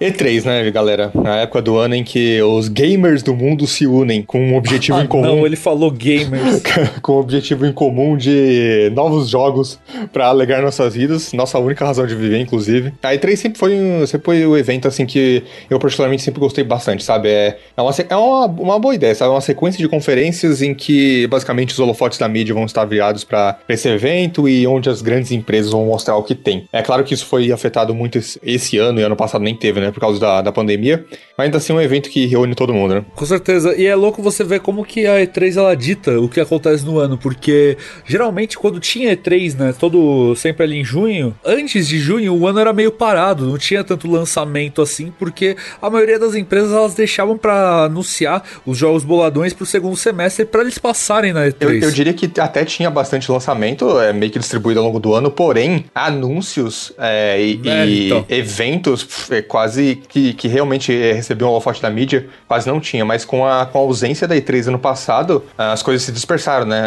E3, né, galera? A época do ano em que os gamers do mundo se unem com um objetivo Ah, em comum. Não, ele falou gamers. com o objetivo em comum de novos jogos pra alegar nossas vidas, nossa única razão de viver, inclusive. A E3 sempre foi, um, sempre foi um evento, assim, que eu particularmente sempre gostei bastante, sabe? É, é, uma, é uma, uma boa ideia, sabe? É uma sequência de conferências em que, basicamente, os holofotes da mídia vão estar virados pra esse evento e onde as grandes empresas vão mostrar o que tem. É claro que isso foi afetado muito esse, esse ano, e ano passado nem teve, né? Por causa da, da pandemia, mas ainda assim é um evento que reúne todo mundo, né? Com certeza. E é louco você ver como que a E3 ela dita o que acontece no ano, porque geralmente quando tinha E3, né, todo sempre ali em junho, antes de junho o ano era meio parado, não tinha tanto lançamento assim, porque a maioria das empresas elas deixavam pra anunciar os jogos boladões pro segundo semestre pra eles passarem na E3. Eu, eu diria que até tinha bastante lançamento, é, meio que distribuído ao longo do ano, porém, anúncios é, e, e então. eventos é, quase que, que realmente é, recebiam um holofote da mídia, quase não tinha. Mas com a, com a ausência da E3 ano passado, as coisas se dispersaram, né?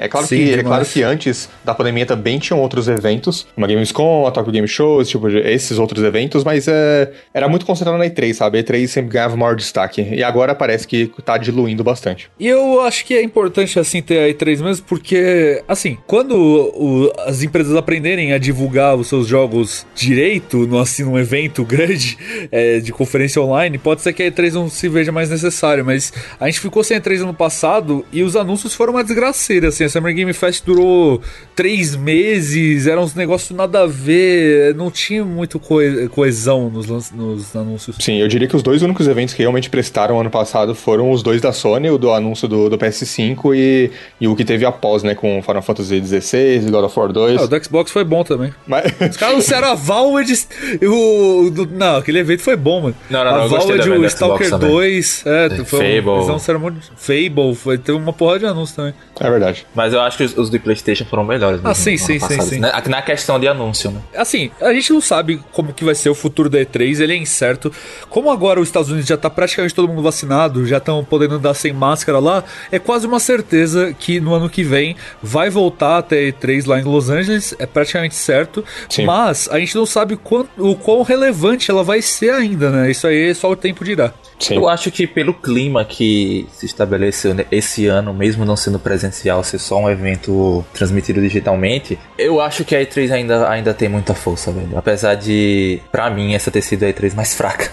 É, é claro, Sim, que, é claro que antes da pandemia também tinham outros eventos, uma Gamescom, a Tokyo Game Show, esse tipo de- esses outros eventos, mas é, era muito concentrado na E3, sabe? A E3 sempre ganhava maior destaque. E agora parece que tá diluindo bastante. E eu acho que é importante, assim, ter a E3 mesmo, porque, assim, quando o- as empresas aprenderem a divulgar os seus jogos direito, no, assim, num evento grande é, de conferência online, pode ser que a E3 não se veja mais necessário, mas a gente ficou sem a E3 ano passado e os anúncios foram uma desgraceira, assim, a Summer Game Fest durou três meses, eram uns negócios nada a ver, não tinha muito coe- coesão nos, nos anúncios. Sim, eu diria que os dois únicos eventos que realmente prestaram ano passado foram os dois da Sony, o do anúncio do, do PS5 e, e o que teve após, né, com Final Fantasy XVI e God of War 2. Ah, o do Xbox foi bom também. Mas, Os caras anunciaram a Valve de. O, não, aquele evento foi bom, mano. Não, não, não, a eu gostei Valve de do Xbox Stalker também. 2. É, foi um- Fable. um de- Fable, foi, teve uma porrada de anúncio também. é verdade. Mas eu acho que os, os de PlayStation foram melhores. Ah, sim, sim, sim, sim. Na, na questão de anúncio, né? Assim, a gente não sabe como que vai ser o futuro da E3, ele é incerto. Como agora os Estados Unidos já tá praticamente todo mundo vacinado, já estão podendo andar sem máscara lá, é quase uma certeza que no ano que vem vai voltar até a E3 lá em Los Angeles, é praticamente certo. Sim. Mas a gente não sabe quanto, o quão relevante ela vai ser ainda, né? Isso aí só o tempo dirá. Sim. Eu acho que pelo clima que se estabeleceu esse ano, mesmo não sendo presencial, ser só um evento transmitido digitalmente, eu acho que a E3 ainda, ainda tem muita força, velho. Apesar de, pra mim, essa ter sido a E3 mais fraca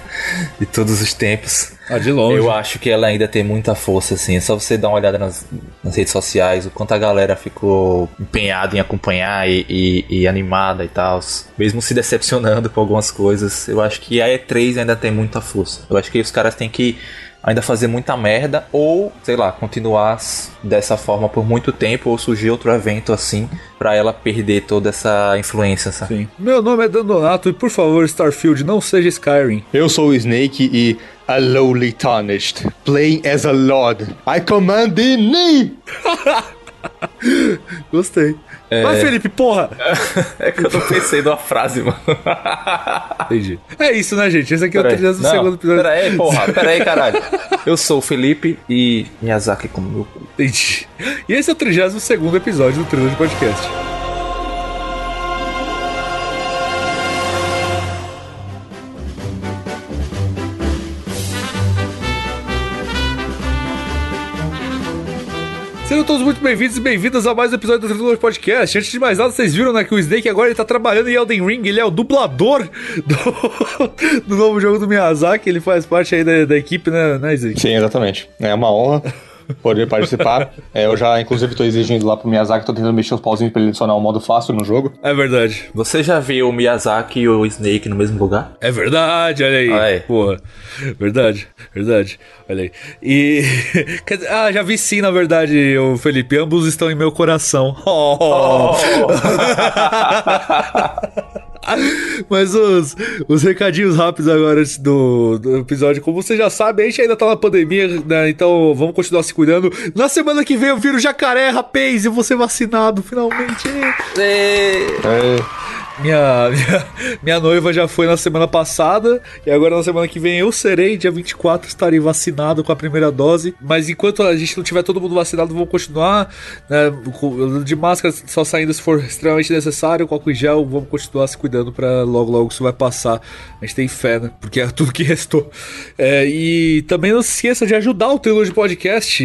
de todos os tempos. Ah, de longe. Eu acho que ela ainda tem muita força, assim. É só você dar uma olhada nas, nas redes sociais, o quanto a galera ficou empenhada em acompanhar e, e- e animada e tal. Mesmo se decepcionando com algumas coisas. Eu acho que a E3 ainda tem muita força. Eu acho que os caras têm que ainda fazer muita merda ou, sei lá, continuar dessa forma por muito tempo ou surgir outro evento assim pra ela perder toda essa influência, sabe? Sim. Meu nome é Dan Donato e por favor, Starfield, não seja Skyrim. Eu sou o Snake e a lowly tarnished, playing as a lord. I command thee knee! Gostei. Vai, Felipe, porra! É que eu não pensei numa frase, mano. Entendi. É isso, né, gente? Esse aqui é o Peraí. 32 Não, segundo episódio. Pera aí, porra. Pera aí, caralho. Eu sou o Felipe e Miyazaki como meu cu. Entendi. E esse é o 32 segundo episódio do Trilha de Podcast. Sejam todos muito bem-vindos e bem-vindas a mais um episódio do Trilogy Podcast. Antes de mais nada, vocês viram né, que o Snake agora ele tá trabalhando em Elden Ring, ele é o dublador do, do novo jogo do Miyazaki, ele faz parte aí da, da equipe, né, né Snake? Sim, exatamente. É uma honra poder participar. É, eu já, inclusive, tô exigindo lá pro Miyazaki, tô tentando mexer os pauzinhos pra ele adicionar um modo fácil no jogo. É verdade. Você já viu o Miyazaki e o Snake no mesmo lugar? É verdade, olha aí. Olha aí. Porra. Verdade, verdade. Olha aí. E. ah, já vi sim, na verdade, o Felipe. Ambos estão em meu coração. Oh. Mas os, os recadinhos rápidos agora antes do, do episódio. Como você já sabe, a gente ainda tá na pandemia, né? Então vamos continuar se cuidando. Na semana que vem eu viro jacaré, rapaz, e vou ser vacinado finalmente. É. É, Minha, minha, minha noiva já foi na semana passada e agora na semana que vem eu serei, dia 24, estarei vacinado com a primeira dose. Mas enquanto a gente não tiver todo mundo vacinado, vamos continuar né, de máscara, só saindo se for extremamente necessário, com álcool gel, vamos continuar se cuidando para logo, logo isso vai passar. A gente tem fé, né? Porque é tudo que restou. É, e também não se esqueça de ajudar o Trilogy Podcast,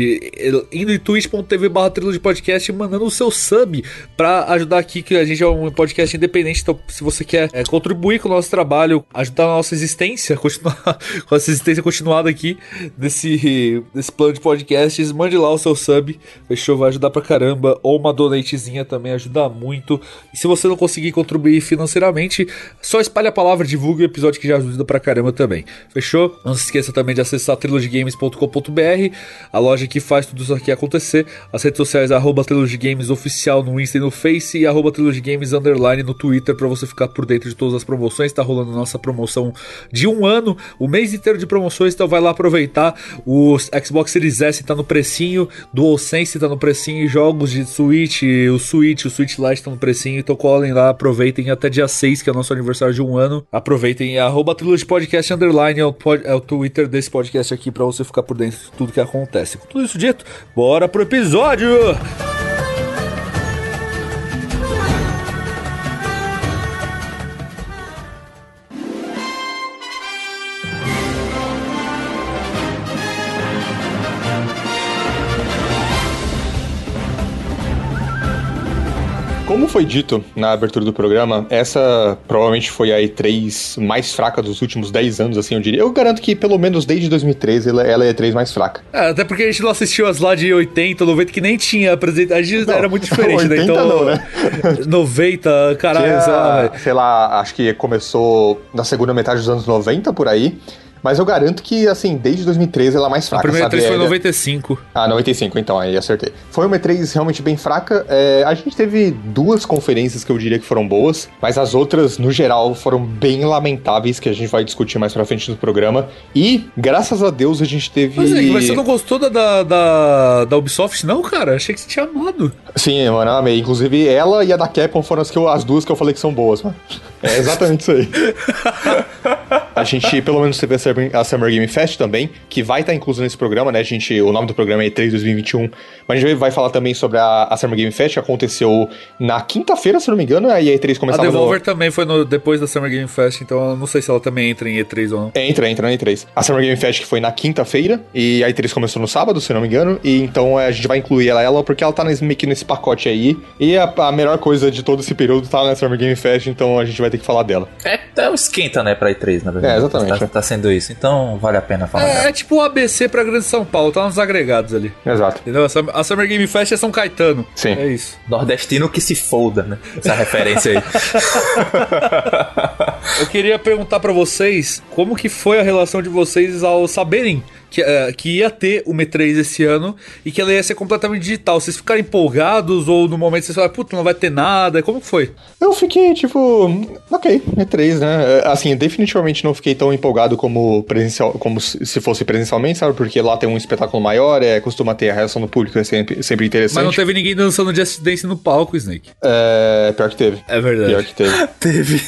indo em twitch.tv barra Trilogy Podcast, mandando o seu sub para ajudar aqui, que a gente é um podcast independente, então se você quer é, contribuir com o nosso trabalho, ajudar a nossa existência, continuar com a existência continuada aqui desse, desse plano de podcasts, mande lá o seu sub, fechou? Vai ajudar pra caramba, ou uma donatezinha também ajuda muito. E se você não conseguir contribuir financeiramente, só espalhe a palavra, divulgue o episódio que já ajuda pra caramba também, fechou? Não se esqueça também de acessar trilogygames.com.br, a loja que faz tudo isso aqui acontecer, as redes sociais arroba Games oficial no Insta e no Face e arroba Games underline no Twitter para você ficar por dentro de todas as promoções. Tá rolando nossa promoção de um ano, o mês inteiro de promoções, então vai lá aproveitar. O Xbox Series S tá no precinho, DualSense tá no precinho, jogos de Switch, o Switch, o Switch Lite tá no precinho, então colhem lá, aproveitem até dia 6, que é o nosso aniversário de um ano. Aproveitem, arroba Trilogy Podcast Underline é o, é o Twitter desse podcast aqui para você ficar por dentro de tudo que acontece. Com tudo isso dito, bora pro episódio! Como foi dito na abertura do programa, essa provavelmente foi a E3 mais fraca dos últimos 10 anos, assim, eu diria. Eu garanto que pelo menos desde 2013 ela, ela é a E3 mais fraca. É, até porque a gente não assistiu as lá de 80, 90, que nem tinha apresentação. A gente era muito diferente, 80 né? Então. Não, né? 90, caralho, Tinha, sei lá, acho que começou na segunda metade dos anos 90 por aí. Mas eu garanto que, assim, desde 2013 ela é mais fraca. A primeira E3 foi 95. Ah, 95, então, aí acertei. Foi uma E3 realmente bem fraca. É, a gente teve duas conferências que eu diria que foram boas, mas as outras, no geral, foram bem lamentáveis, que a gente vai discutir mais pra frente no programa. E, graças a Deus, a gente teve. Mas, é, mas você não gostou da, da, da, Ubisoft, não, cara? Achei que você tinha amado. Sim, mano, eu amei. Inclusive, ela e a da Capcom foram as, que eu, as duas que eu falei que são boas, mano. É exatamente isso aí. a gente, pelo menos, teve a Summer Game Fest também, que vai estar incluso nesse programa, né? A gente, o nome do programa é E3 2021, mas a gente vai falar também sobre a, a Summer Game Fest, que aconteceu na quinta-feira, se não me engano, a E3 começava... A Devolver no... também foi no, depois da Summer Game Fest, então eu não sei se ela também entra em E3 ou não. Entra, entra na E3. A Summer Game Fest que foi na quinta-feira, e a E3 começou no sábado, se não me engano, e então a gente vai incluir ela, ela porque ela tá nesse, meio que nesse pacote aí, e a, a melhor coisa de todo esse período tá na Summer Game Fest, então a gente vai ter que falar dela. É, é um esquenta, né, pra E3, na verdade. É, exatamente. Tá, tá sendo isso, então vale a pena falar. É, é tipo o ABC pra Grande São Paulo, tá nos agregados ali. Exato. Entendeu? A Summer Game Fest é São Caetano. Sim. É isso. Nordestino que se folda, né? Essa referência aí. Eu queria perguntar para vocês como que foi a relação de vocês ao saberem que, uh, que ia ter o E3 esse ano e que ela ia ser completamente digital. Vocês ficaram empolgados ou no momento vocês falaram, puta, não vai ter nada? Como foi? Eu fiquei, tipo, ok, E3, né? É, assim, definitivamente não fiquei tão empolgado como presencial, como se fosse presencialmente, sabe? Porque lá tem um espetáculo maior, é, costuma ter a reação do público, é sempre, sempre interessante. Mas não teve ninguém dançando Just Dance no palco, Snake. É, pior que teve. É verdade. Pior que teve. teve.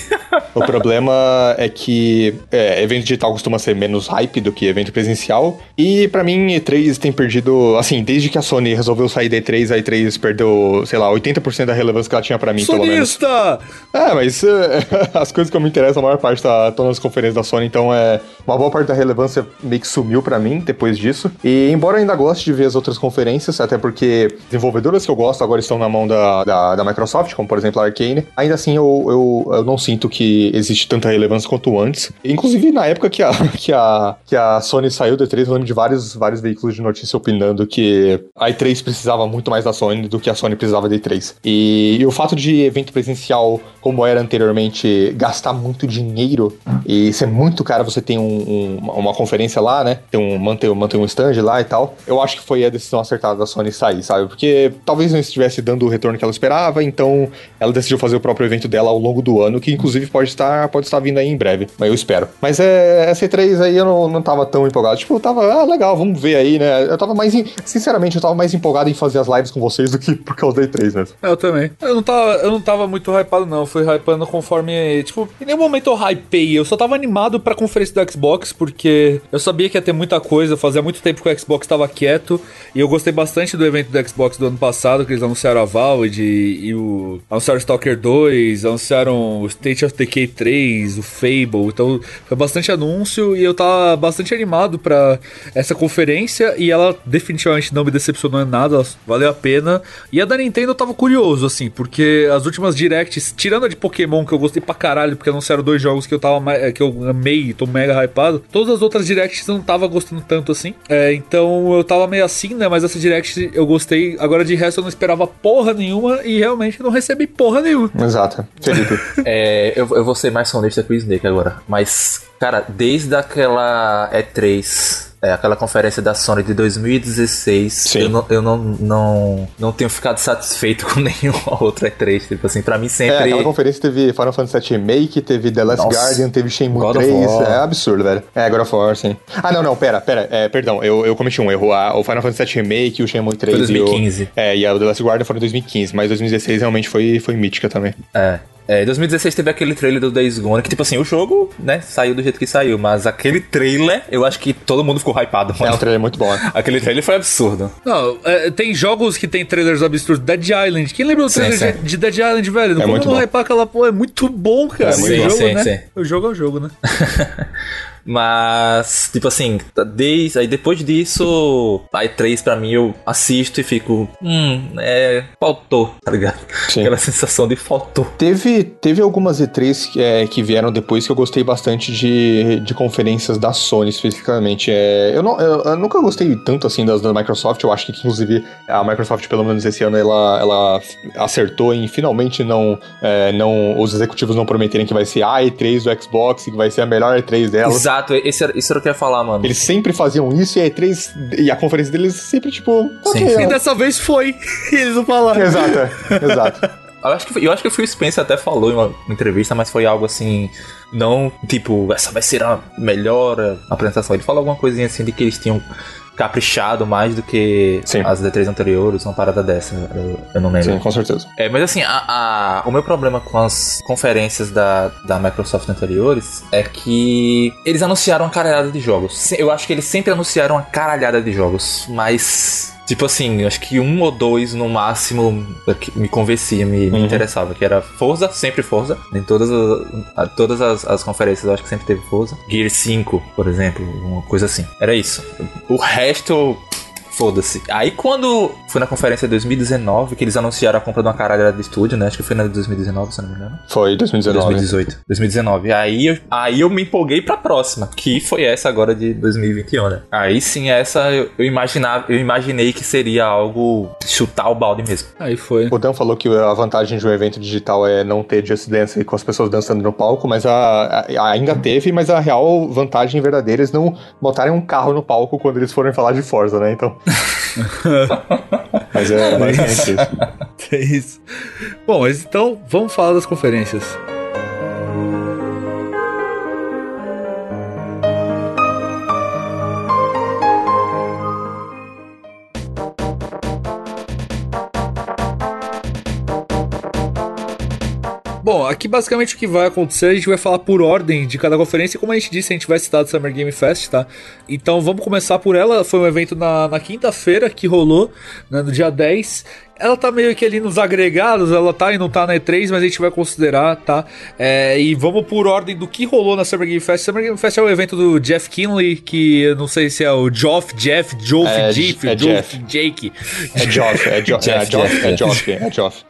o problema é que é, evento digital costuma ser menos hype do que evento presencial, e para mim, E3 tem perdido, assim, desde que a Sony resolveu sair da E3, a E3 perdeu, sei lá, 80% da relevância que ela tinha para mim, Sonista! pelo menos. É, mas as coisas que eu me interesso, a maior parte tá, estão nas conferências da Sony, então é uma boa parte da relevância meio que sumiu para mim depois disso. E embora eu ainda goste de ver as outras conferências, até porque desenvolvedoras que eu gosto agora estão na mão da, da, da Microsoft, como por exemplo a Arcane, ainda assim eu, eu, eu não sinto que existe tanta relevância quanto antes. Inclusive na época que a, que a, que a Sony saiu da E3, eu lembro de vários, vários veículos de notícia opinando que a E3 precisava muito mais da Sony do que a Sony precisava da E3. E, e o fato de evento presencial, como era anteriormente, gastar muito dinheiro e ser muito caro você tem um um, um, uma conferência lá, né? Ter um, manter, manter um stand lá e tal. Eu acho que foi a decisão acertada da Sony sair, sabe? Porque talvez não estivesse dando o retorno que ela esperava, então ela decidiu fazer o próprio evento dela ao longo do ano, que inclusive pode estar, pode estar vindo aí em breve, mas eu espero. Mas é, essa E3 aí eu não, não tava tão empolgado. Tipo, eu tava, ah, legal, vamos ver aí, né? Eu tava mais, sinceramente, eu tava mais empolgado em fazer as lives com vocês do que por causa da E3 mesmo. Eu também. Eu não tava, eu não tava muito hypado, não. Eu fui hypando conforme, tipo, em nenhum momento eu hypei. Eu só tava animado pra conferência do Xbox, porque eu sabia que ia ter muita coisa. Fazia muito tempo que o Xbox tava quieto. E eu gostei bastante do evento do Xbox do ano passado, que eles anunciaram a Valve e o. Anunciaram Stalker 2, anunciaram o State of Decay 3, o Fable. Então foi bastante anúncio e eu tava bastante animado pra essa conferência. E ela definitivamente não me decepcionou em nada, valeu a pena. E a da Nintendo eu tava curioso, assim, porque as últimas directs, tirando a de Pokémon, que eu gostei pra caralho, porque anunciaram dois jogos que eu tava que eu amei e tô mega hypado, todas as outras directs eu não tava gostando tanto assim. É, então eu tava meio assim, né? Mas essa direct eu gostei. Agora de resto eu não esperava porra nenhuma e realmente não recebi porra nenhuma. Exato. Felipe. é, eu, eu vou ser mais sonista que o Snake agora. Mas, cara, desde aquela E3 é, aquela conferência da Sony de 2016, Sim. eu, não, eu não, não, não tenho ficado satisfeito com nenhuma outra E3. Tipo assim, pra mim sempre. É, aquela conferência teve Final Fantasy VII Remake, teve The Last Nossa. Guardian, teve Shenmue God 3. É absurdo, velho. É, God of War, sim. Ah, não, não, pera, pera. É, perdão, eu, eu cometi um erro. o Final Fantasy VII Remake, o Shenmue 3 foi 2015. E o, é, e a The Last Guardian foram em 2015, mas 2016 realmente foi, foi mítica também. É. É, em 2016 teve aquele trailer do Days Gone, que tipo assim, o jogo, né, saiu do jeito que saiu, mas aquele trailer, eu acho que todo mundo ficou hypado. Mano. É um trailer muito bom. Né? aquele trailer foi absurdo. Não, é, tem jogos que tem trailers absurdos. Dead Island. Quem lembra do trailer sim, sim. de Dead Island, velho? Não é muito hypar aquela porra, é muito bom, cara. É muito sim, bom. Sim, né? sim. O jogo é o jogo, né? Mas, tipo assim, desde, aí depois disso, a E3 pra mim eu assisto e fico, hum, é, faltou, tá ligado? Sim. Aquela sensação de faltou. Teve, teve algumas E3 que, é, que vieram depois que eu gostei bastante de, de conferências da Sony especificamente. É, eu, não, eu, eu nunca gostei tanto assim das da Microsoft, eu acho que inclusive a Microsoft, pelo menos esse ano, ela, ela acertou em finalmente não, é, não os executivos não prometerem que vai ser a E3 do Xbox, que vai ser a melhor E3 dela. Exato. Exato, esse era, isso era o que eu ia falar, mano. Eles sempre faziam isso e a E3 e a conferência deles sempre, tipo. Sim, okay, sim. E dessa vez foi. E eles não falaram. Exato, exato. Eu acho, que, eu acho que o Phil Spencer até falou em uma entrevista, mas foi algo assim. Não, tipo, essa vai ser a melhor apresentação. Ele falou alguma coisinha assim de que eles tinham caprichado mais do que Sim. as D3 anteriores, uma parada dessa. Eu, eu, não lembro. Sim, com certeza. É, mas assim, a, a, o meu problema com as conferências da, da Microsoft anteriores é que eles anunciaram uma caralhada de jogos. Eu acho que eles sempre anunciaram uma caralhada de jogos, mas Tipo assim, acho que um ou dois no máximo me convencia, me, me uhum. interessava, que era Forza, sempre Forza. Em todas, as, todas as, as, conferências eu acho que sempre teve Forza. Gear 5, por exemplo, uma coisa assim. Era isso. O resto, Foda-se. Aí quando foi na conferência de 2019, que eles anunciaram a compra de uma caralhada de estúdio, né? Acho que foi na de 2019, se não me engano. Foi, 2019. 2018. 2019. Aí eu, aí eu me empolguei pra próxima, que foi essa agora de 2021, né? Aí sim, essa eu, eu, imaginava, eu imaginei que seria algo chutar o balde mesmo. Aí foi. O Dan falou que a vantagem de um evento digital é não ter Just Dance com as pessoas dançando no palco, mas a, a, ainda teve, mas a real vantagem verdadeira é eles não botarem um carro no palco quando eles forem falar de Forza, né? Então. mas é basicamente isso. É isso. Bom, mas então vamos falar das conferências. Bom, aqui basicamente o que vai acontecer, a gente vai falar por ordem de cada conferência. Como a gente disse, a gente vai citar do Summer Game Fest, tá? Então vamos começar por ela. Foi um evento na, na quinta-feira que rolou, né, no dia 10 ela tá meio que ali nos agregados, ela tá e não tá na E3, mas a gente vai considerar, tá? É, e vamos por ordem do que rolou na Summer Game Fest. Summer Game Fest é o evento do Jeff Kinley, que eu não sei se é o Joff, Jeff, Joff, é, Jeff, é Jeff, Jake. É Joff, é Joff, é Joff, é Joff, é Joff.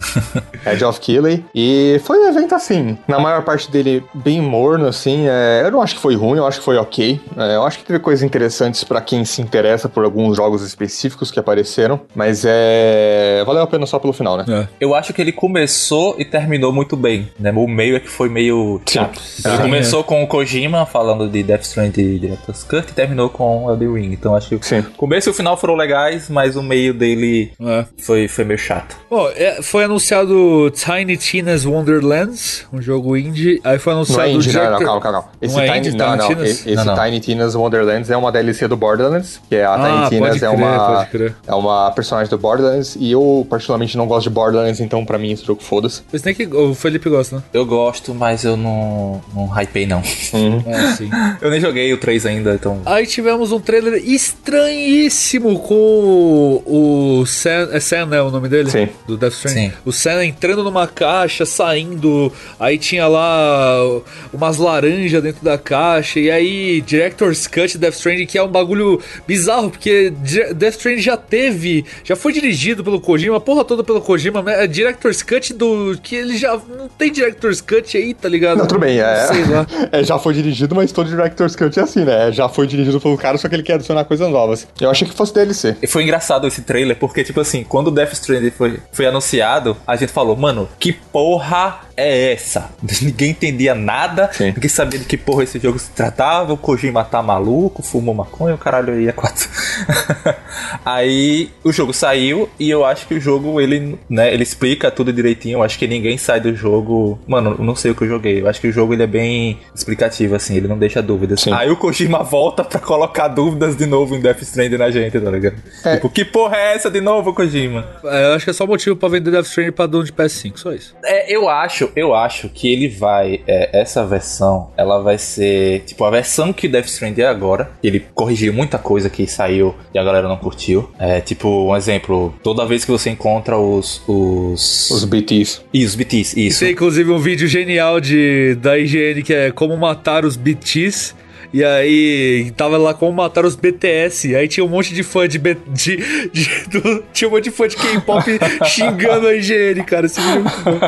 É Geoff Keighley. E foi um evento assim, na maior parte dele bem morno, assim. É, eu não acho que foi ruim, eu acho que foi ok. É, eu acho que teve coisas interessantes para quem se interessa por alguns jogos específicos que apareceram, mas é. Valeu valeu a pena só pelo final, né? É. Eu acho que ele começou e terminou muito bem, né? O meio é que foi meio chato. Ele Sim, começou com o Kojima falando de Death Stranding e Director's Cut e terminou com Elden Ring. Então acho que Sim. o começo e o final foram legais, mas o meio dele É. foi, foi meio chato. Bom, é, foi anunciado Tiny Tina's Wonderlands, um jogo indie. Aí foi Não anunciado é indie, não, não, calma, calma. calma. Esse Não é Tiny, indie, não, Tiny não, esse Não, não. Tiny Tina's Wonderlands é uma DLC do Borderlands, que é a Ah, Tiny pode Tina's é crer, uma pode crer. é uma personagem do Borderlands e eu particularmente não gosto de Borderlands, então pra mim esse jogo foda-se. O Snake, o Felipe gosta, né? Eu gosto, mas eu não, não hypei não. É, sim. Eu nem joguei o 3 ainda, então. Aí tivemos um trailer estranhíssimo com o Sam, é Sam, né, o nome dele? Sim. Do Death Stranding. Sim. O Sam entrando numa caixa, saindo, aí tinha lá umas laranjas dentro da caixa, e aí Director's Cut Death Stranding, que é um bagulho bizarro, porque Death Stranding já teve, já foi dirigido pelo Kojima, a porra toda pelo Kojima, mas é Director's Cut do... que ele já... não tem Director's Cut aí, tá ligado? Não, tudo bem, é, Sei lá. é, já foi dirigido, mas todo Director's Cut é assim, né? Já foi dirigido pelo cara, só que ele quer adicionar coisas novas. Eu achei que fosse DLC. E foi engraçado esse trailer, porque, tipo assim, quando o Death Stranding foi, foi anunciado, a gente falou, mano, que porra é essa? Ninguém entendia nada, Sim. ninguém sabia de que porra esse jogo se tratava, o Kojima tá maluco, fumou maconha, o caralho aí é quatro. aí o jogo saiu e eu acho que o jogo, ele, né, ele explica tudo direitinho, eu acho que ninguém sai do jogo... Mano, eu não sei o que eu joguei, eu acho que o jogo ele é bem explicativo, assim, ele não deixa dúvidas. Sim. Aí o Kojima volta pra colocar dúvidas de novo em Death Stranding na gente, tá ligado? É. Tipo, que porra é essa de novo, Kojima? É, eu acho que é só motivo pra vender Death Stranding pra dono de PS5, só isso. É, eu acho, eu acho que ele vai. é, essa versão, ela vai ser. Tipo, a versão que Death Stranding é agora. Ele corrigiu muita coisa que saiu e a galera não curtiu. É, tipo, um exemplo, toda vez que você encontra os. Os. Os BTs. Ih, os BTs, isso. Tem inclusive um vídeo genial de, da IGN que é como matar os BTs. E aí tava lá como matar os BTS. Aí tinha um monte de fã de, B- de, de- do- tinha um monte de fã de K-pop xingando a IGN, cara. Esse vídeo é muito bom.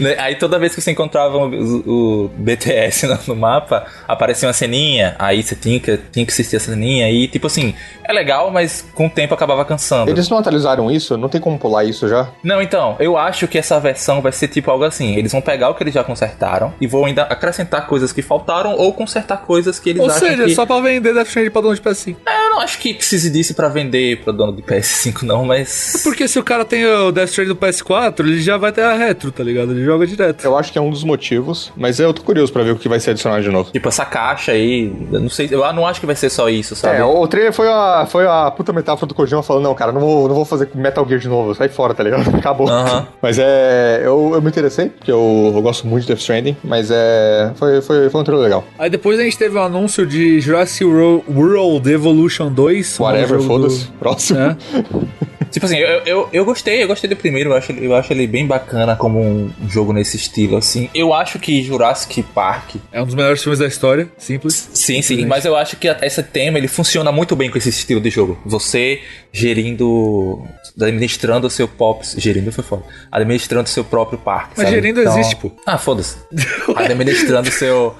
Né, Aí toda vez que você encontrava o, o BTS no, no mapa, aparecia uma ceninha, aí você tinha que, tinha que assistir a ceninha, e tipo assim, é legal, mas com o tempo acabava cansando. Eles não atualizaram isso? Não tem como pular isso já? Não, então, eu acho que essa versão vai ser tipo algo assim. Eles vão pegar o que eles já consertaram e vão ainda acrescentar coisas que faltaram ou consertar coisas que eles Ou acham seja, que... só pra vender Death Stranding pra dono de PS5. Eu não acho que precise disso pra vender pra dono de PS5 não, mas... Porque se o cara tem o Death Stranding do PS4, ele já vai ter a retro, tá ligado? Ele joga direto. Eu acho que é um dos motivos, mas eu tô curioso pra ver o que vai ser adicionado de novo. Tipo, essa caixa aí, eu não sei, eu não acho que vai ser só isso, sabe? É, o trailer foi a, foi a puta metáfora do Kojima falando, não, cara, não vou, não vou fazer Metal Gear de novo, sai fora, tá ligado? Acabou. Aham. Mas é. Eu, eu me interessei, porque eu, eu gosto muito de Death Stranding, mas é. Foi, foi, foi um trailer legal. Aí depois a gente teve o anúncio de Jurassic Wor- World Evolution 2. um Whatever, jogo foda-se. do- Próximo. É. Tipo assim, eu, eu, eu gostei, eu gostei do primeiro, eu acho, ele- eu acho ele bem bacana como um jogo nesse estilo, assim. Eu acho que Jurassic Park É um dos melhores filmes da história, simples. Sim, sim, mas eu acho que esse tema ele funciona muito bem com esse estilo de jogo. Você gerindo, administrando o seu pop, gerindo foi foda, administrando o seu próprio parque. Mas sabe? gerindo existe, pô. Ah, foda-se. administrando seu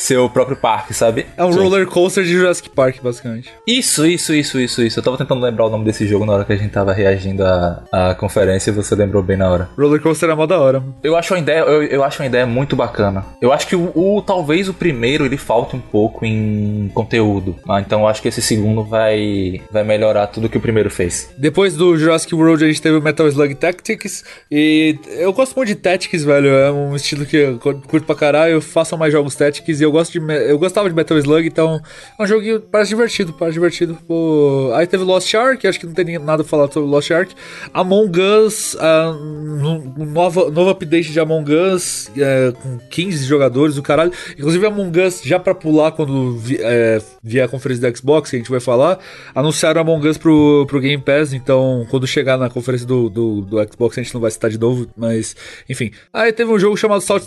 seu próprio parque, sabe? É um Sim. roller coaster de Jurassic Park, basicamente. Isso, isso, isso, isso, isso. Eu tava tentando lembrar o nome desse jogo na hora que a gente tava reagindo à, à conferência e você lembrou bem na hora. Roller coaster é mó da hora. Eu acho uma ideia, eu, eu acho uma ideia muito bacana. Eu acho que o, o- talvez o primeiro ele falte um pouco em conteúdo. Ah, então eu acho que esse segundo vai vai melhorar tudo que o primeiro fez. Depois do Jurassic World a gente teve o Metal Slug Tactics. E eu gosto muito de Tactics, velho. É um estilo que eu curto pra caralho. Façam mais jogos Tactics. E eu gosto de. Eu gostava de Metal Slug, então é um joguinho parece divertido, parece divertido. Pô, Aí teve Lost Ark, acho que não tem nada pra falar sobre Lost Ark. Among Us, ah, um nova, novo update de Among Us, é, com 15 jogadores, o caralho. Inclusive Among Us, já pra pular quando vi- é, vier a conferência do Xbox, que a gente vai falar, anunciaram Among Us pro, pro Game Pass, então quando chegar na conferência do, do, do Xbox a gente não vai citar de novo, mas enfim. Aí teve um jogo chamado Salt,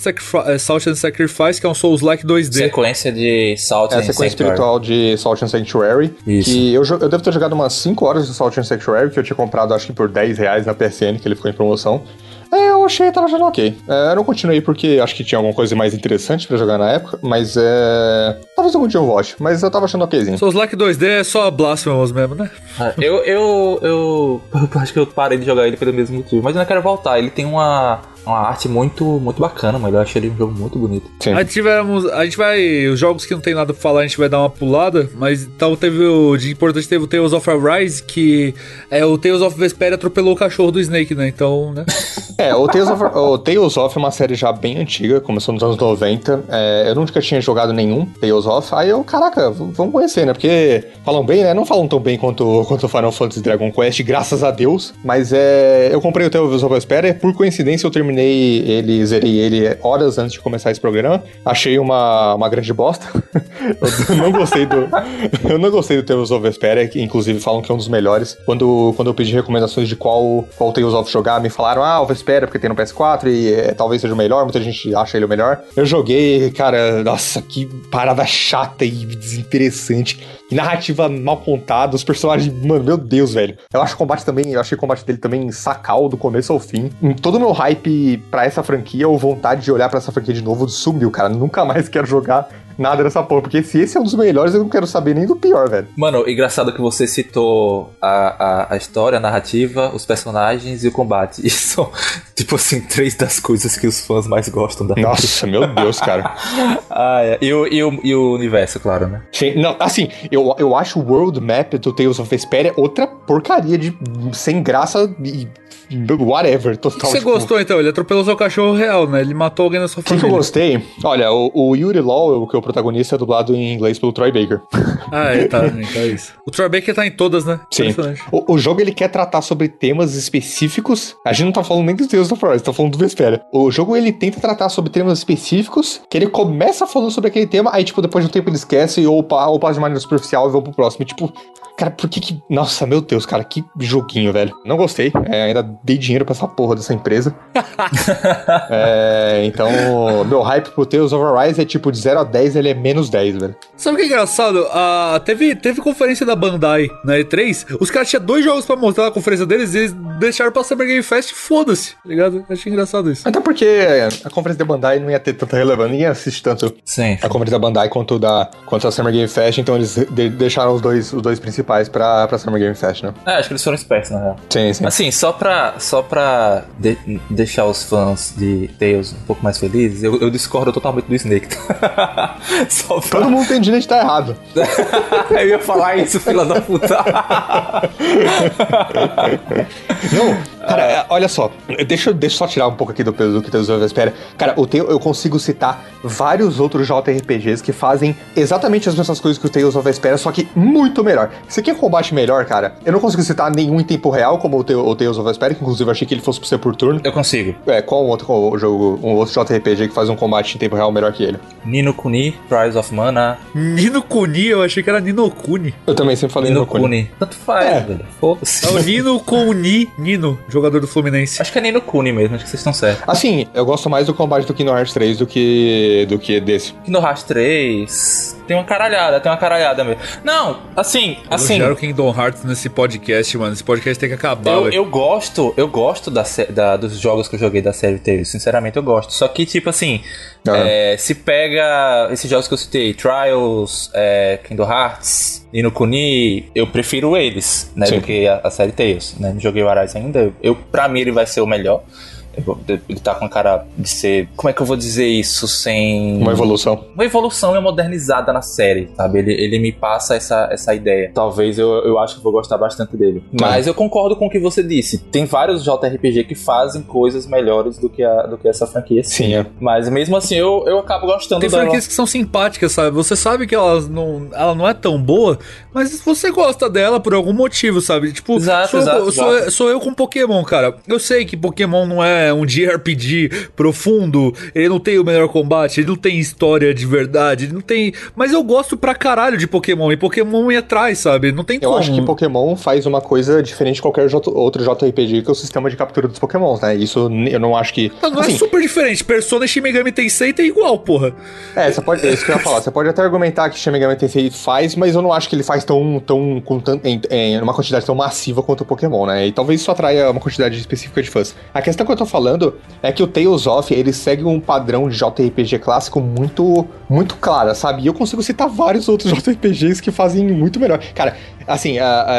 é, Salt and Sacrifice, que é um Souls-like 2D. Sequência de Salt É and sequência Sanctuary. espiritual de Salt and Sanctuary. Isso. Que eu, eu devo ter jogado umas 5 horas de Salt and Sanctuary, que eu tinha comprado acho que por 10 reais na PSN, que ele ficou em promoção. É, eu achei tava jogando ok. É, eu não continuei porque acho que tinha alguma coisa mais interessante pra jogar na época, mas é. Talvez algum dia eu volte, mas eu tava achando okzinho. Souls Like 2D é só Blasphemous mesmo, né? Ah, eu, eu, eu, eu acho que eu parei de jogar ele pelo mesmo motivo, mas eu não quero voltar. Ele tem uma uma arte muito, muito bacana, mas eu achei ele um jogo muito bonito. Sim. A, tivemos, a gente vai. Os jogos que não tem nada pra falar, a gente vai dar uma pulada, mas então teve o. De importante teve o Tales of Arise, que é o Tales of Vesperia atropelou o cachorro do Snake, né? Então, né? é, o Tales, of, o Tales of é uma série já bem antiga, começou nos anos 90. É, eu nunca tinha jogado nenhum Tales of. Aí eu, caraca, vamos conhecer, né? Porque falam bem, né? Não falam tão bem quanto, quanto Final Fantasy Dragon Quest, graças a Deus. Mas é. Eu comprei o Tales of Vesperia, por coincidência eu terminei terminei ele, zerei ele horas antes de começar esse programa. Achei uma, uma grande bosta. eu não gostei do. eu não gostei do Tales of Vesperia, que inclusive falam que é um dos melhores. Quando, quando eu pedi recomendações de qual, qual Tales of jogar, me falaram, ah, o Vesperia, porque tem no PS4 e é, talvez seja o melhor, muita gente acha ele o melhor. Eu joguei, cara, nossa, que parada chata e desinteressante. Narrativa mal contada, os personagens, mano, meu Deus, velho. Eu acho o combate também, eu achei o combate dele também sacal do começo ao fim. Todo o meu hype para essa franquia ou vontade de olhar para essa franquia de novo sumiu, cara. Nunca mais quero jogar nada dessa porra. Porque se esse é um dos melhores, eu não quero saber nem do pior, velho. Mano, engraçado que você citou a, a, a história, a narrativa, os personagens e o combate. E são, tipo assim, três das coisas que os fãs mais gostam da Nossa, meu Deus, cara. ah, é. e, o, e, o, e o universo, claro, né? Sim, não, assim, eu, eu acho o World Map do Tales of Vesperia outra porcaria de sem graça e whatever, total. Você tipo... gostou então? Ele atropelou seu cachorro real, né? Ele matou alguém na sua família. O que eu gostei? Olha, o, o Yuri Law, o que é o protagonista, é dublado em inglês pelo Troy Baker. Ah, é, tá. Então é isso. O Troy Baker tá em todas, né? Sim. O, o, jogo ele quer tratar sobre temas específicos. A gente não tá falando nem dos Deus da Floresta, tá falando do Vespera. O jogo ele tenta tratar sobre temas específicos, que ele começa falando sobre aquele tema, aí, tipo, depois de um tempo ele esquece ou, ou passa de maneira superficial e vai pro próximo. E, tipo, Cara, por que que. Nossa, meu Deus, cara, que joguinho, velho. Não gostei. É, ainda dei dinheiro pra essa porra dessa empresa. é, então, meu hype pro Tales of Arise é tipo de 0 a 10, ele é menos 10, velho. Sabe o que é engraçado? Uh, teve, teve conferência da Bandai na E3. Os caras tinham dois jogos pra mostrar na conferência deles e eles deixaram pra Summer Game Fest foda-se, tá ligado? Achei engraçado isso. Até porque a conferência da Bandai não ia ter tanta relevância. Ninguém assiste tanto Sim. a conferência da Bandai quanto, da, quanto a Summer Game Fest, então eles de, deixaram os dois, os dois principais principais pra, pra Summer Game Fest, né? É, acho que eles foram espertos, na real. Sim, sim. Assim, só pra, só pra de, deixar os fãs de Tails um pouco mais felizes, eu, eu discordo totalmente do Snake. só pra... Todo mundo tem direito de estar errado. eu ia falar isso, fila da puta. Não, cara, é, olha só. Deixa, deixa eu só tirar um pouco aqui do peso do que Deus espera. Cara, o eu consigo citar vários outros JRPGs que fazem exatamente as mesmas coisas que o Tales of Vesperia, só que muito melhor. Você quer combate melhor, cara? Eu não consigo citar nenhum em tempo real, como o, o Tales of Vesperia, que inclusive eu achei que ele fosse ser por turno. Eu consigo. É, qual um outro qual jogo, um outro JRPG que faz um combate em tempo real melhor que ele? Nino Kuni, Prize of Mana. Nino Kuni? Eu achei que era Nino Kuni. Eu também sempre falei Nino, Nino Kuni. Kuni. Tanto faz, é. velho. É o Nino Kuni, Nino, jogador do Fluminense. Acho que é Nino Kuni mesmo, acho que vocês estão certos. Assim, eu gosto mais do combate do Kingdom Hearts 3 do que, do que desse. Kingdom Hearts 3... Tem uma caralhada, tem uma caralhada mesmo. Não, assim, assim. Eu Kingdom Hearts nesse podcast, mano. Esse podcast tem que acabar. Eu, eu gosto, eu gosto da, da, dos jogos que eu joguei da série Tales. Sinceramente, eu gosto. Só que, tipo assim, ah. é, se pega esses jogos que eu citei, Trials, é, Kingdom Hearts, Nino Kuni, eu prefiro eles, né, Sim. do que a, a série Tales. Né? Não joguei o Arise ainda. Eu, pra mim, ele vai ser o melhor. Ele tá com a cara de ser. Como é que eu vou dizer isso sem. Uma evolução. Uma evolução e modernizada na série, sabe? Ele, ele me passa essa, essa ideia. Talvez eu, eu acho que vou gostar bastante dele. Mas eu concordo com o que você disse. Tem vários JRPG que fazem coisas melhores do que, a, do que essa franquia. Sim, é. Mas mesmo assim eu, eu acabo gostando Tem dela. franquias que são simpáticas, sabe? Você sabe que elas não, ela não é tão boa, mas você gosta dela por algum motivo, sabe? Tipo, exato, sou, exato, sou, exato. sou eu com Pokémon, cara. Eu sei que Pokémon não é um JRPG profundo, ele não tem o melhor combate, ele não tem história de verdade, ele não tem. Mas eu gosto pra caralho de Pokémon, e Pokémon me atrai, sabe? Não tem eu como. Eu acho que Pokémon faz uma coisa diferente de qualquer outro JRPG, que é o sistema de captura dos Pokémons, né? Isso eu não acho que. Não, não é assim, é super diferente. Persona e Shin Megami Tensei tem igual, porra. É, você pode, é isso que eu ia falar. Você pode até argumentar que Shin Megami Tensei faz, mas eu não acho que ele faz tão, tão, com tanto, em, em uma quantidade tão massiva quanto o Pokémon, né? E talvez isso atraia uma quantidade específica de fãs. A questão que eu tô falando é que o Tales of, ele segue um padrão de JRPG clássico muito, muito claro, sabe? E eu consigo citar vários outros JRPGs que fazem muito melhor. Cara, assim,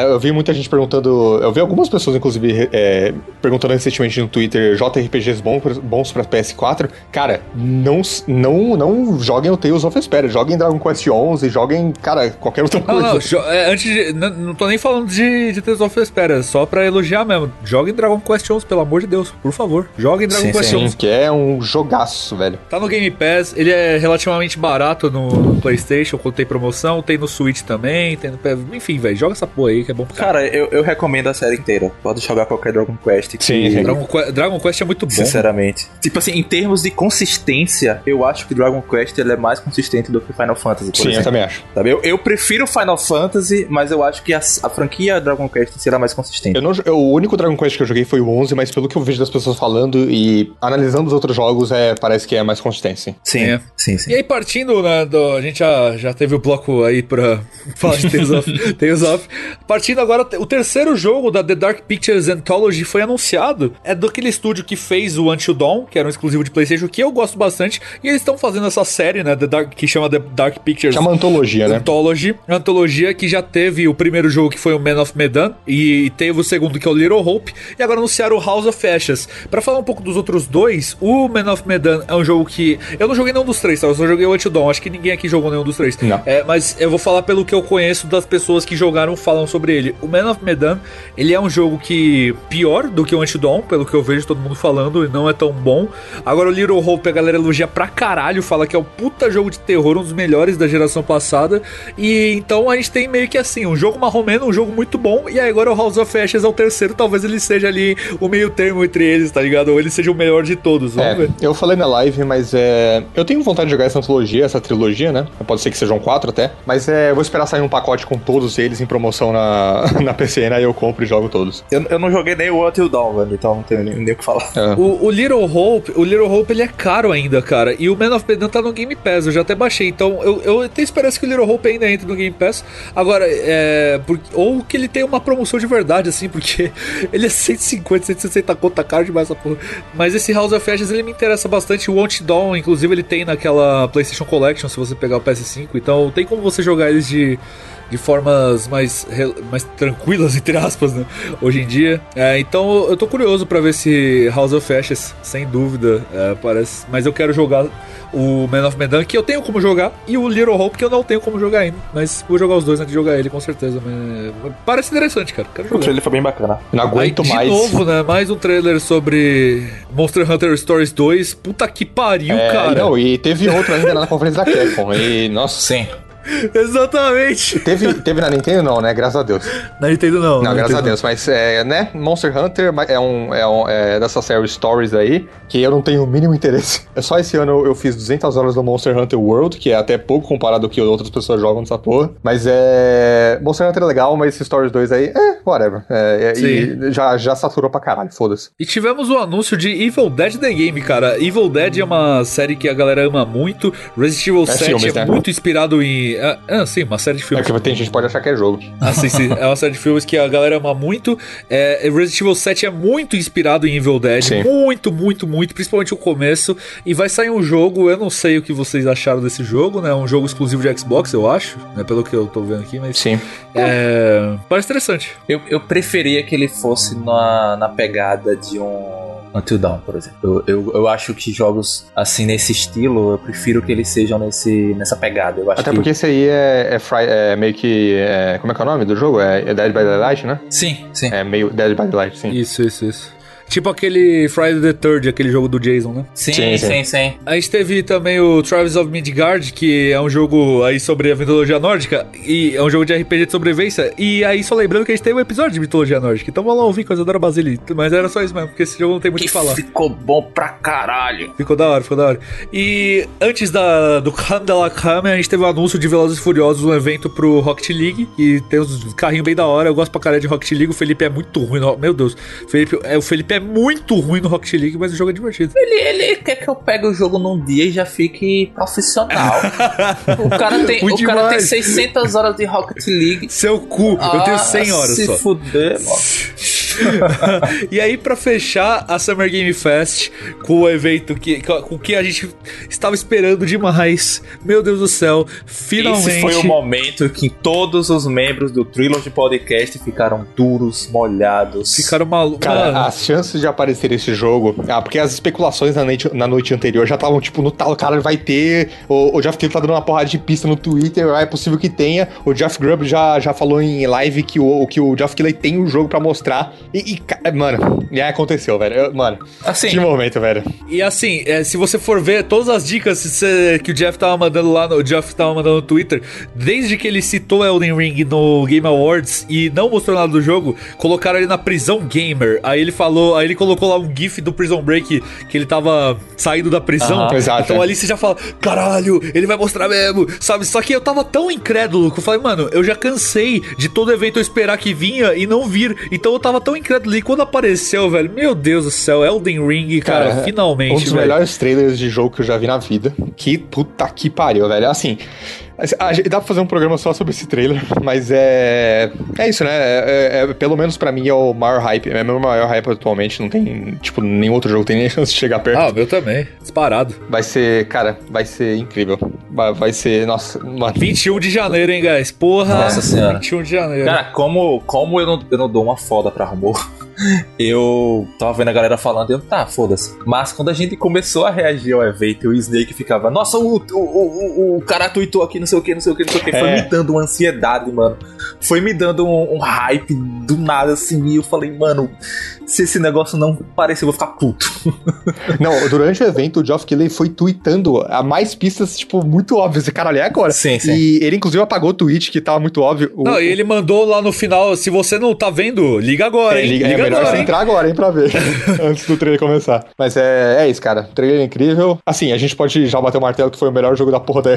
eu vi muita gente perguntando, eu vi algumas pessoas, inclusive, é, perguntando recentemente no Twitter, JRPGs bons, bons pra PS4. Cara, não, não, não joguem o Tales of Vesperia, joguem Dragon Quest 11, joguem, cara, qualquer outra coisa. Não, não, é, antes de, não, não tô nem falando de, de Tales of Vesperia, só pra elogiar mesmo. Joguem Dragon Quest 11, pelo amor de Deus, por favor. Joguem Dragon sim, Quest sim, 11. que é um jogaço, velho. Tá no Game Pass, ele é relativamente barato no, no PlayStation, quando tem promoção, tem no Switch também, tem no, enfim, velho, joga essa porra aí que é bom pra Cara, eu, eu recomendo a série inteira. Pode jogar qualquer Dragon Quest. Que... Sim, Dragon, Dragon, Quest é muito bom. Sinceramente. Tipo assim, em termos de consistência, eu acho que Dragon Quest ele é mais consistente do que Final Fantasy. Sim, exemplo. eu também acho. Sabe? Eu, eu prefiro Final Fantasy, mas eu acho que a, a franquia Dragon Quest será mais consistente. Eu não, eu, o único Dragon Quest que eu joguei foi o 11, mas pelo que eu vejo das pessoas falando e analisando os outros jogos, é, parece que é mais consistente. Sim, é. sim, sim. E aí, partindo, né, do, a gente já, já teve o bloco aí pra falar de Tales of, Tales of. Partindo agora, o terceiro jogo da The Dark Pictures Anthology foi anunciado. É daquele estúdio que fez o Until Dawn, que era um exclusivo de PlayStation, que eu gosto bastante. E eles estão fazendo essa série, né, The Dark, que chama The Dark Pictures. Chama antologia, né? Anthology. Antologia que já teve o primeiro jogo, que foi o Man of Medan, e teve o segundo, que é o Little Hope. E agora anunciaram o House of Ashes. Pra falar um pouco dos outros dois, o Man of Medan é um jogo que. Eu não joguei nenhum dos três, tá? Eu só joguei o Until Dawn. Acho que ninguém aqui jogou nenhum dos três. Não. É, mas eu vou falar pelo que eu conheço das pessoas que jogaram falam sobre ele. O Man of Medan, ele é um jogo que pior do que o Antidon, pelo que eu vejo todo mundo falando, e não é tão bom. Agora o Little Hope a galera elogia pra caralho, fala que é o puta jogo de terror, um dos melhores da geração passada. E então a gente tem meio que assim, um jogo marromeno, um jogo muito bom, e agora o House of Ashes é o terceiro, talvez ele seja ali o meio termo entre eles, tá ligado? Ou ele seja o melhor de todos, vamos é, ver. Eu falei na live, mas é. Eu tenho vontade de jogar essa antologia, essa trilogia, né? Pode ser que sejam quatro até. Mas é, eu vou esperar sair um pacote com todos eles em promoção na, na PCN, aí eu compro e jogo todos. Eu, eu não joguei nem o Until Dawn, velho, então não tenho nem, nem o que falar. É. O, o, Little Hope, o Little Hope ele é caro ainda, cara. E o Man of Medan tá no Game Pass, eu já até baixei. Então eu, eu tenho esperança que o Little Hope ainda entre no Game Pass. Agora, é. Porque, ou que ele tenha uma promoção de verdade, assim, porque ele é 150, 160 conto, tá caro demais essa porra. Mas esse House of Ashes ele me interessa bastante. O Until Dawn, inclusive, ele tem naquela PlayStation Collection, se você pegar o PS5. Então tem como você jogar eles de de formas mais, mais tranquilas, entre aspas, né? Hoje em dia. É, então eu tô curioso para ver se House of Ashes, sem dúvida, é, parece. Mas eu quero jogar o Man of Medan, que eu tenho como jogar, e o Little Hope, que eu não tenho como jogar ainda. Mas vou jogar os dois antes de jogar ele, com certeza. Mas... Parece interessante, cara. Quero jogar. O trailer foi bem bacana. Não aguento Aí, de mais. De novo, né? Mais um trailer sobre Monster Hunter Stories 2. Puta que pariu, é, cara. Não, e teve outro ainda na conferência da Capcom. E, nossa. Sim. Exatamente. Teve, teve na Nintendo não, né? Graças a Deus. Na Nintendo não. Não, graças Nintendo a Deus. Não. Mas, é, né? Monster Hunter é um, é um é dessa série Stories aí, que eu não tenho o mínimo interesse. É só esse ano eu fiz 200 horas do Monster Hunter World, que é até pouco comparado ao que outras pessoas jogam nessa porra. Mas é... Monster Hunter é legal, mas esse Stories 2 aí, é, whatever. É, é, e já, já saturou pra caralho, foda-se. E tivemos o anúncio de Evil Dead The Game, cara. Evil Dead é uma série que a galera ama muito. Resident Evil é 7 filmes, é né? muito inspirado em... Ah, ah sim, uma série de filmes. É que tem gente que pode achar que é jogo. Ah, sim, sim. É uma série de filmes que a galera ama muito. É, Resident Evil 7 é muito inspirado em Evil Dead. Sim. Muito, muito, muito. Principalmente o começo. E vai sair um jogo, eu não sei o que vocês acharam desse jogo, né? Um jogo exclusivo de Xbox, eu acho. Né? Pelo que eu tô vendo aqui, mas. Sim. É, parece interessante. Eu, eu preferia que ele fosse na, na pegada de um Until Dawn, por exemplo. Eu, eu, eu, acho que jogos assim nesse estilo, eu prefiro que eles sejam nesse, nessa pegada. Eu acho Até que... porque esse aí é, é, fry, é meio que. É, como é que é o nome do jogo? É, é Dead by Daylight, né? Sim, sim. É meio Dead by Daylight, sim. Isso, isso, isso. Tipo aquele Friday the Third, aquele jogo do Jason, né? Sim, sim, sim. sim. A gente teve também o Travis of Midgard, que é um jogo aí sobre a mitologia nórdica, e é um jogo de RPG de sobrevivência. E aí, só lembrando que a gente teve um episódio de mitologia nórdica. Então vamos lá ouvir coisa da Basile. Mas era só isso mesmo, porque esse jogo não tem muito o que falar. Ficou bom pra caralho. Ficou da hora, ficou da hora. E antes da, do Kandala Kame, a gente teve o um anúncio de Velozes e Furiosos, um evento pro Rocket League, e tem uns carrinhos bem da hora. Eu gosto pra caralho de Rocket League. O Felipe é muito ruim. No... Meu Deus. Felipe, é, o Felipe é muito ruim no Rocket League, mas o jogo é divertido. Ele, ele quer que eu pegue o jogo num dia e já fique profissional. o cara tem, o cara tem 600 horas de Rocket League. Seu cu, ah, eu tenho 100 horas se só. Se fuder, mano. e aí, pra fechar a Summer Game Fest com o evento que, com que a gente estava esperando demais. Meu Deus do céu, finalmente. Esse foi o momento que todos os membros do Trilogy Podcast ficaram duros, molhados. Ficaram malucos. Cara, as chances de aparecer esse jogo. Ah, porque as especulações na noite, na noite anterior já estavam, tipo, no tal, cara, vai ter. O, o Jeff Keighley tá dando uma porrada de pista no Twitter, é possível que tenha. O Jeff Grubb já, já falou em live que o, que o Jeff Keighley tem um jogo pra mostrar. E, e mano, e aí aconteceu, velho. Eu, mano, assim, que momento, velho. E assim, é, se você for ver todas as dicas que o Jeff tava mandando lá no. O Jeff tava mandando no Twitter, desde que ele citou Elden Ring no Game Awards e não mostrou nada do jogo, colocaram ele na prisão gamer. Aí ele falou, aí ele colocou lá um GIF do Prison Break que ele tava saindo da prisão. Exato, então é. ali você já fala, caralho, ele vai mostrar mesmo, sabe? Só que eu tava tão incrédulo que eu falei, mano, eu já cansei de todo evento eu esperar que vinha e não vir. Então eu tava tão incrédulo e quando apareceu, velho, meu Deus do céu, Elden Ring, cara, cara finalmente. Um dos velho. melhores trailers de jogo que eu já vi na vida. Que puta que pariu, velho. Assim, Dá pra fazer um programa só sobre esse trailer, mas é. É isso, né? É, é, é pelo menos pra mim é o maior hype. É o meu maior hype atualmente. Não tem, tipo, nenhum outro jogo tem nem chance de chegar perto. Ah, o meu também. Disparado. Vai ser, cara, vai ser incrível. Vai, vai ser. Nossa, mano. 21 de janeiro, hein, guys? Porra. Nossa senhora. 21 de janeiro. Cara, como, como eu, não, eu não dou uma foda pra rumor eu tava vendo a galera falando, eu, tá, foda-se. Mas quando a gente começou a reagir ao evento, o Snake ficava, nossa, o, o, o, o cara tweetou aqui, não sei o que, não sei o que, não sei o que. Foi é. me dando uma ansiedade, mano. Foi me dando um, um hype do nada, assim, e eu falei, mano, se esse negócio não parecer, eu vou ficar puto. não, durante o evento, o Geoff Keighley foi tweetando a mais pistas, tipo, muito óbvias. E, caralho, é agora. Sim, sim. E ele, inclusive, apagou o tweet que tava muito óbvio. O, não, e ele mandou lá no final, se você não tá vendo, liga agora, é, hein? Liga, liga é melhor agora, você hein? entrar agora, hein, pra ver. antes do trailer começar. Mas é, é isso, cara. Trailer incrível. Assim, a gente pode já bater o martelo que foi o melhor jogo da porra da,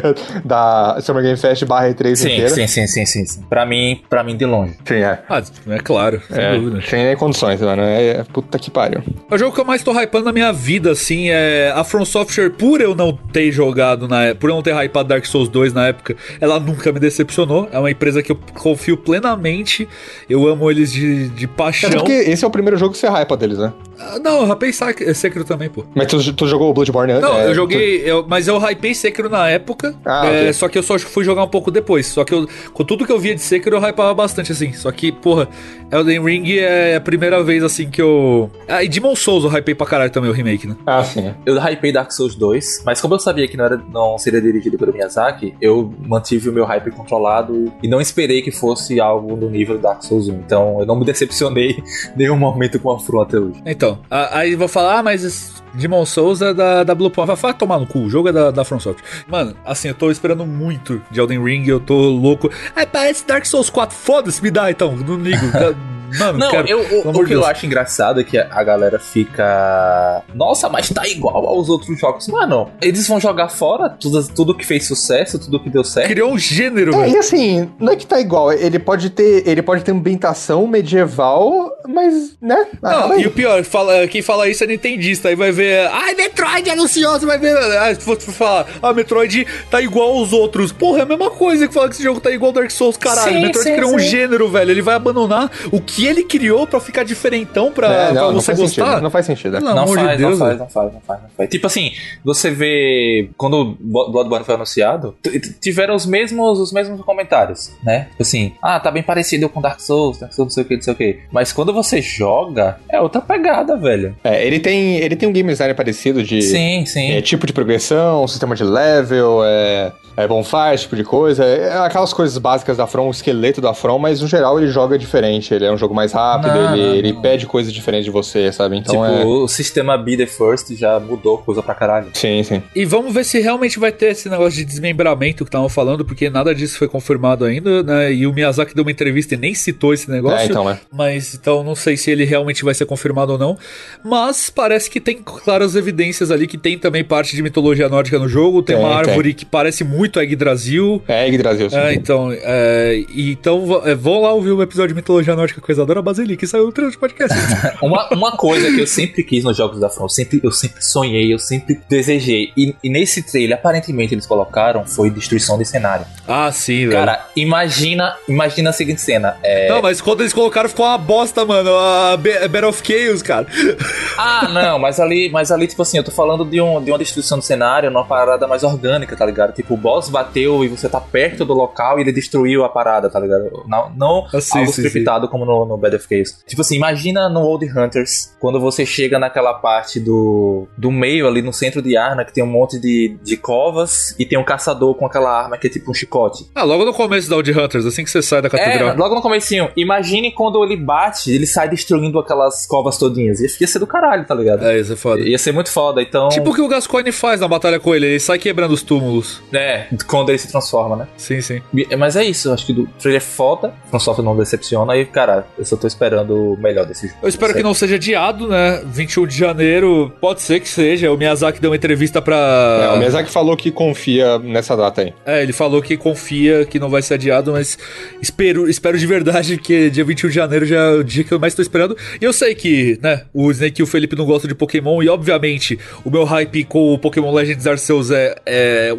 da Summer Game Fest barra E3 sim, inteira. Sim, sim, sim, sim, sim. Pra mim, pra mim, de longe. Sim, é. Ah, é claro, sem é, dúvida. Sem nem condições, mano. É, puta que pariu. O jogo que eu mais tô hypando na minha vida, assim, é a From Software, por eu não ter jogado, na, por eu não ter hypado Dark Souls 2 na época, ela nunca me decepcionou. É uma empresa que eu confio plenamente. Eu amo eles de, de paixão. É porque esse é o primeiro jogo que você hypa deles, né? Ah, não, eu hypei Sekiro também, pô. Mas tu, tu jogou o Bloodborne antes? Não, é, eu joguei, tu... eu, mas eu hypei Sekiro na época, ah, é, okay. só que eu só fui jogar um pouco depois. Só que eu, com tudo que eu via de Sekiro, eu hypava bastante, assim. Só que, porra, Elden Ring é a primeira vez, assim, que eu... Ah, e Demon Souls eu hypei pra caralho também, o remake, né? Ah, sim. Eu hypei Dark Souls 2, mas como eu sabia que não, era, não seria dirigido pelo Miyazaki, eu mantive o meu hype controlado e não esperei que fosse algo do nível Dark Souls 1. Então, eu não me decepcionei em nenhum momento com a Fru até hoje. Então, aí vou falar, ah, mas Demon Souls é da, da Blue Point. Vai tomar no cu, o jogo é da, da From Software. Mano, assim, eu tô esperando muito de Elden Ring, eu tô louco. É, parece Dark Souls 4, foda-se, me dá então, não ligo. Mano, não, quero, eu, o, o que Deus. eu acho engraçado é que a galera fica. Nossa, mas tá igual aos outros jogos. Mano, eles vão jogar fora tudo, tudo que fez sucesso, tudo que deu certo. Criou um gênero, é, E assim, não é que tá igual. Ele pode ter. Ele pode ter ambientação medieval, mas, né? Ah, não, e o pior, fala, quem fala isso é nintendista. Aí vai ver. Ai, Metroid anunciou, você vai ver. Ah, se for falar, ah, Metroid tá igual aos outros. Porra, é a mesma coisa que falar que esse jogo tá igual ao Dark Souls, caralho. Sim, Metroid sim, criou sim. um gênero, velho. Ele vai abandonar o que que ele criou pra ficar diferentão pra, é, não, pra você não gostar. Sentido, não faz sentido. Não, não, faz, de Deus, não, faz, não, faz, não faz, não faz, Tipo assim, você vê. Quando Bloodborne foi anunciado, tiveram os mesmos, os mesmos comentários, né? Tipo assim, ah, tá bem parecido com Dark Souls, Dark Souls, não sei o que, não sei o que. Mas quando você joga, é outra pegada, velho. É, ele tem, ele tem um game design parecido de. Sim, sim. É, tipo de progressão, sistema de level, é é, bonfire, esse tipo de coisa. É, é aquelas coisas básicas da From, o esqueleto da From, mas no geral ele joga diferente. Ele é um jogo mais rápido, não, ele, não, ele não. pede coisas diferentes de você, sabe? Então tipo, é... o sistema Be the First já mudou coisa pra caralho. Sim, sim. E vamos ver se realmente vai ter esse negócio de desmembramento que estavam falando, porque nada disso foi confirmado ainda, né? E o Miyazaki deu uma entrevista e nem citou esse negócio. É, então, né? Mas então não sei se ele realmente vai ser confirmado ou não. Mas parece que tem claras evidências ali que tem também parte de mitologia nórdica no jogo. Tem, tem uma árvore tem. que parece muito Yggdrasil. É, Yggdrasil, sim. É, então, é, então é, vão lá ouvir o episódio de mitologia nórdica com Isadora Basilica, que saiu no trailer de podcast. uma, uma coisa que eu sempre quis nos jogos da From, sempre, eu sempre sonhei, eu sempre desejei. E, e nesse trailer, aparentemente, eles colocaram foi destruição de cenário. ah, sim, velho. Cara, imagina, imagina a seguinte cena. É... Não, mas quando eles colocaram ficou uma bosta, mano. A Battle of Chaos, cara. Ah, não, mas ali, mas ali, tipo assim, eu tô falando de, um, de uma destruição do cenário numa parada mais orgânica, tá ligado? Tipo, o boss bateu e você tá perto do local e ele destruiu a parada, tá ligado? Não, não Ah, sim, algo sim, scriptado como no, no Bad of Chaos. Tipo assim, imagina no Old Hunters, quando você chega naquela parte do, do meio ali no centro de Arna, que tem um monte de, de covas e tem um caçador com aquela arma que é tipo um chicote. Ah, logo no começo da Old Hunters, assim que você sai da É, catedral. logo no comecinho. Imagine quando ele bate, ele sai destruindo aquelas covas todinhas. Ia ser do caralho, tá ligado? É, isso é foda. Ia ser muito foda, então. Tipo o que o Gascoigne faz na batalha com ele, ele sai quebrando os túmulos. É, quando ele se transforma, né? Sim, sim. Mas é isso, acho que o trailer é foda, From Software não decepciona e, cara, eu só tô esperando o melhor desse jogo. Eu espero que não seja adiado, né? 21 de janeiro, pode ser que seja. O Miyazaki deu uma entrevista pra. É, o Miyazaki falou que confia nessa data aí. É, ele falou que confia que não vai ser adiado, mas espero, espero de verdade que dia 21 de janeiro já é o dia que eu mais tô esperando. E eu sei que, né, o Snake e o Felipe não gostam de Pokémon, e obviamente o meu hype com o Pokémon Legends Arceus é, é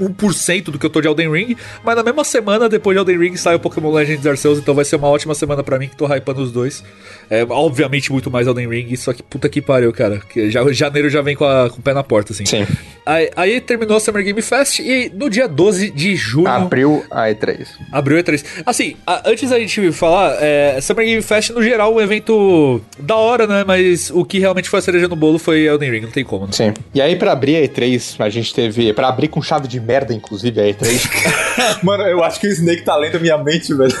1% do que eu tô de Elden Ring, mas na mesma semana, depois de Elden Ring, sai o Pokémon Legends Arceus, então vai ser uma ótima semana pra mim tô hypando os dois. É, obviamente muito mais Elden Ring, só que puta que pariu, cara. Que já, janeiro já vem com, a- com o pé na porta, assim. Sim. Aí, aí terminou a Summer Game Fest e no dia 12 de junho. Abriu a E3. Abriu E3. Assim, a- antes da gente falar, é, Summer Game Fest, no geral, um evento da hora, né? Mas o que realmente foi a cereja no bolo foi Elden Ring, não tem como, né? Sim. E aí, pra abrir a E3, a gente teve. Pra abrir com chave de merda, inclusive, a E3. Mano, eu acho que o Snake tá lendo minha mente, velho.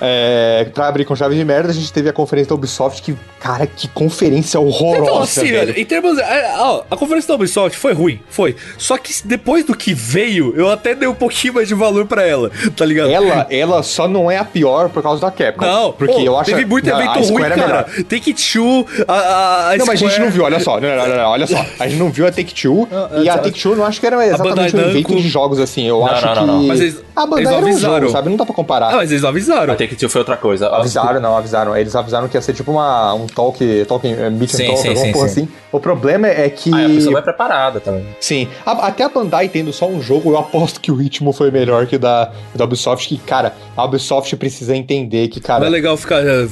é, pra abrir com chave de merda, a gente teve a conferência da Ubisoft, que, cara, que conferência horrorosa. Então, assim, velho, em termos. é, ó, a conferência da Ubisoft foi ruim, foi. Só que depois do que veio, eu até dei um pouquinho mais de valor pra ela, tá ligado? Ela, ela só não é a pior por causa da Capcom. Não, porque pô, eu acho teve muito não, a evento ruim, Square é cara. Take Two, a, a, a Não, mas a gente Square- não viu, olha só. Não, não, não, não, olha só. A gente não viu a Take-Two. Não, e a a- Take-Two eu não acho que era exatamente um evento de jogos, assim. Eu Não, acho não, não, que... não. Mas eles- a Bandai eles era um avisaram. jogo, sabe? Não dá pra comparar. Ah, mas eles não avisaram. Take Two foi outra coisa. Avisaram, não, avisaram. Eles avisaram que ia ser tipo uma, um talk, talk eh, meet and Sim, talk, sim, alguma sim, porra sim. assim. O problema é que... Ah, a pessoa vai preparada também. Sim, a- até a Bandai tendo só um jogo, eu aposto que o ritmo foi melhor que o da, da Ubisoft, que, cara, a Ubisoft precisa entender que, cara... Não é legal ficar é,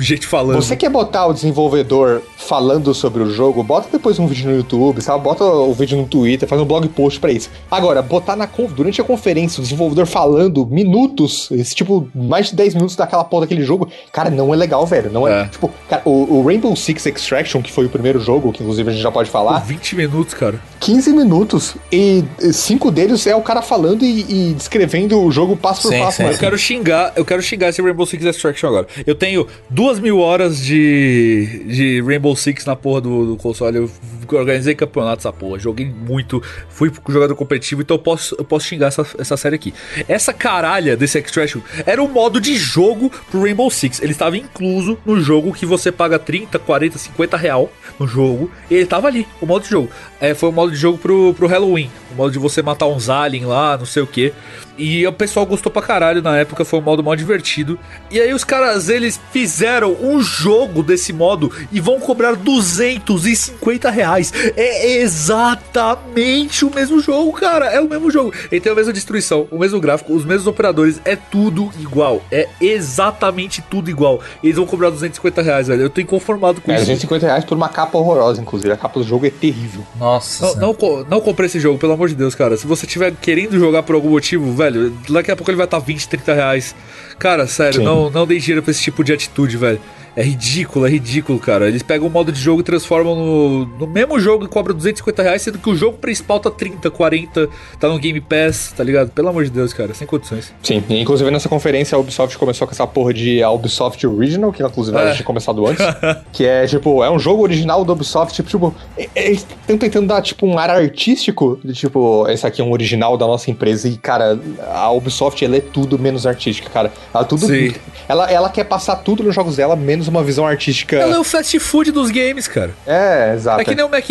gente falando. Você quer botar o desenvolvedor falando sobre o jogo, bota depois um vídeo no YouTube, sabe? Bota o vídeo no Twitter, faz um blog post pra isso. Agora, botar na durante a conferência o desenvolvedor falando minutos, esse tipo, mais de 10 minutos daquela porra daquele jogo, cara, não é legal, velho. Não é. É. Tipo, cara, o, o Rainbow Six Extraction, que foi o primeiro jogo, que inclusive a gente já pode falar, 20 minutos, cara. 15 minutos e e cinco deles é o cara falando e, e descrevendo o jogo passo por Sim, passo. sim, né? Eu quero xingar, eu quero xingar esse Rainbow Six Extraction agora. Eu tenho duas mil horas de, de Rainbow Six na porra do, do console. Eu organizei campeonato dessa porra, joguei muito, fui jogador competitivo, então eu posso, eu posso xingar essa, essa série aqui. Essa caralha desse Extraction era um modo de jogo pro Rainbow Six. Ele estava incluso no jogo que você paga 30, 40, 50 real no jogo. E ele tava ali, o modo de jogo. É, foi o modo de jogo pro, pro Halloween. O modo de você matar uns aliens lá, não sei o que. E o pessoal gostou pra caralho na época, foi um modo mó divertido. E aí os caras, eles fizeram um jogo desse modo e vão cobrar 250 reais. É exatamente o mesmo jogo, cara. É o mesmo jogo. Ele tem a mesma destruição, o mesmo gráfico, os mesmos operadores. É tudo igual. É exatamente tudo igual. E eles vão cobrar 250 reais, velho. Eu tô inconformado com É, isso. 250 reais por uma capa horrorosa, inclusive. A capa do jogo é terrível. Nossa. Não, senhora. não, não comprei esse jogo, pelo amor de Deus, cara. Se você tiver querendo jogar por algum motivo, velho, daqui a pouco ele vai estar 20, 30 reais. Cara, sério, Sim. não, não dei dinheiro pra esse tipo de atitude, velho. É ridículo, é ridículo, cara. Eles pegam o modo de jogo e transformam no, no mesmo jogo e cobram 250 reais, sendo que o jogo principal tá 30, 40, tá no Game Pass, tá ligado? Pelo amor de Deus, cara, sem condições. Sim, e, inclusive nessa conferência a Ubisoft começou com essa porra de a Ubisoft Original, que inclusive É. ela tinha começado antes. que é tipo, é um jogo original da Ubisoft, tipo, tipo eles estão tentando dar tipo um ar artístico, de tipo, esse aqui é um original da nossa empresa. E, cara, a Ubisoft ela é tudo menos artística, cara. Ela tudo. Sim. Ela, ela quer passar tudo nos jogos dela, menos menos uma visão artística. Ela é o fast food dos games, cara. É, exato. É que nem o Mac.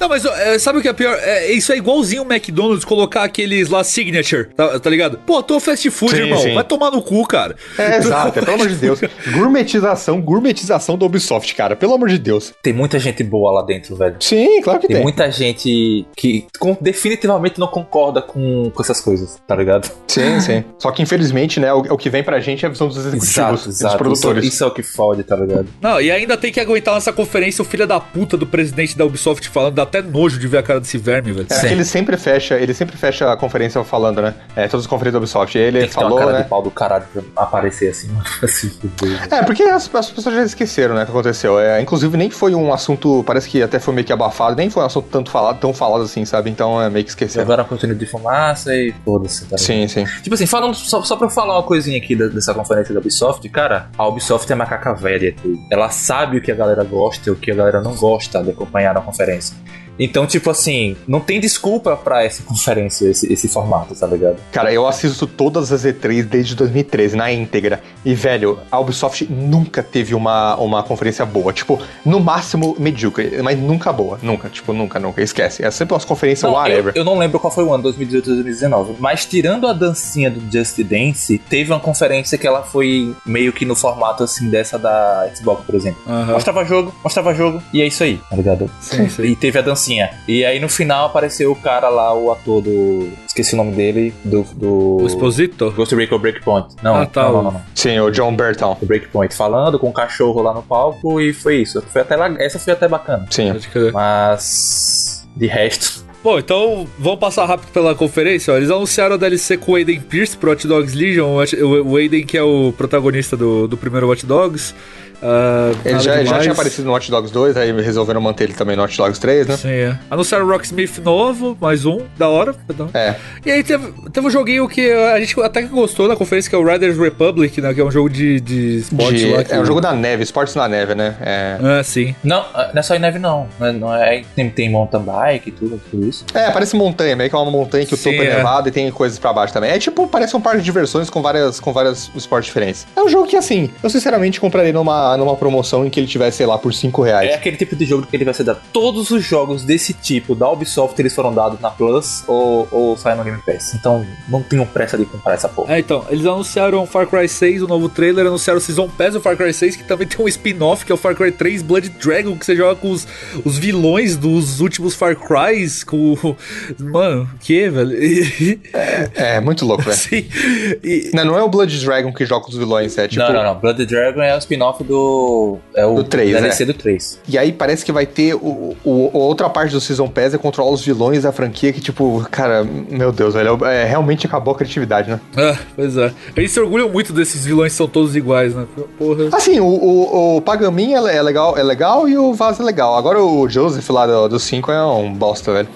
Não, mas é, sabe o que é pior? É, isso é igualzinho o McDonald's colocar aqueles lá signature, tá, tá ligado? Pô, tô fast food, Sim, irmão. sim. Vai tomar no cu, cara. É, exato, é, pelo amor de Deus. Gourmetização, gourmetização da Ubisoft, cara. Pelo amor de Deus. Tem muita gente boa lá dentro, velho. Sim, claro que Tem tem. muita gente que com- definitivamente não concorda com, com essas coisas, tá ligado? Sim, sim. Só que infelizmente, né, o, o que vem pra gente é a visão dos executivos e dos Isso, produtores. isso é o que fode, tá ligado? Não, e ainda tem que aguentar nessa conferência o filho da puta do presidente da Ubisoft falando. Dá até nojo de ver a cara desse verme, velho. É ele sempre fecha, ele sempre fecha a conferência falando, né? É, todas as conferências da Ubisoft. Ele Tem que ter falou, uma cara né? de pau do caralho pra aparecer assim, fuder. É, porque as, as pessoas já esqueceram, né, o que aconteceu. É, inclusive, nem foi um assunto, parece que até foi meio que abafado, nem foi um assunto tanto falado, tão falado assim, sabe? Então é meio que esqueceram. Jogaram a cortina de fumaça e foda-se, tá? Sim, sim. Tipo assim, falando só, só pra eu falar uma coisinha aqui da- dessa conferência da Ubisoft, cara, a Ubisoft é macaca velha. Ela sabe o que a galera gosta e o que a galera não gosta de acompanhar na conferência. Então, tipo assim, não tem desculpa pra essa conferência, esse, esse formato, tá ligado? Cara, eu assisto todas as E3 desde 2013, na íntegra. E, velho, a Ubisoft nunca teve uma, uma conferência boa. Tipo, no máximo medíocre, mas nunca boa. Nunca, tipo, nunca, nunca. Esquece. É sempre umas conferências Não, eu, whatever. eu não lembro qual foi o ano, 2018 ou 2019. Mas tirando a dancinha do Just Dance, teve uma conferência que ela foi meio que no formato assim dessa da Xbox, por exemplo. Aham. Mostrava jogo, mostrava jogo, e é isso aí, tá ligado? Sim, sim. E teve a dancinha. E aí no final apareceu o cara lá, o ator do. Esqueci o nome dele, do. do... O Exposito? Ghost Recon Breakpoint. Não, Ah, tá, não, não, não, não. Sim, o John Berton. O Breakpoint falando com o cachorro lá no palco e foi isso. Foi até lá, essa foi até bacana. Sim. Mas. De resto. Bom, então vamos passar rápido pela conferência. Ó. Eles anunciaram a DLC com o Aiden Pierce pro Watch Dogs Legion. O Aiden que é o protagonista do, do primeiro Watch Dogs. Ah, Ele já, ele já tinha aparecido no Watch Dogs 2, aí resolveram manter ele também no Watch Dogs 3, né? Sim, é. Anunciaram o Rocksmith novo, mais um, da hora. Perdão. É. E aí teve, teve um joguinho que a gente até que gostou na conferência, que é o Riders Republic, né? Que é um jogo de, de esporte De- lá. Que... é um jogo da neve, esportes na neve, né? É, É, sim. Não, não é só em neve, não. Não é, não é- tem, tem mountain bike e tudo, tudo isso. é, parece montanha, meio que é uma montanha que o Sim, topo é é. nevado e tem coisas pra baixo também. É tipo, parece um parque de diversões com várias, com vários esportes diferentes. É um jogo que, assim, eu sinceramente compraria numa, numa promoção em que ele tivesse, sei lá, por 5 reais. É aquele tipo de jogo que ele vai ser dado. Todos os jogos desse tipo da Ubisoft eles foram dados na Plus ou, ou saem no Game Pass. Então não tenham pressa de comprar essa porra. É, então, eles anunciaram Far Cry 6, o novo trailer, anunciaram o Season Pass do Far Cry 6, que também tem um spin-off, que é o Far Cry 3 Blood Dragon, que você joga com os, os vilões dos últimos Far Crys, com o... Mano, o que, velho? E- É, muito louco, velho. Sim. E- Não, não é o Blood Dragon que joga com os vilões, é tipo. não, não, não. Blood Dragon é o spin-off do. É o Do três, DLC é. do 3. E aí parece que vai ter o, o- outra parte do Season Pass é controlar os vilões da franquia que, tipo, cara, meu Deus, velho, é, realmente acabou a criatividade, né? Ah, pois é. Eles se orgulham muito desses vilões que são todos iguais, né? Porra. Assim, o, o, o Pagamin é, é legal, é legal e o Vaz é legal. Agora o Joseph lá do, do 5 é um bosta, velho.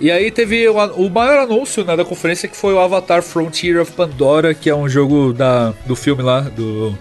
E aí teve o, o maior anúncio né, da conferência que foi o Avatar Frontier of Pandora, que é um jogo da, do filme lá, do.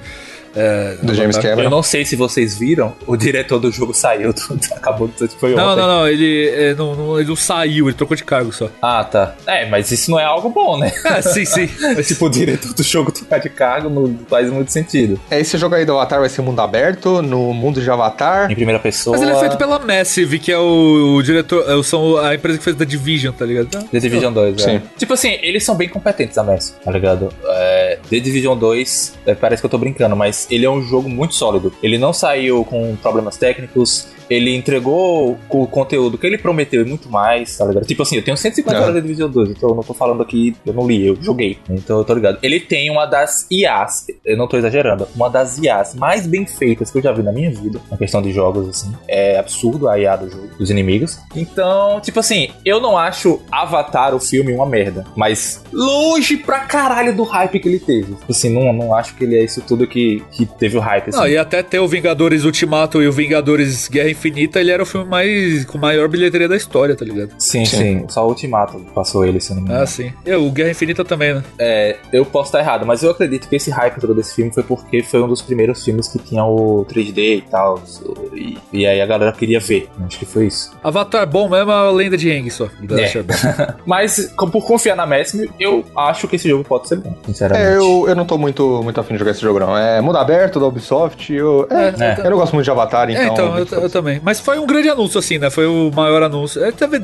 É, Do James Avatar. Eu Cameron. não sei se vocês viram, o diretor do jogo saiu. Acabou de. Foi Não, ontem. não, não, ele, é, não, não, ele não saiu, ele trocou de cargo só. Ah, tá. É, mas isso não é algo bom, né? Ah, sim, sim. Mas, tipo, o diretor do jogo trocar de cargo não faz muito sentido. É, esse jogo aí do Avatar vai ser mundo aberto, no mundo de Avatar. Em primeira pessoa. mas ele é feito pela Massive, que é o, o diretor, é, são a empresa que fez The Division, tá ligado? The Division 2, Sim. é. Tipo assim, eles são bem competentes, a Messi, tá ligado? É, The Division 2, é, parece que eu tô brincando, mas ele é um jogo muito sólido. Ele não saiu com problemas técnicos, ele entregou o conteúdo que ele prometeu e muito mais, tá ligado? Tipo assim, eu tenho 150 É. horas de Division 2, então eu não tô falando aqui, eu não li, eu joguei. Então eu tô ligado. Ele tem uma das IAs, eu não tô exagerando, uma das IAs mais bem feitas que eu já vi na minha vida, na questão de jogos, assim. É absurdo a IA do jogo, dos inimigos. Então, tipo assim, eu não acho Avatar, o filme, uma merda. Mas longe pra caralho do hype que ele teve. Tipo assim, não, não acho que ele é isso tudo que, que teve o hype, assim. Não, e até ter o Vingadores Ultimato e o Vingadores Guerra Infinita, ele era o filme mais com maior bilheteria da história, tá ligado? Sim, sim. sim. Só o Ultimato passou ele, se não me engano. Ah, sim. E o Guerra Infinita também, né? É, eu posso estar errado, mas eu acredito que esse hype todo desse filme foi porque foi um dos primeiros filmes que tinha o 3D e tal. E, e aí a galera queria ver. Acho que foi isso. Avatar bom mesmo é a lenda de Aang só. É. mas por confiar na Messi, eu acho que esse jogo pode ser bom, sinceramente. É, eu, eu não tô muito, muito afim de jogar esse jogo, não. É mundo aberto da Ubisoft. Eu, é, é. eu não gosto muito de Avatar, então. É, então, eu, eu, também. Mas foi um grande anúncio, assim, né? Foi o maior anúncio. É, teve,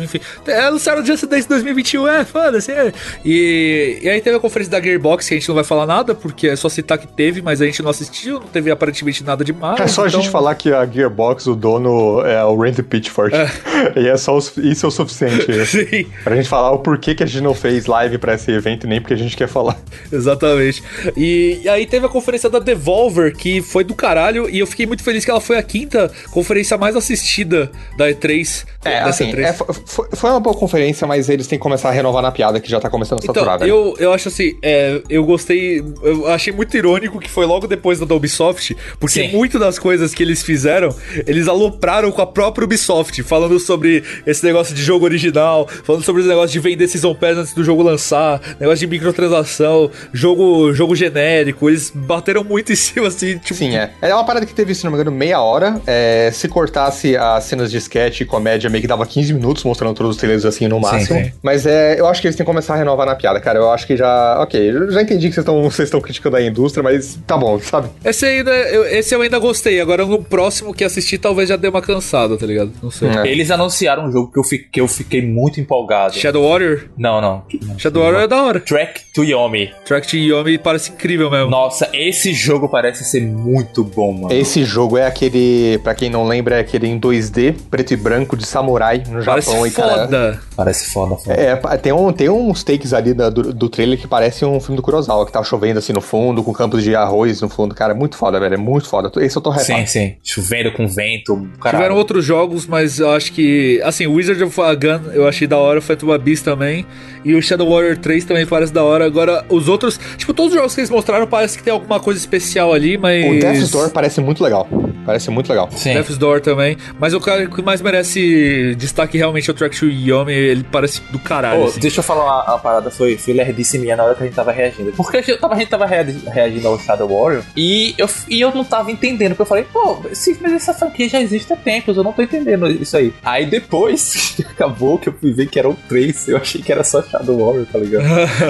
enfim, é, anunciaram o Just Dance 2021, é, foda-se. É. E, e aí teve a conferência da Gearbox, que a gente não vai falar nada, porque é só citar que teve, mas a gente não assistiu, não teve aparentemente nada demais. É só então... a gente falar que a Gearbox, o dono é o Randy Pitchford. É. E é só os, isso é o suficiente. Sim. Pra gente falar o porquê que a gente não fez live pra esse evento, nem porque a gente quer falar. Exatamente. E, e aí teve a conferência da Devolver, que foi do caralho, e eu fiquei muito feliz que ela foi a quinta conferência mais assistida da E3. É, assim, E3. É, foi, foi uma boa conferência, mas eles têm que começar a renovar na piada, que já tá começando a saturar, então, Eu, eu acho assim, é, eu gostei, eu achei muito irônico que foi logo depois da Ubisoft, porque muito das coisas que eles fizeram, eles alopraram com a própria Ubisoft, falando sobre esse negócio de jogo original, falando sobre os negócios de vender Season Pass antes do jogo lançar, negócio de microtransação, jogo, jogo genérico, eles bateram muito em cima, assim, tipo... Sim, é. É uma parada que teve, se não me engano, meia hora, é, se cortasse as cenas de sketch e comédia, meio que dava 15 minutos, mostrando todos os trailers, assim, no máximo. Sim, sim. Mas é, eu acho que eles têm que começar a renovar na piada, cara, eu acho que já... Ok, eu já entendi que vocês estão criticando a indústria, mas tá bom, sabe? Esse, ainda, eu, esse eu ainda gostei, agora no próximo que assistir talvez já dê uma cansada, tá ligado? Não sei. É. Eles anunciaram um jogo que eu, fiquei, que eu fiquei muito empolgado. Shadow Warrior? Não, não. Shadow Warrior é da hora. Track to Yomi. Track to Yomi parece incrível mesmo. Nossa, esse jogo parece ser muito bom, mano. Esse jogo é aquele, pra quem não lembra, é aquele em 2D, preto e branco, de samurai no parece Japão. Parece foda. Cara, parece foda, foda. É, tem, um, tem uns takes ali do, do trailer que parece um filme do Kurosawa, que tá chovendo assim no fundo, com campos de arroz no fundo. Cara, é muito foda, velho. É muito foda. Esse eu tô hypado. Sim, sim. Chovendo com vento. Caralho. Tiveram outros jogos, mas eu acho que. Assim, Wizard of Gun eu achei da hora, Phantom Abyss também. E o Shadow Warrior 3 também parece da hora. Agora, os outros. Tipo, todos os jogos que eles mostraram parece que tem alguma coisa especial ali, mas. O Death's Door parece muito legal. Parece muito legal. Sim. Death's Door também. Mas o cara que mais merece destaque realmente é o Track to Yomi. Ele parece do caralho. Oh, assim. Deixa eu falar uma, uma, parada, foi, foi lerdice minha na hora que a gente tava reagindo. Porque a gente tava reagindo ao Shadow Warrior e eu, e eu não tava entendendo. Porque eu falei, pô, esse, mas essa franquia já existe há tempos, eu não tô entendendo isso aí. Aí depois que acabou, que eu fui ver que era o 3, eu achei que era só Shadow Warrior, tá ligado?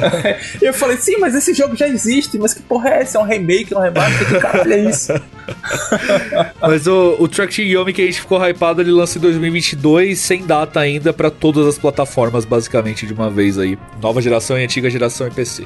eu falei, sim, mas esse jogo já existe, mas que porra é essa? É um remake, é um remaster? Que caralho é isso? mas o, o Track Yomi que a gente ficou hypado, ele lança em 2022, sem data ainda, para todas as plataformas, basicamente, de uma vez aí. Nova geração e antiga geração e PC.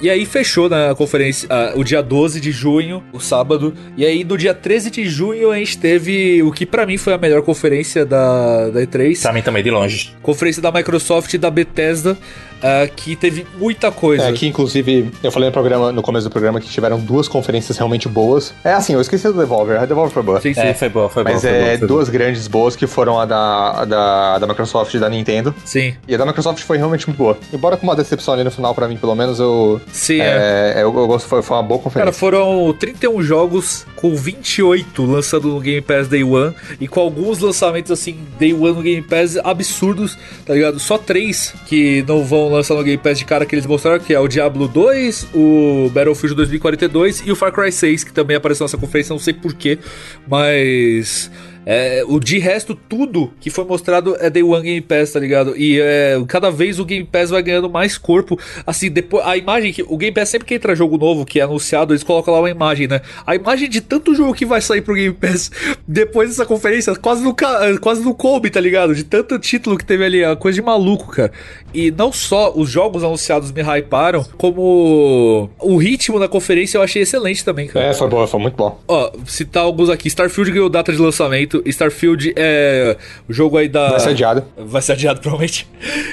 E aí fechou na conferência uh, o dia 12 de junho, o sábado, e aí no dia 13 de junho a gente teve o que para mim foi a melhor conferência da, da E3. Pra mim também, de longe. Conferência da Microsoft e da Bethesda. Uh, que teve muita coisa. É, que inclusive, eu falei no programa, no começo do programa, que tiveram duas conferências realmente boas. É assim, eu esqueci do Devolver, a Devolver foi boa. Sim, sim. É, foi boa, foi boa. Mas foi é boa, foi duas boa. grandes boas que foram a da, a da, da Microsoft e da Nintendo. Sim. E a da Microsoft foi realmente muito boa. Embora com uma decepção ali no final, pra mim, pelo menos, eu. Sim, é. é. Eu, eu gosto, foi, foi uma boa conferência. Cara, foram 31 jogos com 28 lançando no Game Pass Day One e com alguns lançamentos assim, Day One no Game Pass absurdos, tá ligado? Só três que não vão lançar no Game Pass de cara que eles mostraram, que é o Diablo 2, o Battlefield 2042 e o Far Cry 6, que também apareceu nessa conferência, não sei porquê, mas é, o de resto, tudo que foi mostrado é Day One Game Pass, tá ligado? E é, cada vez o Game Pass vai ganhando mais corpo. Assim, depois a imagem que. O Game Pass, sempre que entra jogo novo que é anunciado, eles colocam lá uma imagem, né? A imagem de tanto jogo que vai sair pro Game Pass depois dessa conferência, quase no, quase no coube, tá ligado? De tanto título que teve ali, é uma coisa de maluco, cara. E não só os jogos anunciados me hyparam, como o ritmo da conferência eu achei excelente também, cara. É, foi bom, foi muito bom. Ó, citar alguns aqui: Starfield ganhou data de lançamento. Starfield é o jogo aí da. Vai ser adiado. Vai ser adiado, provavelmente.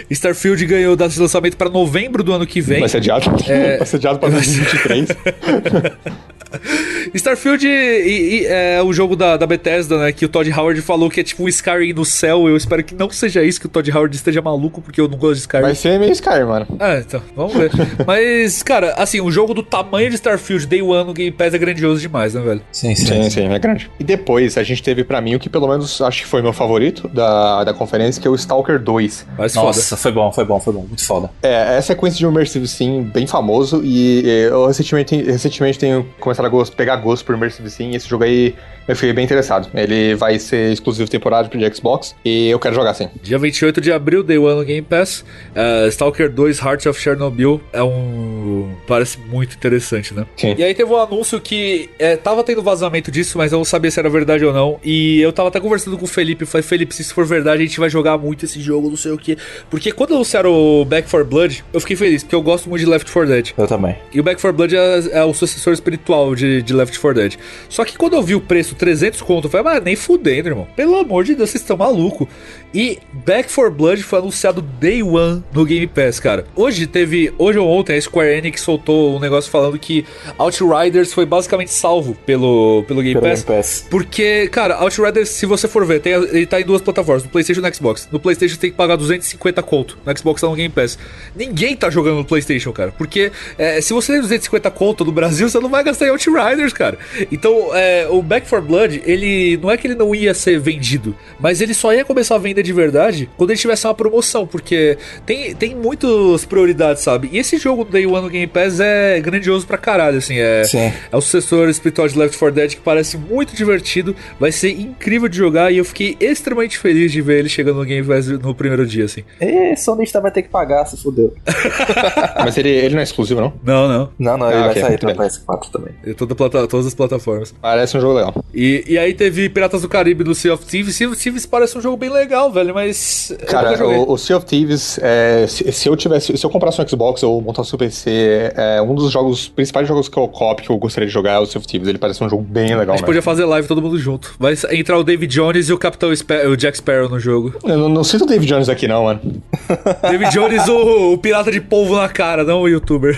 Starfield ganhou data de lançamento para novembro do ano que vem. Vai ser adiado. É... Vai ser adiado para 2023. Starfield e, e, é o jogo da, da Bethesda, né? Que o Todd Howard falou que é tipo um Skyrim no céu. Eu espero que não seja isso, que o Todd Howard esteja maluco, porque eu não gosto de Skyrim. Vai ser meio Skyrim, mano. É, então, vamos ver. Mas, cara, assim, um jogo do tamanho de Starfield Day One no Game Pass é grandioso demais, né, velho? Sim, sim. Sim, sim, é grande. E depois a gente teve pra mim o que pelo menos acho que foi meu favorito da, da conferência, que é o Stalker 2. Mas Nossa, foda. foi bom, foi bom, foi bom. Muito foda. É, é sequência de um Immersive Sim bem famoso e eu recentemente, recentemente tenho começado a pegar gosto por Immersive Sim esse jogo aí eu fiquei bem interessado. Ele vai ser exclusivo temporário pro Xbox e eu quero jogar sim. Dia 28 de abril, Day One no Game Pass. Uh, Stalker 2 Hearts of Chernobyl é um. Parece muito interessante, né? Sim. E aí teve um anúncio que é, tava tendo vazamento disso, mas eu não sabia se era verdade ou não. E eu tava até conversando com o Felipe. Falei, Felipe, se isso for verdade, a gente vai jogar muito esse jogo, não sei o que. Porque quando anunciaram o Back 4 Blood, eu fiquei feliz, porque eu gosto muito de Left 4 Dead. Eu também. E o Back 4 Blood é, é o sucessor espiritual de, de Left 4 Dead. Só que quando eu vi o preço 300 conto, eu falei, mas nem fudendo, irmão. Pelo amor de Deus, vocês estão malucos. E Back 4 Blood foi anunciado Day One no Game Pass, cara. Hoje teve, hoje ou ontem, a Square Enix soltou um negócio falando que Outriders foi basicamente salvo pelo, pelo Game, pelo Pass, Game Pass. Porque, cara, Outriders, se você for ver, tem, ele tá em duas plataformas, no PlayStation e no Xbox. No PlayStation você tem que pagar 250 conto, no Xbox tá no Game Pass. Ninguém tá jogando no PlayStation, cara. Porque é, se você tem 250 conto no Brasil, você não vai gastar em Outriders, cara. Então, é, o Back 4 Blood, ele não é que ele não ia ser vendido, mas ele só ia começar a vender de verdade quando ele tivesse uma promoção, porque tem, tem muitas prioridades, sabe? E esse jogo do Day One no Game Pass é grandioso pra caralho, assim. É, Sim. é o sucessor espiritual de Left 4 Dead que parece muito divertido, vai ser incrível de jogar e eu fiquei extremamente feliz de ver ele chegando no Game Pass no primeiro dia, assim. E sonista vai ter que pagar, se fudeu. Mas ele, ele não é exclusivo, não? Não, não. Não, não, ele ah, vai okay, sair pra PS4 também. E toda plata, todas as plataformas. Parece um jogo legal. E, e aí teve Piratas do Caribe do Sea of Thieves. Sea of Thieves parece um jogo bem legal, velho, mas. Cara, o, o, Sea of Thieves, é, se, se, eu tivesse. Se eu comprasse um Xbox ou montasse um PC, é, um dos jogos, principais jogos que eu copy que eu gostaria de jogar é o Sea of Thieves. Ele parece um jogo bem legal, A gente podia fazer live todo mundo junto. Vai entrar o David Jones e o Capitão o Jack Sparrow no jogo. Eu não, não sinto o David Jones aqui, não, mano. David Jones, o, o pirata de polvo na cara, não o youtuber.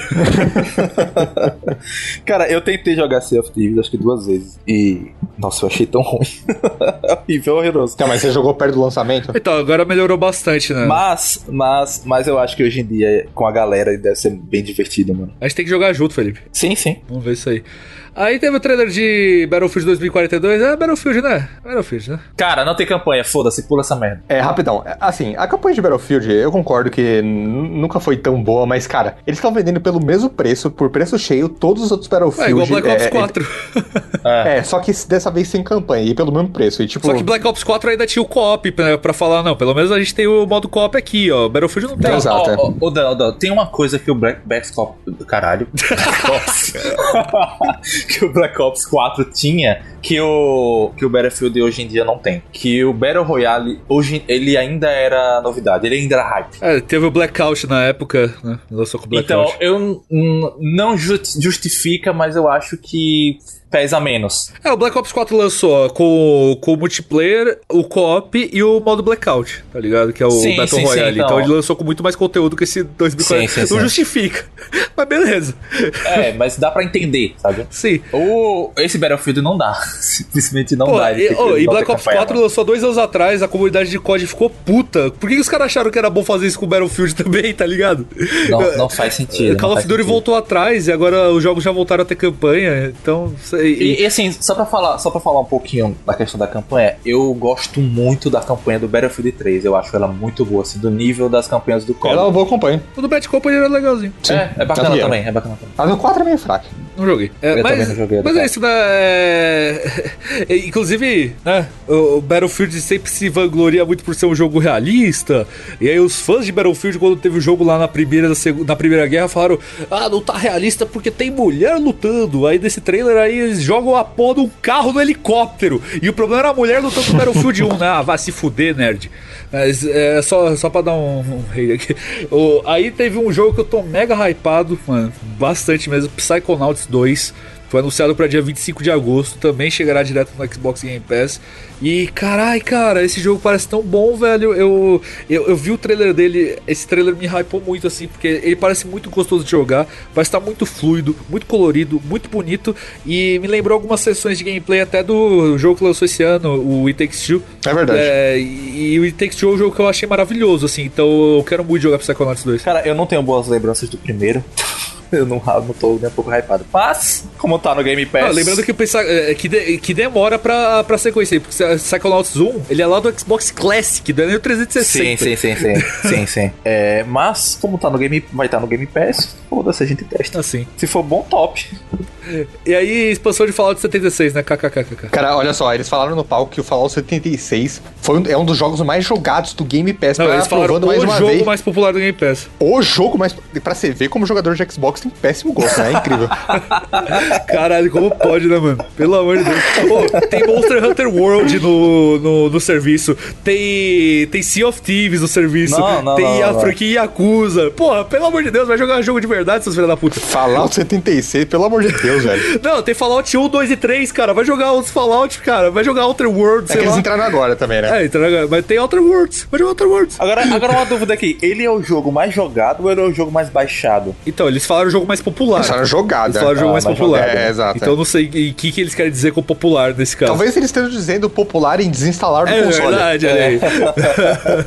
Cara, eu tentei jogar Sea of Thieves acho que duas vezes. E. Nossa, eu achei tão ruim. horrível, horroroso. Tá, mas você jogou perto do lançamento? Então, agora melhorou bastante, né? Mas, mas, mas eu acho que hoje em dia, com a galera, deve ser bem divertido, mano. A gente tem que jogar junto, Felipe. Sim, sim. Vamos ver isso aí. Aí teve o trailer de Battlefield 2042. É Battlefield, né? Battlefield, né? Cara, não tem campanha, foda-se, pula essa merda. É, rapidão. Assim, a campanha de Battlefield, eu concordo que nunca foi tão boa, mas, cara, eles estão vendendo pelo mesmo preço, por preço cheio, todos os outros Battlefield. É igual Black Ops é, 4. É, é, só que dessa vez sem campanha e pelo mesmo preço. E, tipo... Só que Black Ops 4 ainda tinha o co-op pra, pra falar, não, pelo menos a gente tem o modo co-op aqui, ó. Battlefield não tem. Exato. Ó, ó, ó, ó, tem uma coisa que o Black, Black Ops. Que o Black Ops 4 tinha que o que o Battlefield hoje em dia não tem. Que o Battle Royale hoje ele ainda era novidade, ele ainda era hype. É, teve o Blackout na época, né? Lançou com Blackout. Então, eu não justifica, mas eu acho que pesa menos. É, o Black Ops 4 lançou com, com o multiplayer, o co-op e o modo Blackout, tá ligado? Que é o sim, Battle sim, Royale. Sim, então. então. ele lançou com muito mais conteúdo que esse 2040. Não justifica. Mas beleza. É, mas dá pra entender, sabe? Sim. O, esse Battlefield não dá. Simplesmente não Pô, dá. E, oh, e Black Ops 4 lançou dois anos atrás, a comunidade de COD ficou puta. Por que os caras acharam que era bom fazer isso com o Battlefield também, tá ligado? Não, não faz sentido. Call of Duty voltou atrás e agora os jogos já voltaram a ter campanha, então e, e, assim, só pra, falar, só pra falar um pouquinho da questão da campanha, eu gosto muito da campanha do Battlefield 3. Eu acho ela muito boa, assim, do nível das campanhas do COD. Ela é uma boa campanha. O do Bad Company era legalzinho. Sim. É, é bacana também, é bacana também. A do 4 é meio fraco. Não joguei. É, eu mas, também não joguei. Mas é isso, né? É... Inclusive, né? O Battlefield sempre se vangloria muito por ser um jogo realista. E aí os fãs de Battlefield, quando teve o jogo lá na primeira, na primeira guerra, falaram: Ah, não tá realista porque tem mulher lutando. Aí desse trailer aí eles jogam a porra um carro no helicóptero. E o problema era a mulher lutando no Battlefield 1, né? Ah, vai se fuder, nerd. Mas é só, só pra dar um, um rei aqui. O, aí teve um jogo que eu tô mega hypado, mano. Bastante mesmo. Psychonauts 2. Foi anunciado para dia 25 de agosto, também chegará direto no Xbox Game Pass. E carai, cara, esse jogo parece tão bom, velho. Eu, eu, eu vi o trailer dele, esse trailer me hypou muito assim, porque ele parece muito gostoso de jogar, parece estar muito fluido, muito colorido, muito bonito e me lembrou algumas sessões de gameplay até do jogo que lançou esse ano, o It Takes Two. É verdade. É, e, e o It Takes Two é um jogo que eu achei maravilhoso, assim, então eu quero muito jogar Psychonauts 2. Cara, eu não tenho boas lembranças do primeiro. eu não, não tô nem um pouco hypado. Mas, como tá no Game Pass. Ah, lembrando que, pensar, é, que, de, que demora pra, pra sequência, porque Psychonauts 1 ele é lá do Xbox Classic, é nem o 360. Sim, sim, sim, sim. sim, sim. É, mas, como tá no Game, vai estar tá no Game Pass, foda-se, a gente testa. Assim. Se for bom, top. E aí, expansão de Fallout 76, né? KKKK. Cara, olha só, eles falaram no palco que o Fallout 76 foi um, é um dos jogos mais jogados do Game Pass. Não, eles falaram mais o jogo vez. mais popular do Game Pass. O jogo mais... Pra você ver como jogador de Xbox tem péssimo gosto, né? É incrível. Caralho, como pode, né, mano? Pelo amor de Deus. Pô, tem Monster Hunter World no, no, no, serviço. Tem, tem Sea of Thieves no serviço. Não, não, tem não, a franquia Yakuza. Porra, pelo amor de Deus, vai jogar jogo de verdade, seus filhos da puta. Fallout 76, pelo amor de Deus, velho. Não, tem Fallout 1, 2 e 3, cara. Vai jogar os Fallout, cara. Vai jogar Outer Worlds. É que lá. eles entraram agora também, né? É, entraram agora. Mas tem Outer Worlds. Vai jogar Outer Worlds. Agora, agora uma dúvida aqui. Ele é o jogo mais jogado ou ele é o jogo mais baixado? Então, eles falaram o jogo mais popular. Eles falaram jogada. Eles falaram o jogo ah, mais popular. Jogada. É, exato. Então, é. não sei o que, que eles querem dizer com popular nesse caso. Talvez eles estejam dizendo popular em desinstalar do é console. Verdade, é verdade,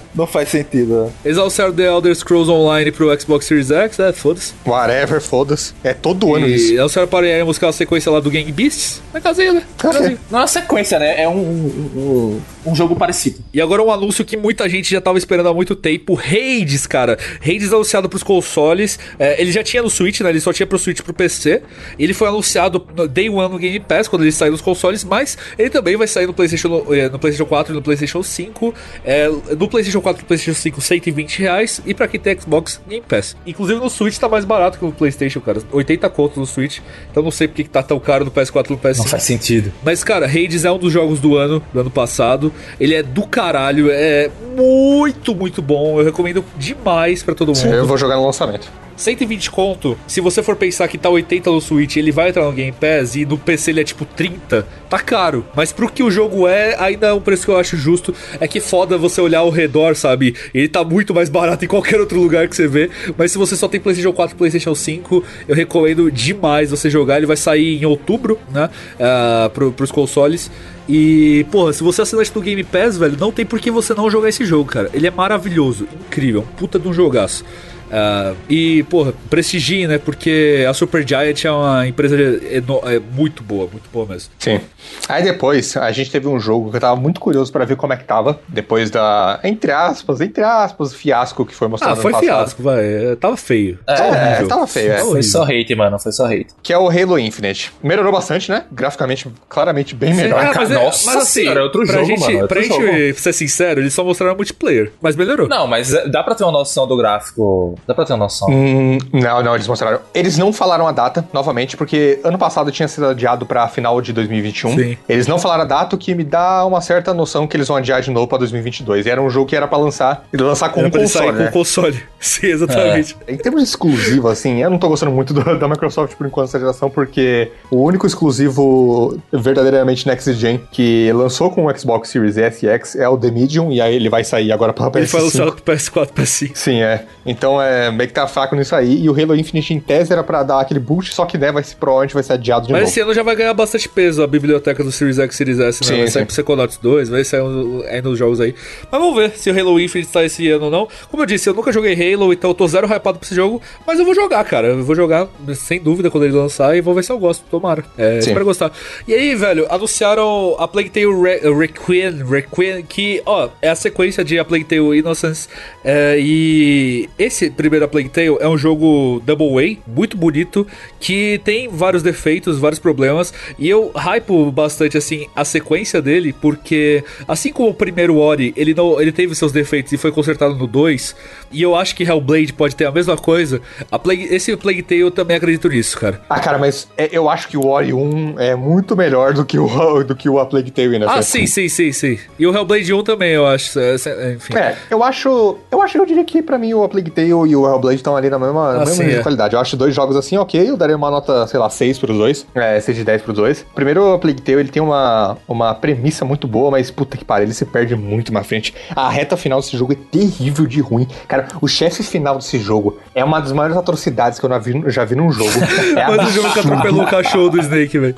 Não faz sentido. Né? Eles anunciaram The Elder Scrolls Online pro Xbox Series X, é, foda-se. Whatever, foda-se. É todo ano e isso. E anunciaram para a buscar a sequência lá do Gang Beasts. Na casinha, né? Casinha. Não é uma sequência, né? É um, um, um, jogo parecido. E agora um anúncio que muita gente já tava esperando há muito tempo. Hades, cara. Hades anunciado pros consoles. É, ele já tinha no Switch, né? Ele só tinha pro Switch pro PC. Ele foi anunciado no Day One no Game Pass, quando ele saiu nos consoles, mas ele também vai sair no PlayStation, no, é, no PlayStation 4 e no PlayStation 5. É, no PlayStation 4 e no PlayStation 5, 120 reais. E pra quem tem Xbox, Game Pass. Inclusive no Switch tá mais barato que no PlayStation, cara. 80 contos no Switch. Então não sei porque que tá tão caro no PS4 e no PS5. Não faz sentido. Mas, cara, Hades é um dos jogos do ano, do ano passado. Ele é do caralho, é muito, muito bom. Eu recomendo demais para todo mundo. Sim, eu vou jogar no lançamento. 120 conto, se você for pensar que tá 80 no Switch ele vai entrar no Game Pass e no PC ele é tipo 30, tá caro. Mas pro que o jogo é, ainda é um preço que eu acho justo. É que foda você olhar ao redor, sabe? Ele tá muito mais barato em qualquer outro lugar que você vê. Mas se você só tem PlayStation 4 e PlayStation 5, eu recomendo demais você jogar. Ele vai sair em outubro, né? Uh, pro, pros consoles. E, porra, se você assinar do Game Pass, velho, não tem por que você não jogar esse jogo, cara. Ele é maravilhoso, incrível, um puta de um jogaço. Uh, e, porra, prestigie, né? Porque a Supergiant é uma empresa é muito boa, muito boa mesmo. Sim. Aí depois, a gente teve um jogo que eu tava muito curioso para ver como é que tava, depois da, entre aspas, entre aspas, fiasco que foi mostrado ah, foi fiasco, vai. É, tava feio. É, é tava feio, é. Foi só hate, mano, foi só hate. Que é o Halo Infinite. Melhorou bastante, né? Graficamente, claramente bem Sim, melhor. É, mas, é, Nossa mas assim, senhora, é outro pra jogo, gente, mano. É pra gente jogo. ser sincero, eles só mostraram multiplayer, mas melhorou. Não, mas dá pra ter uma noção do gráfico Dá pra ter uma noção. Hum, não, não, eles mostraram. Eles não falaram a data, novamente, porque ano passado tinha sido adiado pra final de 2021. Sim. Eles não falaram a data, o que me dá uma certa noção que eles vão adiar de novo pra 2022. E era um jogo que era pra lançar, e lançar com era um console, né? com console. Sim, exatamente. É. Em termos de exclusivo, assim, eu não tô gostando muito do, da Microsoft por enquanto essa geração, porque o único exclusivo verdadeiramente next gen que lançou com o Xbox Series S e X é o The Medium, e aí ele vai sair agora pra PS5. Ele foi lançado pro PS4, PS5. Sim, é. Então é meio que tá fraco nisso aí. E o Halo Infinite em tese era pra dar aquele boost, só que né, vai, provavelmente vai ser adiado de Mas novo. esse ano já vai ganhar bastante peso a biblioteca do Series X Series S, né? Sim, vai sair sim. pro Psychonauts 2, vai sair aí nos jogos aí. Mas vamos ver se o Halo Infinite tá esse ano ou não. Como eu disse, eu nunca joguei Halo, então eu tô zero hypado pra esse jogo, mas eu vou jogar, cara. Eu vou jogar sem dúvida quando ele lançar e vou ver se eu gosto. Tomara. É, espero gostar. E aí, velho, anunciaram a Plague Tale Re Requiem, Requiem, que, ó, é a sequência de A Plague Tale Innocence. É, e esse primeiro A Plague Tale é um jogo Double A, muito bonito, que tem vários defeitos, vários problemas, e eu hypo bastante, assim, a sequência dele, porque, assim como o primeiro Ori, ele, não, ele teve seus defeitos e foi consertado no 2, e eu acho que Hellblade pode ter a mesma coisa, a Plague, esse Plague Tale eu também acredito nisso, cara. Ah, cara, mas é, eu acho que o Ori 1 é muito melhor do que o, do que o A Plague Tale, né? Ah, sim, sim, sim, sim. E o Hellblade 1 também, eu acho. é, é, Enfim. É, eu acho. Eu acho que eu diria que pra mim o A Plague Tale e o Hellblade estão ali na mesma, na Ah, mesma sim, é. qualidade. Eu acho dois jogos assim, ok, eu daria uma nota, sei lá, 6 pros dois. É, 6 de 10 pros dois. Primeiro, o A Plague Tale, ele tem uma, uma premissa muito boa, mas puta que pariu, ele se perde muito na frente. A reta final desse jogo é terrível de ruim. Cara, o chefe final desse jogo é uma das maiores atrocidades que eu já vi, já vi num jogo. É Mas o jogo que atropelou o cachorro do Snake, velho.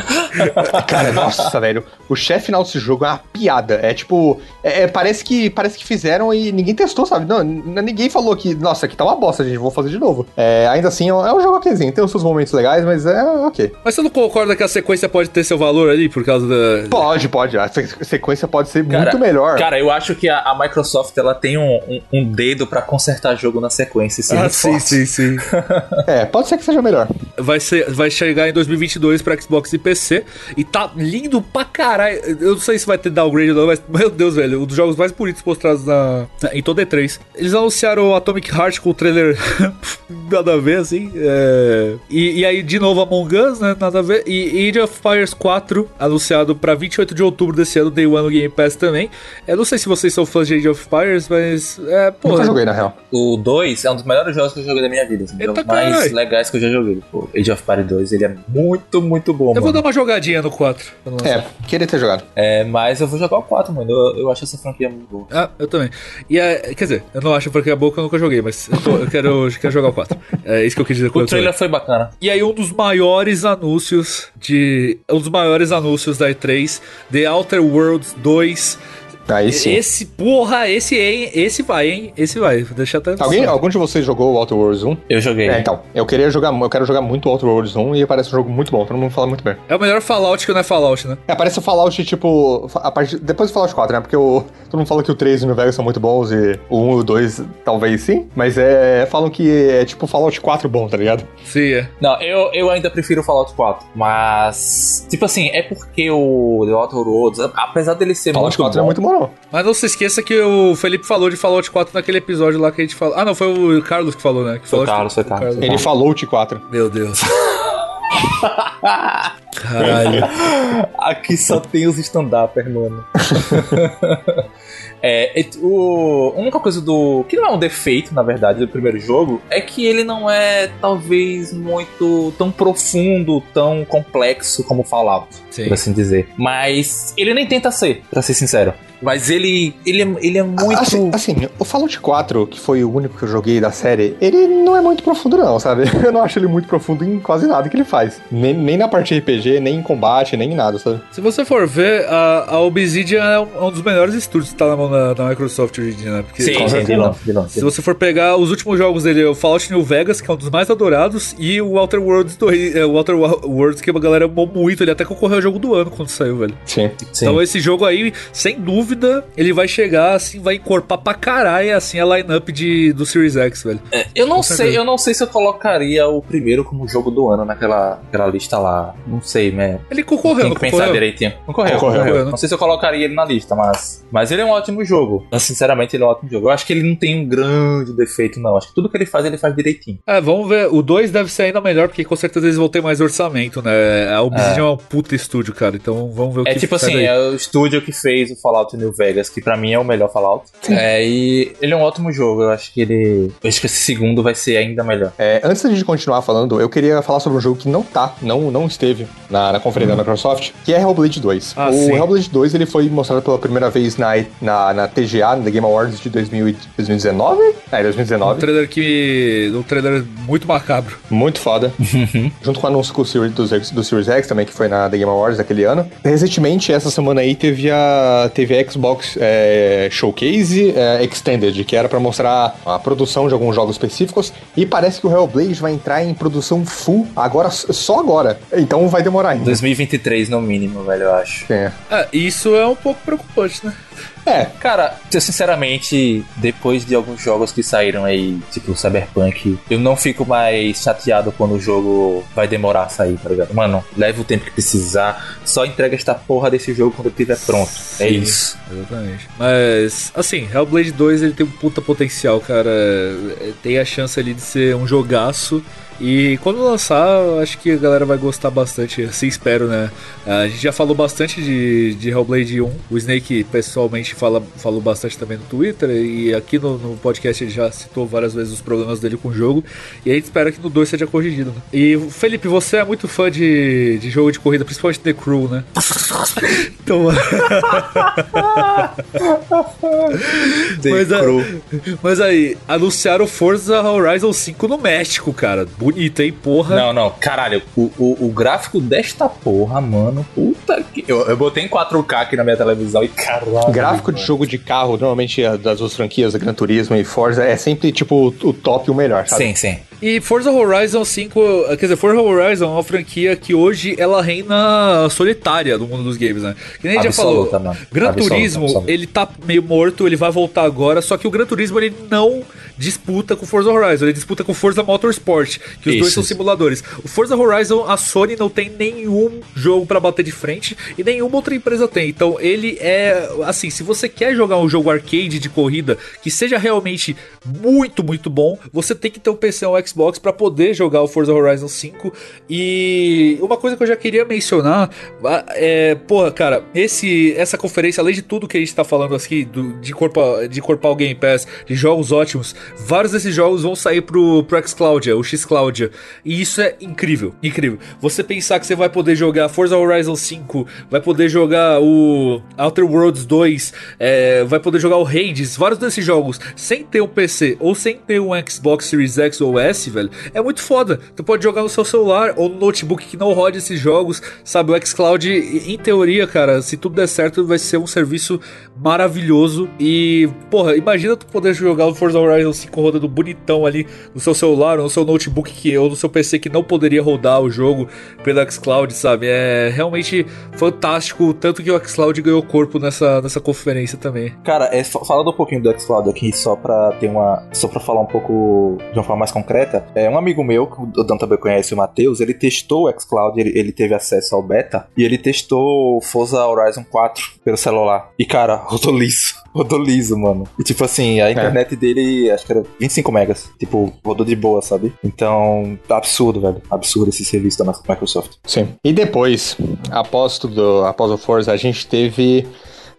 Cara, nossa, velho. O chefe final desse jogo é uma piada. É tipo. é- é, parece, que, parece que fizeram e ninguém testou, sabe? Não, ninguém falou que, nossa, aqui tá uma bosta, gente. Vou fazer de novo. É, ainda assim, é um é um jogo okzinho. Tem os seus momentos legais, mas é ok. Mas você não concorda que a sequência pode ter seu valor ali por causa da. Pode, pode. A se- sequência pode ser Cara, muito melhor. Cara, eu acho que a, a Microsoft ela tem um, um, um dedo pra consertar jogo na sequência. Isso é Ah, sim, sim, sim. É, pode ser que seja melhor. Vai, ser, vai chegar em 2022 pra Xbox e PC. E tá lindo pra caralho. Eu não sei se vai ter downgrade ou não, mas, meu Deus, velho. Um dos jogos mais bonitos mostrados na, na- em toda E3. Eles anunciaram o Atomic Heart com o trailer nada a ver, assim. é. E, e aí, de novo, Among Us, né? Nada a ver. E Age of Empires 4, anunciado pra 28 de outubro desse ano, Day One no Game Pass também. Eu não sei se vocês são fãs de Age of Empires, mas. É, pô. Nunca joguei, na real. O 2 é um dos melhores jogos que eu joguei da minha vida. Um dos Eita, jogos mais caralho. legais que eu já joguei. Pô, Age of Empires 2, ele é muito, muito bom, Eu vou mano. dar uma jogadinha no 4. pra não lançar. É, queria ter jogado. É, mas eu vou jogar o 4, mano. Eu, eu acho essa franquia muito boa. Ah, eu também. E é, quer dizer, eu não acho porque é boa que eu nunca joguei, mas eu, tô- eu quero, eu quero jogar o 4. É isso que eu quis dizer com O trailer foi bacana. E aí, um dos maiores anúncios de. Um dos maiores anúncios da E3, The Outer Worlds 2. Aí sim. Esse, porra, esse, hein? Esse vai, hein? Esse vai. Vou deixar até. Alguém, algum de vocês jogou o Outer Worlds 1? Eu joguei. É, então. Eu queria jogar, eu quero jogar muito o Outer Worlds 1 e parece um jogo muito bom, todo mundo fala muito bem. É o melhor Fallout que não é Fallout, né? É, parece o Fallout, tipo, a partir, depois do Fallout 4, né? Porque o, todo mundo fala que o 3 e o New Vegas são muito bons e o 1 e o 2 talvez sim, mas é, falam que é tipo Fallout 4 bom, tá ligado? Sim, é. Não, eu, eu ainda prefiro o Fallout 4. Mas. Tipo assim, é porque o The Outer Worlds, apesar dele ser Fallout muito 4 bom, é muito bom, não. Mas não se esqueça que o Felipe falou de Fallout 4 naquele episódio lá que a gente falou. Ah, não, foi o Carlos que falou, né? Que Foi o Carlos, foi o Carlos. Ele Fallout 4. Meu Deus. Caralho. Aqui só tem os stand-uppers, mano. é, o, a única coisa do. que não é um defeito, na verdade, do primeiro jogo, é que ele não é talvez muito tão profundo, tão complexo como Fallout, Sim. por assim dizer. Mas ele nem tenta ser, pra ser sincero. Mas ele, ele, é, ele é muito. Assim, assim, o Fallout 4, que foi o único que eu joguei da série, ele não é muito profundo, não, sabe? Eu não acho ele muito profundo em quase nada que ele faz. Nem, nem na parte RPG, nem em combate, nem em nada, sabe? Se você for ver, a, a Obsidian é um, um dos melhores estúdios que tá na mão da, da Microsoft hoje em dia, né? Porque Sim, com sim, de certeza. longe, de longe. se você for pegar os últimos jogos dele, é o Fallout New Vegas, que é um dos mais adorados, e o Outer Worlds, do, é, o Outer Worlds que a galera amou muito, ele até concorreu ao jogo do ano quando saiu, velho. Sim. Sim. Então esse jogo aí, sem dúvida, ele vai chegar, assim, vai encorpar pra caralho, assim, a lineup de, do Series X, velho. Eu não sei, eu não sei se eu colocaria o primeiro como jogo do ano naquela, naquela lista lá. Não sei, né? Ele concorreu, Tem não que pensar concorreu? direitinho. Concorreu, Concorreu, concorreu. né? Não sei se eu colocaria ele na lista, mas. Mas ele é um ótimo jogo. Mas, sinceramente, ele é um ótimo jogo. Eu acho que ele não tem um grande defeito, não. Acho que tudo que ele faz, ele faz direitinho. É, vamos ver. O 2 deve ser ainda melhor, porque com certeza eles vão ter mais orçamento, né? A Obsidian é, um puta estúdio, cara. Então vamos ver o É que tipo sai assim, daí. é o estúdio que fez o Fallout New Vegas, que pra mim é o melhor Fallout. É, e ele é um ótimo jogo. Eu acho que ele. Eu acho que esse segundo vai ser ainda melhor. É, antes de continuar falando, eu queria falar sobre um jogo que não tá, não, não esteve na, na conferência da Microsoft, que é Hellblade 2. Ah, o sim. Hellblade 2 ele foi mostrado pela primeira vez na, na, na TGA, na Game Awards de 2000 e- 2019? É, Um 2019. trailer que. Um trailer muito macabro. Muito foda. Junto com o anúncio com o Series, do, do Series X também, que foi na The Game Awards daquele ano. Recentemente, essa semana aí, teve a, teve a Xbox é, Showcase é, Extended, que era pra mostrar a produção de alguns jogos específicos. E parece que o Hellblade vai entrar em produção full agora, só agora. Então vai demorar ainda. 2023 no mínimo, velho, eu acho. É. É, isso é um pouco preocupante, né? É, Cara, eu sinceramente, depois de alguns jogos que saíram aí, tipo Cyberpunk, eu não fico mais chateado quando o jogo vai demorar a sair, tá ligado? Mano, leva o tempo que precisar, só entrega esta porra desse jogo quando estiver pronto. É Sim. isso. Exatamente. Mas, assim, Hellblade 2 ele tem um puta potencial, cara. É, Tem a chance ali de ser um jogaço. E quando lançar, acho que a galera vai gostar bastante. Assim espero, né? A gente já falou bastante de, de Hellblade 1. O Snake pessoalmente fala, falou bastante também no Twitter. E aqui no, no podcast ele já citou várias vezes os problemas dele com o jogo. E a gente espera que no 2 seja corrigido. Né? E Felipe, você é muito fã de, de jogo de corrida, principalmente The Crew, né? então. Mas, a- mas aí, anunciaram Forza Horizon 5 no México, cara. Bonito, hein? Porra. Não, não, caralho, o, o, o gráfico desta porra, mano, puta que. Eu, eu botei em 4K aqui na minha televisão e caralho. gráfico de mano. jogo de carro, normalmente é das duas franquias, Gran Turismo e Forza, é sempre tipo o top e o melhor, sabe? Sim, sim. E Forza Horizon 5, quer dizer, Forza Horizon é uma franquia que hoje ela reina solitária no mundo dos games, né? Que nem a gente já falou. Mano. Gran Absoluta, Turismo, absoluta. ele tá meio morto, ele vai voltar agora, só que o Gran Turismo ele não disputa com Forza Horizon, ele disputa com Forza Motorsport, que os dois Isso. são simuladores. O Forza Horizon, a Sony não tem nenhum jogo pra bater de frente e nenhuma outra empresa tem. Então ele é assim, se você quer jogar um jogo arcade de corrida que seja realmente muito, muito bom, você tem que ter um PC ou um Xbox pra poder jogar o Forza Horizon 5. E uma coisa que eu já queria mencionar ah, é, porra, cara, esse essa conferência, além de tudo que a gente tá falando aqui do, de corpo de corpar o Game Pass, de jogos ótimos, vários desses jogos vão sair pro pro xCloud, o xCloud. E isso é incrível, incrível. Você pensar que você vai poder jogar Forza Horizon 5, vai poder jogar o Outer Worlds 2, é, vai poder jogar o Hades, vários desses jogos sem ter um PC ou sem ter um Xbox Series X ou S, velho, é muito foda. Tu pode jogar no seu celular ou no notebook que não rode esses jogos, sabe? O xCloud, em teoria, cara, se tudo der certo, vai ser um serviço maravilhoso. E, porra, imagina tu poder jogar o Forza Horizon 5 rodando bonitão ali no seu celular ou no seu notebook que, ou no seu PC que não poderia rodar o jogo pelo xCloud, sabe? É realmente fantástico, tanto que o xCloud ganhou corpo nessa, nessa conferência também. Cara, é, fa- falando um pouquinho do xCloud aqui, só pra ter uma. Só pra falar um pouco de uma forma mais concreta, é um amigo meu, que o Dan também conhece, o Matheus, ele testou o xCloud, ele, ele teve acesso ao beta, e ele testou Forza Horizon 4 pelo celular. E, cara, rodou liso. Rodou liso, mano. E tipo assim, a internet dele, acho que era 25 megas. Tipo, rodou de boa, sabe? Então, absurdo, velho. Absurdo esse serviço da Microsoft. Sim. E depois, após tudo, após o Forza, a gente teve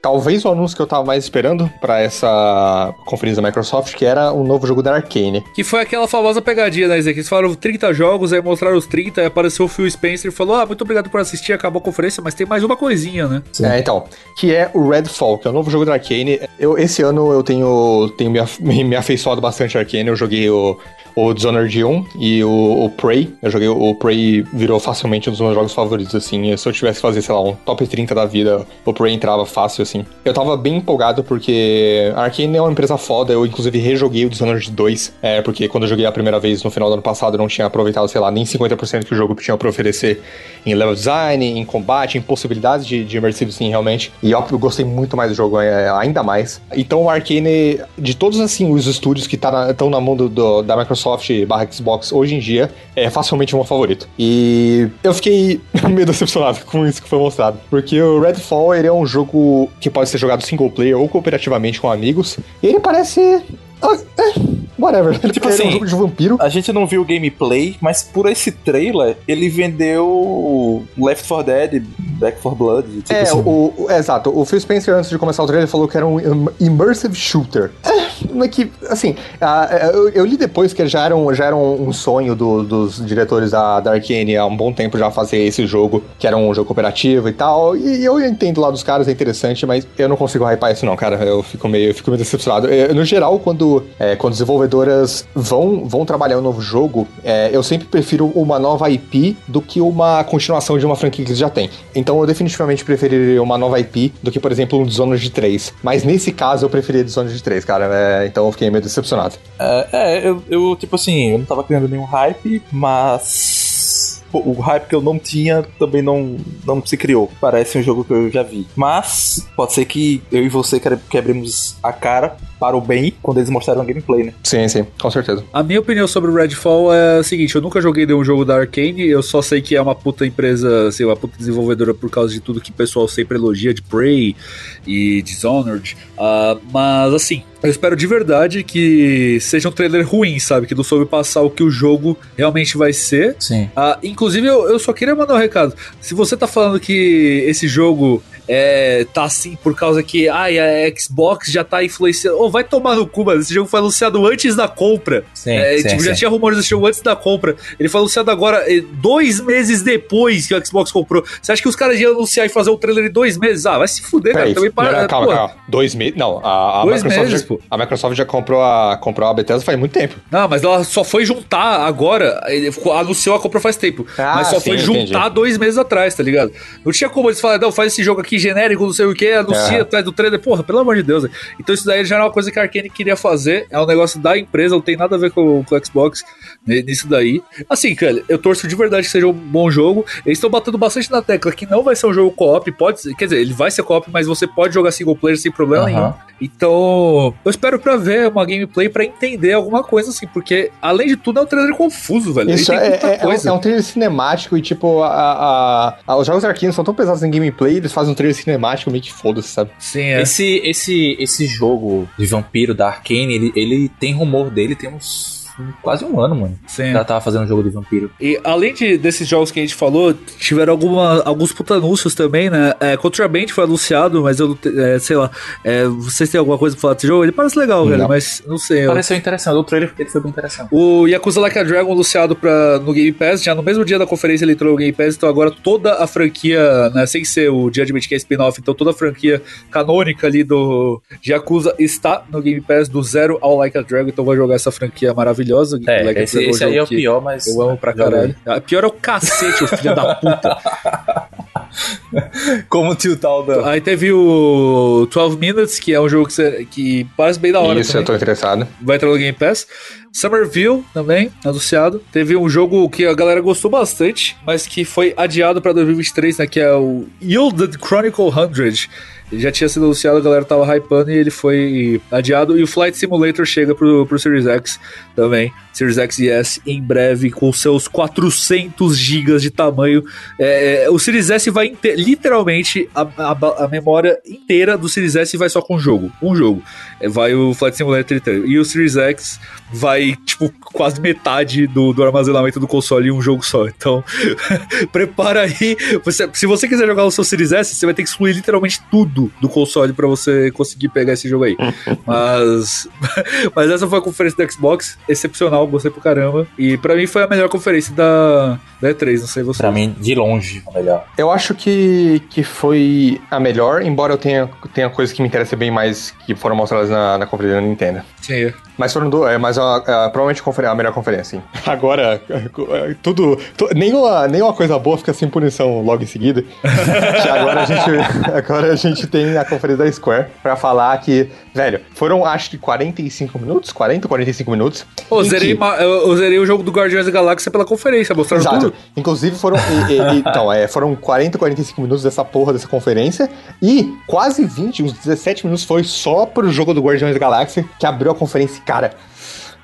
talvez o anúncio que eu tava mais esperando pra essa conferência da Microsoft, que era um novo jogo da Arcane. Que foi aquela famosa pegadinha, né? Que eles falaram 30 jogos, aí mostraram os 30, aí apareceu o Phil Spencer e falou: Ah, muito obrigado por assistir, acabou a conferência, mas tem mais uma coisinha, né? Sim. É, então, que é o Redfall, que é o novo jogo da Arcane. Eu, esse ano eu tenho, tenho me, af- me, me afeiçoado bastante a Arcane. Eu joguei o, o Dishonored 1 e o, o Prey. Eu joguei o Prey, virou facilmente um dos meus jogos favoritos, assim. Se eu tivesse que fazer, sei lá, um top 30 da vida, o Prey entrava fácil, assim. Eu tava bem empolgado porque a Arcane é uma empresa foda. Eu, inclusive, rejoguei o Dishonored 2, é, porque quando eu joguei a primeira vez no final do ano passado, eu não tinha aproveitado, sei lá, nem 50% que o jogo tinha pra oferecer em level design, em combate, em possibilidades de, de immersive sim, realmente. E eu, eu gostei muito mais do jogo, é, ainda mais. Então o Arcane, de todos assim os estúdios que estão na mão do, do- da Microsoft barra Xbox hoje em dia, é facilmente o meu favorito. E eu fiquei meio decepcionado com isso que foi mostrado. Porque o Redfall ele é um jogo que pode ser jogado single player ou cooperativamente com amigos. E ele parece. Ah, é, whatever. Ele, Tipo ele um assim, jogo de vampiro. A gente não viu o gameplay, mas por esse trailer, ele vendeu Left 4 Dead, Back 4 Blood. Tipo É, assim. o, o- é, exato. O Phil Spencer, antes de começar o trailer, falou que era um im- immersive shooter. É, que, assim, ah, eu, eu li depois que já era um, já era um um sonho do- dos diretores da, da Arkane há um bom tempo já fazer esse jogo, que era um jogo cooperativo e tal. E eu entendo lá dos caras, é interessante, mas eu não consigo hypar isso não, cara. Eu fico meio, eu fico meio decepcionado. É, no geral, quando, é, quando desenvolvedoras vão, vão trabalhar um novo jogo, é, eu sempre prefiro uma nova IP do que uma continuação de uma franquia que já tem. Então eu definitivamente preferiria uma nova IP do que, por exemplo, um Dishonored 3. Mas nesse caso eu preferia Dishonored 3, cara. É, então eu fiquei meio decepcionado. É, é, eu, eu, tipo assim, eu não tava criando nenhum hype, mas. o hype que eu não tinha também não, não se criou. Parece um jogo que eu já vi. Mas pode ser que eu e você quebremos a cara para o bem quando eles mostraram a gameplay, né? Sim, sim, com certeza. A minha opinião sobre o Redfall é a seguinte: eu nunca joguei nenhum jogo da Arkane, eu só sei que é uma puta empresa, sei uma puta desenvolvedora por causa de tudo que o pessoal sempre elogia de Prey e Dishonored. Uh, mas assim, eu espero de verdade que seja um trailer ruim, sabe? Que não soube passar o que o jogo realmente vai ser. Sim. Uh, inclusive, eu, eu só queria mandar um recado. Se você tá falando que esse jogo é, tá assim por causa que ai, a Xbox já tá influenciando. Ou oh, vai tomar no cu, mano. Esse jogo foi anunciado antes da compra. Sim, é, sim, tipo, sim. já tinha rumores desse jogo antes da compra. Ele foi anunciado agora, eh, dois meses depois que o Xbox comprou. Você acha que os caras iam anunciar e fazer o um trailer em dois meses? Ah, vai se fuder, cara. Também para. Não, calma, calma. Dois meses. Não, a, a dois Microsoft. Meses, já, pô. a Microsoft já comprou a, comprou a Bethesda faz muito tempo. Não, mas ela só foi juntar agora. Ele anunciou a compra faz tempo. Ah, mas só sim, foi juntar entendi. dois meses atrás, tá ligado? Não tinha como eles falarem, não, faz esse jogo aqui genérico, não sei o que, anuncia atrás do trailer. Porra, pelo amor de Deus. Então isso daí já era uma coisa que a Arkane queria fazer. É um negócio da empresa, não tem nada a ver com, com o Xbox nisso daí. Assim, cara, eu torço de verdade que seja um bom jogo. Eles estão batendo bastante na tecla que não vai ser um jogo co-op, pode ser, quer dizer, ele vai ser co-op, mas você pode jogar single player sem problema Aham. nenhum. Então, eu espero pra ver uma gameplay pra entender alguma coisa assim, porque além de tudo é um trailer confuso, velho. Ele Isso tem é, muita é, é um, coisa. é um trailer cinemático e, tipo, a, a- a- os jogos arquinos são tão pesados em gameplay, eles fazem um trailer cinemático meio que foda-se, sabe? Sim, é. Esse, esse, esse jogo de vampiro da Arkane, ele, ele tem rumor dele tem uns quase um ano, mano. Sim. Já tava fazendo um jogo de vampiro. E além de, desses jogos que a gente falou, tiveram alguma, alguns puta anúncios também, né? É, Contraband foi anunciado, mas eu é, sei lá. é, vocês têm alguma coisa pra falar desse jogo? Ele parece legal, velho, Não. mas não sei. eu- Pareceu interessante. O trailer dele foi bem interessante. O Yakuza Like a Dragon anunciado pra, no Game Pass, já no mesmo dia da conferência ele entrou no Game Pass, então agora toda a franquia, né, sem ser o Judgment que é spin-off, então toda a franquia canônica ali do Yakuza está no Game Pass do zero ao Like a Dragon, então vai jogar essa franquia maravilhosa. É, Like a esse, esse aí é o pior, mas. Eu amo pra caralho. A pior é o cacete, o filho da puta. Como o tio tal da. Aí teve o 12 Minutes, que é um jogo que, você- que parece bem da hora. Isso, também. eu tô interessado. vai entrar no Game Pass. Somerville também, anunciado. Teve um jogo que a galera gostou bastante, mas que foi adiado pra 2023, né? Que é o Yielded Chronicle 100. Já tinha sido anunciado, a galera tava hypando e ele foi adiado. E o Flight Simulator chega pro, pro Series X também. Series X e S em breve, com seus 400 GB de tamanho. É, o Series S vai literalmente a, a- a memória inteira do Series S vai só com um jogo. Um jogo. É, vai o Flight Simulator inteiro. E o Series X vai, tipo, quase metade do, do armazenamento do console em um jogo só. Então, prepara aí. Você- se você quiser jogar o seu Series S, você vai ter que excluir literalmente tudo do console pra você conseguir pegar esse jogo aí. mas, mas essa foi a conferência do Xbox, excepcional, gostei pro caramba. E pra mim foi a melhor conferência da, da E3, não sei você. Pra mim, de longe, o melhor. Eu acho que, que foi a melhor, embora eu tenha, tenha coisas que me interessem bem mais que foram mostradas na, na conferência da Nintendo. Sim. Mas foram do, é, mas a, a- provavelmente a melhor conferência, sim. Agora, é, tudo. tu- nenhuma, nenhuma coisa boa fica sem punição logo em seguida. agora a gente. Agora a gente tem a conferência da Square pra falar que, velho, foram acho que 45 minutos, 40, 45 minutos. Pô, em zerei, que- ma- eu, zerei o jogo do Guardiões da Galáxia pela conferência, mostraram Exato. tudo. Inclusive foram. e- e- então, é, foram 40, 45 minutos dessa porra dessa conferência. E quase 20, uns 17 minutos foi só pro jogo do Guardiões da Galáxia que abriu a conferência. Cara,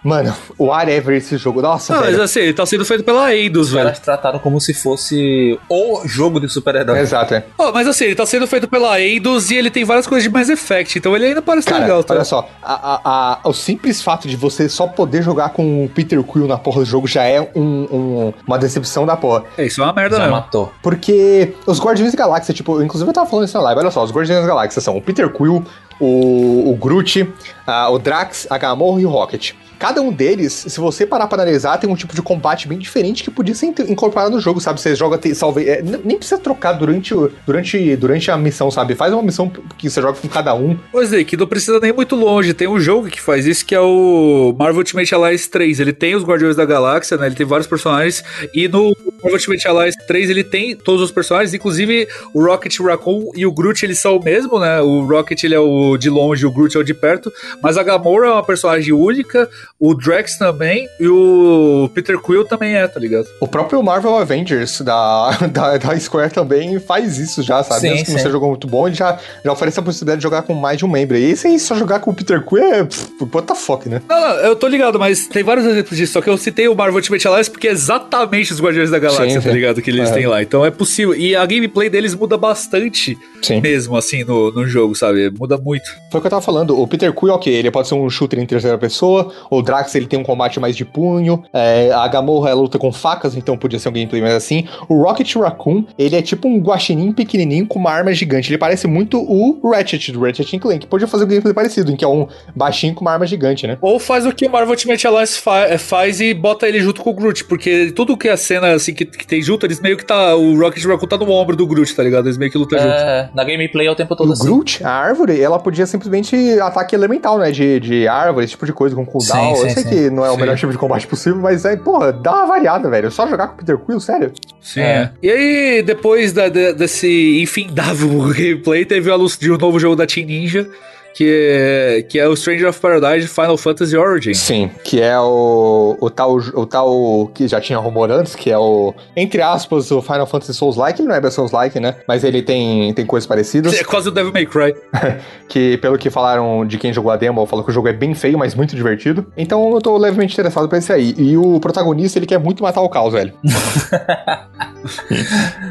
mano, whatever esse jogo. Nossa, Não, mas velho. assim, ele tá sendo feito pela Eidos, Os velho. caras trataram como se fosse o jogo de super-herói. Exato, é. Ó, mas assim, ele tá sendo feito pela Eidos e ele tem várias coisas de Mass Effect, então ele ainda parece Cara, legal, tá? olha só, a- a- a- o simples fato de você só poder jogar com o Peter Quill na porra do jogo já é um- um- uma decepção da porra. É, isso é uma merda Já mesmo. matou. Porque os Guardiões da Galáxia, tipo, inclusive eu tava falando isso na live, olha só, os Guardiões da Galáxia são o Peter Quill, o, o Groot, ah, o Drax, a Gamorra e o Rocket. Cada um deles, se você parar pra analisar, tem um tipo de combate bem diferente que podia ser in- incorporado no jogo, sabe? Você joga, salve, é, nem precisa trocar durante, durante, durante a missão, sabe? Faz uma missão que você joga com cada um. Pois é, que não precisa nem muito longe. Tem um jogo que faz isso que é o Marvel Ultimate Alliance 3. Ele tem os Guardiões da Galáxia, né? Ele tem vários personagens. E no Marvel Ultimate Alliance 3 ele tem todos os personagens, inclusive o Rocket, o Raccoon e o Groot, eles são o mesmo, né? O Rocket ele é o de longe, o Groot é o de perto. Mas a Gamora é uma personagem única. O Drax também e o Peter Quill também é, tá ligado? O próprio Marvel Avengers da, da, da Square também faz isso já, sabe? Sim, Mesmo que não sim. seja um jogo muito bom, ele já, já oferece a possibilidade de jogar com mais de um membro. E aí, só jogar com o Peter Quill é. pff, What the fuck, né? Não, não, eu tô ligado, mas tem vários exemplos disso. Só que eu citei o Marvel Ultimate Alliance porque é exatamente os Guardiões da Galáxia, Sim, tá ligado? Que eles É. têm lá. Então é possível. E a gameplay deles muda bastante Sim. mesmo, assim, no, no jogo, sabe? Muda muito. Foi o que eu tava falando. O Peter Quill, ok, ele pode ser um shooter em terceira pessoa. O Drax, ele tem um combate mais de punho. É, a Gamorra, ela luta com facas, então podia ser um gameplay mais assim. O Rocket Raccoon, ele é tipo um guaxinim pequenininho com uma arma gigante. Ele parece muito o Ratchet, do Ratchet Clank. Podia fazer um gameplay parecido, em que é um baixinho com uma arma gigante, né? Ou faz o que o Marvel Ultimate Alliance fa- eh, faz e bota ele junto com o Groot, porque tudo que é cena assim que, que tem junto, eles meio que tá. O Rocket Raccoon tá no ombro do Groot, tá ligado? Eles meio que lutam junto. É, na gameplay é o tempo todo O assim. Groot, a árvore, ela podia simplesmente ataque elemental, né? De, de árvore, esse tipo de coisa, com cooldown. Sim, Eu sim, sei sim. que não é o Sim. melhor tipo de combate possível, mas é, porra, dá uma variada, velho. Só jogar com o Peter Quill, sério. Sim, É. é. E aí, depois da- de- desse infindável gameplay, teve o anúncio de um novo jogo da Team Ninja, que é, que é o Stranger of Paradise Final Fantasy Origin. Sim, que é o, o, tal, o tal que já tinha rumor antes, que é o, entre aspas, o Final Fantasy Souls-like. Ele não é bem Souls-like, né? Mas ele tem, tem coisas parecidas. É quase o Devil May Cry. que, pelo que falaram de quem jogou a demo, falou que o jogo é bem feio, mas muito divertido. Então eu tô levemente interessado pra esse aí. E o protagonista, ele quer muito matar o caos, velho.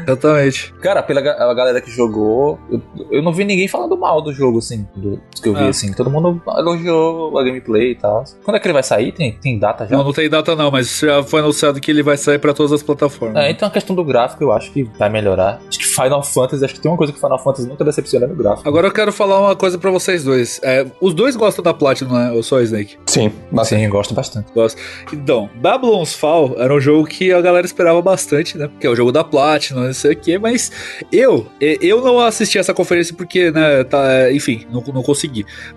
Exatamente. Cara, pela a galera que jogou, eu, eu não vi ninguém falando mal do jogo, assim, do, que eu vi, Ah. assim. Todo mundo elogiou a gameplay e tal. Quando é que ele vai sair? Tem, tem data já? Não, não tem data não, mas já foi anunciado que ele vai sair pra todas as plataformas. É, então a questão do gráfico eu acho que vai melhorar. Acho que Final Fantasy, acho que tem uma coisa que Final Fantasy nunca decepciona no gráfico. Agora eu quero falar uma coisa pra vocês dois. É, os dois gostam da Platinum, né? Ou só a Snake? Sim, bastante. Sim, gosto bastante. Gosto. Então, Babylon's Fall era um jogo que a galera esperava bastante, né? Porque é o jogo da Platinum, não sei o quê, mas eu, eu não assisti essa conferência porque, né, tá, enfim, não, não consegui.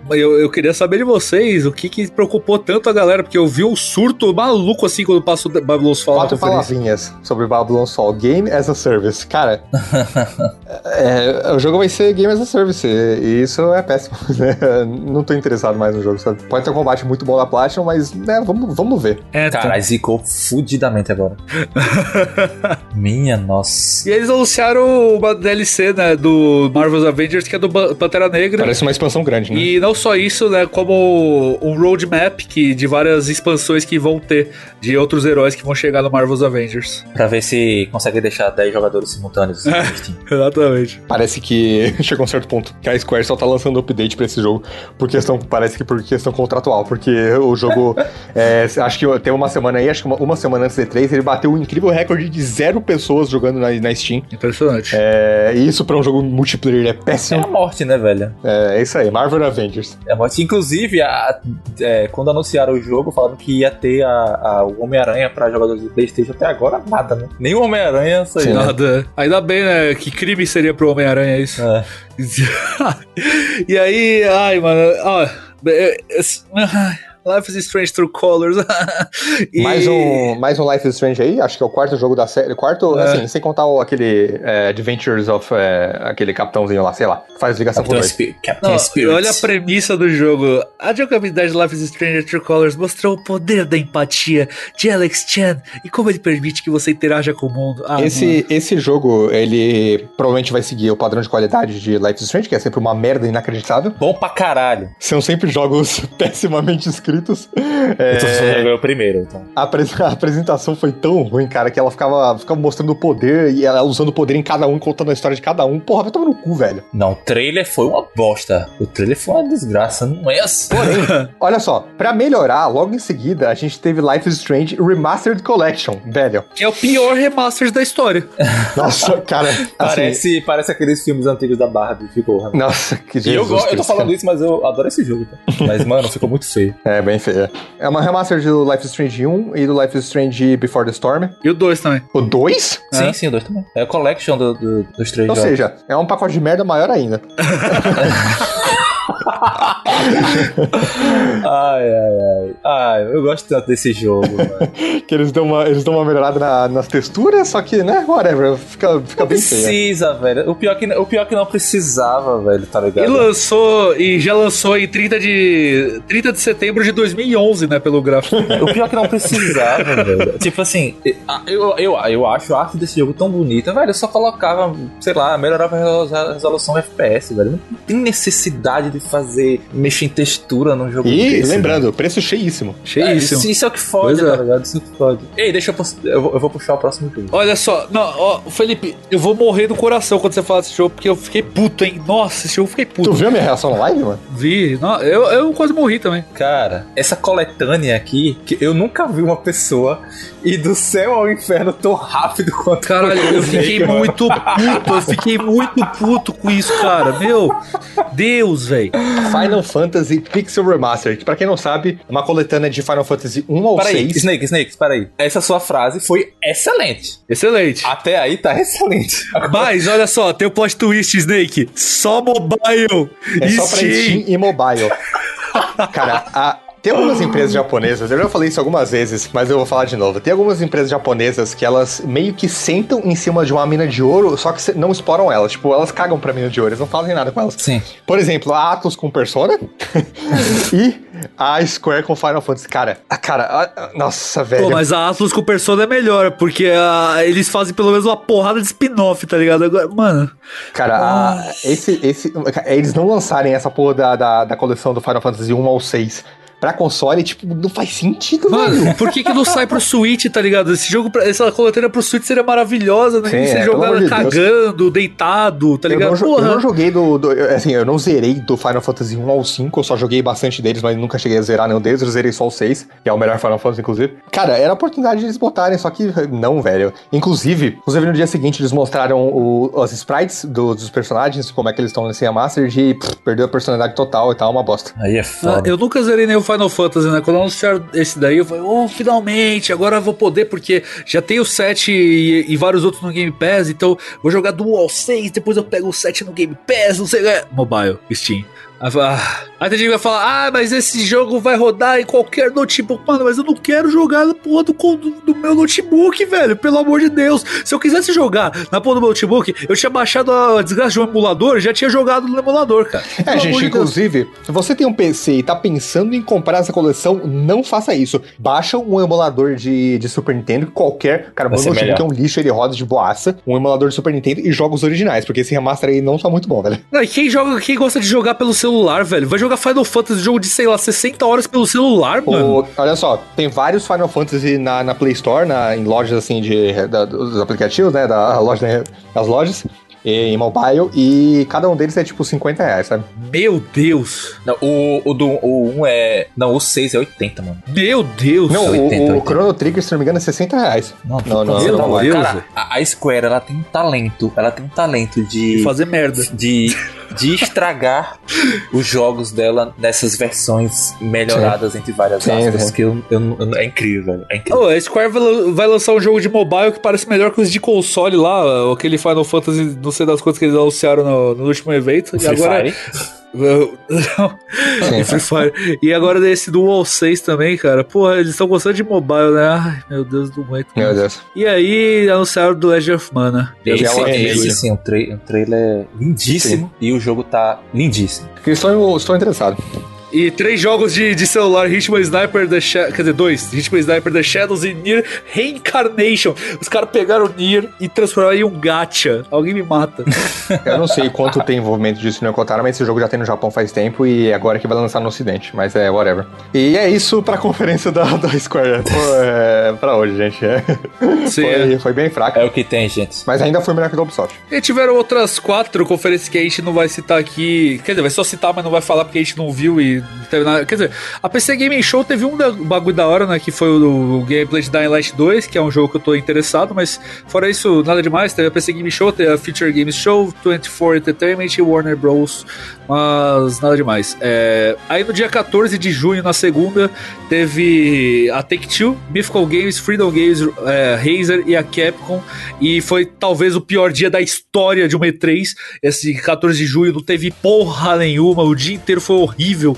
Mas eu, eu queria saber de vocês o que que preocupou tanto a galera, porque eu vi um surto maluco assim quando passou Babylon's Fall na Quatro palavrinhas sobre Babylon's Fall. Game as a Service. Cara, é, o jogo vai ser Game as a Service. E isso é péssimo. né? Não tô interessado mais no jogo, sabe? Pode ter um combate muito bom da Platinum, mas, né, vamos, vamos ver. É, tá. Cara, zicou fudidamente agora. Minha nossa. E eles anunciaram uma DLC, né, do Marvel's Avengers, que é do Pantera Negra. Parece uma expansão grande, né? E não só isso, né? Como um roadmap que, de várias expansões que vão ter de outros heróis que vão chegar no Marvel's Avengers. Pra ver se consegue deixar 10 jogadores simultâneos no Steam. Exatamente. Parece que chegou a um certo ponto que a Square só tá lançando update pra esse jogo por questão, parece que por questão contratual, porque o jogo, é, acho que tem uma semana aí, acho que uma, uma semana antes do E3, ele bateu um incrível recorde de zero pessoas jogando na, na Steam. Impressionante. É, e isso pra um jogo multiplayer é É a péssimo. morte, né, velho? É, é isso aí, Marvel Avengers. É morte. Inclusive, a- é, quando anunciaram o jogo, falaram que ia ter a, a- o Homem-Aranha pra jogadores de Playstation. Até agora, nada, né? Nem o Homem-Aranha saiu. Nada. Ainda bem, né? Que crime seria pro Homem-Aranha isso. É. e aí, ai, mano, ó. Life is Strange Through Colors. E- Mais, um, mais um Life is Strange aí, acho que é o quarto jogo da série. Quarto, É. assim, sem contar o, aquele é, Adventures of. é, aquele capitãozinho lá, sei lá, que faz ligação com Captain, dois. Spi- Captain Não, Spirit. olha a premissa do jogo. A jogabilidade de Life is Strange True Colors mostrou o poder da empatia de Alex Chan e como ele permite que você interaja com o mundo. Ah, mano. Esse, esse jogo, ele provavelmente vai seguir o padrão de qualidade de Life is Strange, que é sempre uma merda inacreditável. Bom pra caralho. São sempre jogos pessimamente escritos. É, Eu o primeiro, então. a, apres- a apresentação foi tão ruim, cara, que ela ficava, ficava mostrando o poder e ela usando o poder em cada um, contando a história de cada um. Porra, vai tomar no cu, velho. Não, o trailer foi uma bosta. O trailer foi uma desgraça, não é assim. Porém, olha só, pra melhorar, logo em seguida, a gente teve Life is Strange Remastered Collection, velho. Que é o pior remaster da história. Nossa, cara, assim, Parece, parece aqueles filmes antigos da Barbie, ficou. Nossa, que E Jesus eu, eu tô falando cara. isso, mas eu adoro esse jogo. Tá? Mas, mano, ficou muito feio. É, bem feia. É uma remaster do Life is Strange 1 e do Life is Strange Before the Storm. E o 2 também. O 2? É. Sim, sim, o dois também. É a collection do, do- dos três Ou jogos. seja, é um pacote de merda maior ainda. ai, ai, ai. Ai, eu gosto tanto desse jogo, mano. que eles dão uma, eles dão uma melhorada na, nas texturas, só que, né, whatever, fica, fica não bem precisa, feia. velho. O pior, que, o pior que não precisava, velho, tá ligado? E lançou, e já lançou em 30 de, 30 de setembro de 2011, né, pelo gráfico. o pior que não precisava, velho. Tipo assim, eu, eu, eu acho a arte desse jogo tão bonita, velho. Eu só colocava, sei lá, melhorava a resolução FPS, velho. Não tem necessidade de fazer, mexer em textura num jogo E desse, lembrando, velho. preço cheíssimo. Cheíssimo. É, isso é o que fode, Pois é. tá ligado? Isso é o que fode. Ei, deixa eu, eu, vou, eu vou puxar o próximo jogo. Olha só, não, ó, Felipe, eu vou morrer do coração quando você falar desse jogo, porque eu fiquei puto, hein? Nossa, esse jogo eu fiquei puto. Tu viu a minha reação na live, mano? Vi, não, eu, eu quase morri também. Cara, essa coletânea aqui, que eu nunca vi uma pessoa ir do céu ao inferno tão rápido quanto Caralho, eu fiquei muito puto, eu fiquei muito puto com isso, cara. Meu Deus, velho. Final Fantasy Pixel Remaster, que pra quem não sabe, é uma coletânea de Final Fantasy 1 ao Peraí, 6. Snake, Snake, espera aí. Essa sua frase foi excelente. Excelente. Até aí tá excelente. Mas olha só, tem o plot twist, Snake. Só mobile. É só pra. Steam e mobile. Cara, a- tem algumas empresas japonesas, eu já falei isso algumas vezes, mas eu vou falar de novo. Tem algumas empresas japonesas que elas meio que sentam em cima de uma mina de ouro, só que não exploram elas. Tipo, elas cagam pra mina de ouro, eles não fazem nada com elas. Sim. Por exemplo, a Atlus com Persona e a Square com Final Fantasy. Cara, a cara, a- a- nossa, velho. Pô, mas a Atlas com Persona é melhor, porque ah, eles fazem pelo menos uma porrada de spin-off, tá ligado? Agora, mano, Cara, a- esse, esse, eles não lançarem essa porra da, da, da coleção do Final Fantasy 1 ao 6 pra console, tipo, não faz sentido, velho. mano, por que que não sai pro Switch, tá ligado? Esse jogo, pra- essa coletânea pro Switch seria maravilhosa, né? Sim, Você é, jogar de Deus. cagando, deitado, tá Eu ligado? não, jo- eu não joguei do, do- eu- Assim, eu não zerei do Final Fantasy 1 ao 5, eu só joguei bastante deles, mas nunca cheguei a zerar nenhum deles. Eu zerei só o 6, que é o melhor Final Fantasy, inclusive. Cara, era a oportunidade de eles botarem, só que não, velho. Inclusive, inclusive no dia seguinte eles mostraram o- os sprites do- dos personagens, como é que eles estão nesse remaster, e pff, perdeu a personalidade total e tal, uma bosta. Aí é Ah, foda. eu nunca zerei nem o Final Fantasy, né? Quando anunciaram esse daí, eu falei, oh, finalmente, agora eu vou poder, porque já tem o 7 e, e vários outros no Game Pass, então vou jogar do 1 ao 6, depois eu pego o 7 no Game Pass, não sei. é, Mobile, Steam. Aí, ah. Aí tem gente que vai falar, ah, mas esse jogo vai rodar em qualquer notebook. Mano, mas eu não quero jogar na porra do, do, do meu notebook, velho. Pelo amor de Deus. Se eu quisesse jogar na porra do meu notebook, eu tinha baixado a desgraça de um emulador e já tinha jogado no emulador, cara. É, Pelo gente, de Deus. inclusive, se você tem um PC e tá pensando em comprar essa coleção, não faça isso. Baixa um emulador de, de Super Nintendo, qualquer. Cara, meu notebook é melhor. um lixo, ele roda de boaça. Um emulador de Super Nintendo e joga os originais, porque esse remaster aí não tá muito bom, velho. Não, e quem joga, quem gosta de jogar pelo celular, velho? Vai jogar Final Fantasy, jogo de, sei lá, 60 horas pelo celular, mano. O- olha só, tem vários Final Fantasy na, na Play Store, na, em lojas assim de, da- dos aplicativos, né? Da loja, das lojas. E, em mobile, e cada um deles é tipo 50 reais, sabe? Meu Deus. Não, o, o do o 1 é. Não, o 6 é 80, mano. Meu Deus. Não, o, 80, o 80. Chrono Trigger, se não me engano, é 60 reais. Não, Não, não, Meu não, Deus, cara, a, a Square, ela tem um talento. Ela tem um talento de. De fazer merda. de, de estragar os jogos dela nessas versões melhoradas entre várias Sim, aspas, sim. que eu, eu- eu- é incrível, velho. É incrível. Oh, a Square vai, vai lançar um jogo de mobile que parece melhor que os de console lá, aquele Final Fantasy, não sei das quantas que eles anunciaram no, no último evento. e Free agora. Fire. Não, Free Fire. E agora desse do Wall 6 também, cara. Porra, eles estão gostando de mobile, né? Ai, meu Deus do aguento. Meu Deus. E aí anunciaram do Legend of Mana. Esse, é um esse, sim, o, tra o trailer é lindíssimo e o jogo tá lindíssimo. Estou, estou interessado. E três jogos de, de celular, Hitman Sniper The Sha Quer dizer, dois. Hitman Sniper The Shadows e Nier Reincarnation. Os caras pegaram o Nier e transformaram em um gacha. Alguém me mata. Eu não sei quanto tem envolvimento disso no Yokotaro, mas esse jogo já tem no Japão faz tempo e agora que vai lançar no ocidente, mas é whatever. E é isso pra conferência da, da Square Pô, é, pra hoje, gente. É. Sim, Foi, é. foi bem fraco, É o que tem, gente. mas ainda foi melhor que o Ubisoft. E tiveram outras quatro conferências que a gente não vai citar aqui. Quer dizer, vai só citar, mas não vai falar porque a gente não viu e teve. Quer dizer, a PC Gaming Show teve um bagulho da hora, né? Que foi o, o gameplay de Dying Light 2, que é um jogo que eu tô interessado, mas fora isso, nada demais. Teve a PC Gaming Show, teve a Future Games Show, 24 Entertainment e Warner Bros. Mas nada demais. É, aí no dia 14 de junho, na segunda, teve a Take-Two, Mythical Games, Freedom Games, é, Razer e a Capcom. E foi talvez o pior dia da história de uma E3. Esse 14 de junho não teve porra nenhuma, o dia inteiro foi horrível.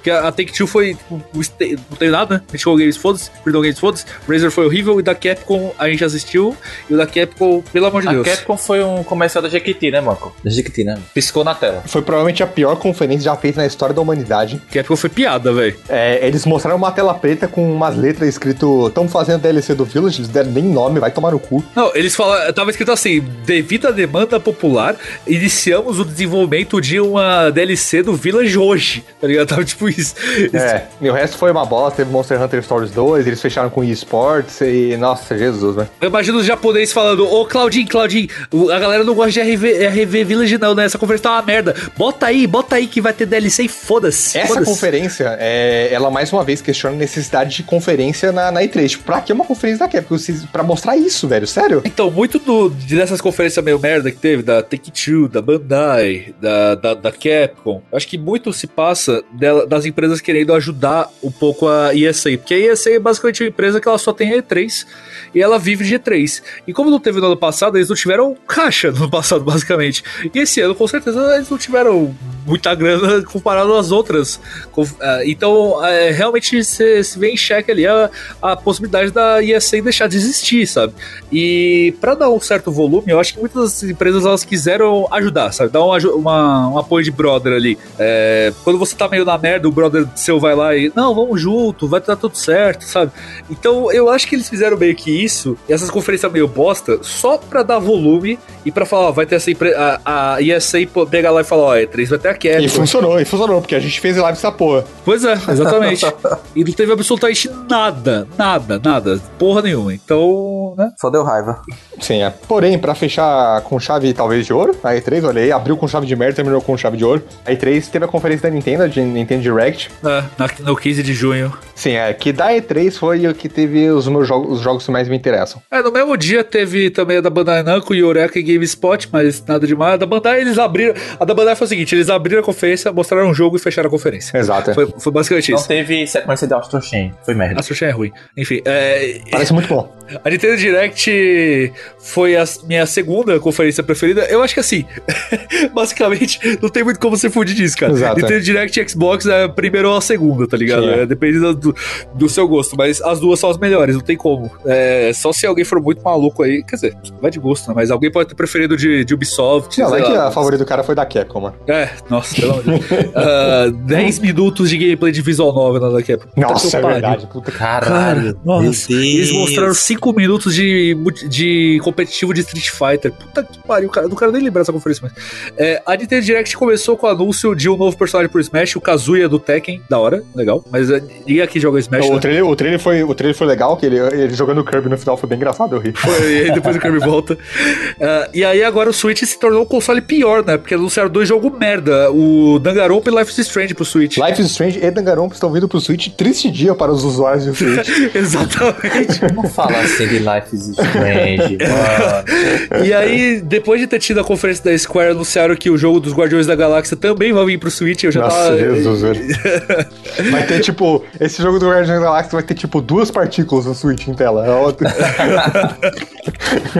Porque a Take-Two foi. Tipo, não tem nada, né? Mythical Games, foda-se. Freedom Games, foda-se. Razer foi horrível. E da Capcom a gente assistiu. E o da Capcom, pelo amor de a Deus. A Capcom foi um comercial da Jequiti, né, Marco? Da Jequiti, né? Piscou na tela. Foi provavelmente a pior conferência já feita na história da humanidade. Capcom foi piada, velho. É, eles mostraram uma tela preta com umas letras escrito Estão fazendo DLC do Village, eles deram nem nome, vai tomar no cu. Não, eles falaram. Tava escrito assim: devido à demanda popular, iniciamos o desenvolvimento de uma DLC do Village hoje. Tá ligado? Tava tipo isso. É, e o resto foi uma bosta. Teve Monster Hunter Stories 2, eles fecharam com eSports e. Nossa, Jesus, né? Eu imagino os japoneses falando: Ô Claudinho, Claudinho, a galera não gosta de RV, RV Village, não, né? Essa conferência tá uma merda. Bota aí, bota aí que vai ter DLC e foda-se. Essa foda conferência, é, ela mais uma vez questiona a necessidade de conferência na, na E3. Tipo, pra que uma conferência da Capcom? Pra mostrar isso, velho, sério? Então, muito do, dessas conferências meio merda que teve, da Take-Two, da Bandai, da, da, da Capcom, acho que muito se passa dela, das empresas querendo ajudar um pouco a ESA, porque a ESA é basicamente uma empresa que ela só tem E3 e ela vive de E3. E como não teve no ano passado, eles não tiveram caixa no ano passado, basicamente. E esse ano, com certeza, eles não tiveram muita grana comparado às outras. Então, é, realmente se, se vê em xeque ali a, a possibilidade da ESA deixar de existir, sabe? E para dar um certo volume, eu acho que muitas empresas elas quiseram ajudar, sabe? Dar uma, uma, um apoio de brother ali. É, quando você tá meio na merda, o brother seu vai lá e, não, vamos junto, vai dar tudo certo, sabe? Então, eu acho que eles fizeram meio que isso, essas conferências meio bosta, só pra dar volume e pra falar, ó, vai ter essa empresa, a, a ESA pegar lá e falar, ó, E3 vai ter Capcom. E funcionou, e funcionou, porque a gente fez live essa porra. Pois é, exatamente. e não teve absolutamente nada, nada, nada, porra nenhuma. Então, né? Só deu raiva. Sim, é. Porém, pra fechar com chave talvez de ouro, a E3, olha aí, abriu com chave de merda, terminou com chave de ouro. A E3 teve a conferência da Nintendo, de Nintendo Direct. É, no 15 de junho. Sim, é, que da E3 foi o que teve os meus jogos, os jogos que mais me interessam. É, no mesmo dia teve também a da Bandai Namco, Eureka e GameSpot, mas nada demais. A da Bandai eles abriram, a da Bandai foi o seguinte, eles abriram a conferência, mostraram um jogo e fecharam a conferência. Exato. Foi, foi basicamente Não isso. teve sequência de Astro Chain, foi merda. Astro Chain é ruim. Enfim, é, Parece muito bom. a Nintendo Direct foi a minha segunda conferência preferida. Eu acho que assim, basicamente, não tem muito como você fugir disso, cara. Exato, Nintendo Direct e Xbox é a primeira ou a segunda, tá ligado? É. É, depende do, do seu gosto, mas as duas são as melhores, não tem como. É, só se alguém for muito maluco aí, quer dizer, vai de gosto, né? Mas alguém pode ter preferido de, de Ubisoft. Não, sei é que lá. a favorita do cara foi da Capcom, mano. É, nossa, pelo amor de Deus. Ah, 10 minutos de gameplay de visual novel na que Nossa, é verdade. Puta Caralho. Cara, nossa, eles mostraram 5 minutos de, de competitivo de Street Fighter. Puta que pariu, cara. Não quero nem lembrar essa conferência, mas. É, a Nintendo Direct começou com o anúncio de um novo personagem pro Smash, o Kazuya do Tekken. Da hora, legal. Mas é, ninguém aqui joga Smash. O né? trailer, o, trailer foi, o trailer foi legal, que ele, ele jogando o Kirby no final foi bem engraçado, eu ri. Foi, e aí depois o Kirby volta. Ah, e aí agora o Switch se tornou um console pior, né? Porque anunciaram dois jogos merda: o Danganronpa e Life is Strange pro Switch. Life is Strange e Danganronpa estão vindo pro Switch. Triste dia para os usuários do Switch. Exatamente. Não fala assim de Life is Strange, mano. E aí, depois de ter tido a conferência da Square, anunciaram que o jogo dos Guardiões da Galáxia também vai vir pro Switch. Eu já Nossa, tava. Jesus, velho. Vai ter, tipo, esse jogo do Guardiões da Galáxia vai ter, tipo, duas partículas no Switch em tela. É outro.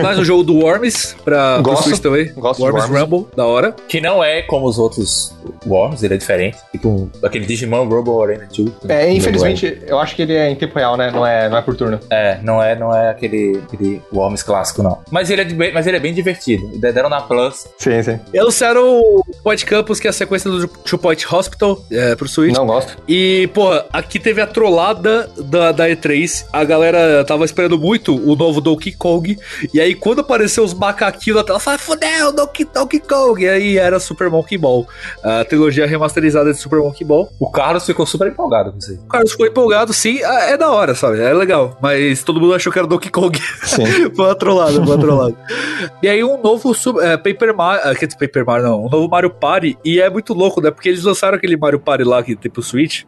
Mais um jogo do Worms pra pro Gosto. Switch também. Gosto Worms Worms. Rumble, da hora. Que não é como os outros Worms, ele é diferente. Tipo aquele Digimon Robo Arena 2. É, infelizmente, eu acho que ele é em tempo real, né? Não é, não é por turno. É, não é, não é aquele, aquele Worms clássico, não. Mas ele é, de mas ele é bem divertido. Deram na Plus. Sim, sim. E anunciaram o Point Campus, que é a sequência do Two Point Hospital é, pro Switch. Não gosto. E, porra, aqui teve a trollada da, da E3. A galera tava esperando muito o novo Donkey Kong. E aí, quando apareceu os macaquinhos na tela, fala, fudeu, Donkey, Donkey Kong. E aí era Super Monkey Ball. A trilogia remasterizada de Super Monkey Ball. O Carlos ficou super empolgado com isso aí. O Carlos ficou empolgado, sim. Ah, É da hora, sabe? É legal. Mas todo mundo achou que era Donkey Kong. Sim. foi uma trollada, foi uma trollada. e aí um novo é, Paper Mario. ah, Quer dizer, Paper Mario não. Um novo Mario Party. E é muito louco, né? Porque eles lançaram aquele Mario Party lá que tem pro Switch.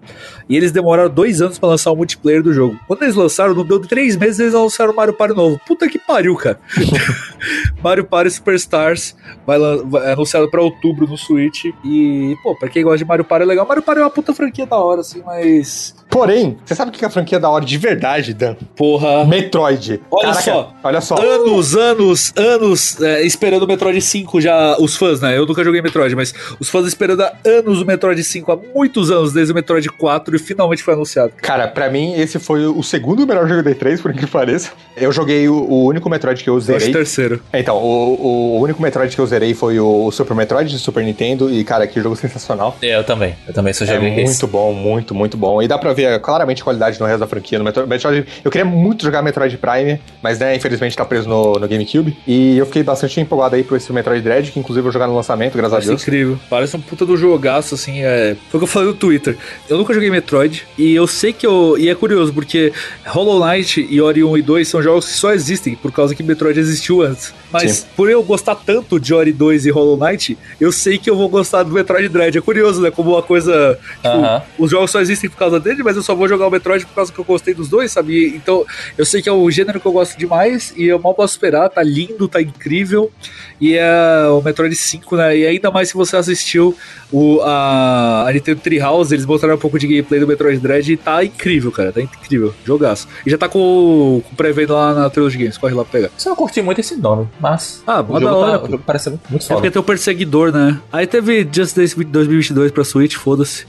E eles demoraram dois anos pra lançar o multiplayer do jogo. Quando eles lançaram, não deu três meses, eles lançaram o Mario Party novo. Puta que pariu, cara. Mario Party Superstars vai- é anunciado pra outubro no Switch. E, pô, pra quem gosta de Mario Party é legal. Mario Party é uma puta franquia da hora, assim, mas. Porém, você sabe o que é a franquia da hora de verdade, Dan? Porra. Metroid. Olha só. Olha só. Anos, anos, anos é, esperando o Metroid 5 já. Os fãs, né? Eu nunca joguei Metroid, mas os fãs esperando há anos o Metroid 5, há muitos anos, desde o Metroid 4 e finalmente foi anunciado. Cara, pra mim, esse foi o segundo melhor jogo da E3, por incrível que pareça. Eu joguei o, o único Metroid que eu Eu acho o zerei. terceiro. Então, o, o único Metroid que eu zerei foi o Super Metroid de Super Nintendo. E, cara, que jogo sensacional. É, Eu também. Eu também só É joguei esse. muito bom, muito, muito bom. E dá pra ver claramente a qualidade no resto da franquia. No Metro- Metroid, eu queria muito jogar Metroid Prime, mas, né, infelizmente tá preso no, no GameCube. E eu fiquei bastante empolgado aí por esse Metroid Dread, que inclusive eu vou jogar no lançamento, graças Parece a Deus. incrível. Parece um puta do jogaço, assim. É... Foi o que eu falei no Twitter. Eu nunca joguei Metroid. E eu sei que eu. E é curioso, porque Hollow Knight e Ori 1 e 2 são jogos que só existem por causa que Metroid existiu antes. Mas Sim. por eu gostar tanto de Ori 2 e Hollow Knight, eu sei que eu vou gostar do Metroid Dread. É curioso, né? Como uma coisa. Tipo, Aham. os jogos só existem por causa dele, mas eu só vou jogar o Metroid por causa que eu gostei dos dois, sabe? Então, eu sei que é o gênero que eu gosto demais e eu mal posso esperar. Tá lindo, tá incrível. E é o Metroid 5, né? E ainda mais se você assistiu o, a, a Nintendo Treehouse, eles mostraram um pouco de gameplay do Metroid Dread e tá incrível, cara. Tá incrível. Jogaço. E já tá com, com pré-venda lá na Trilogy Games. Corre lá pra pegar. Só não curti muito esse nome, mas. Ah, o jogo, hora, tá, o jogo parece muito, muito É foda. porque tem o Perseguidor, né? Aí teve Just Dance 2022 pra Switch, foda-se.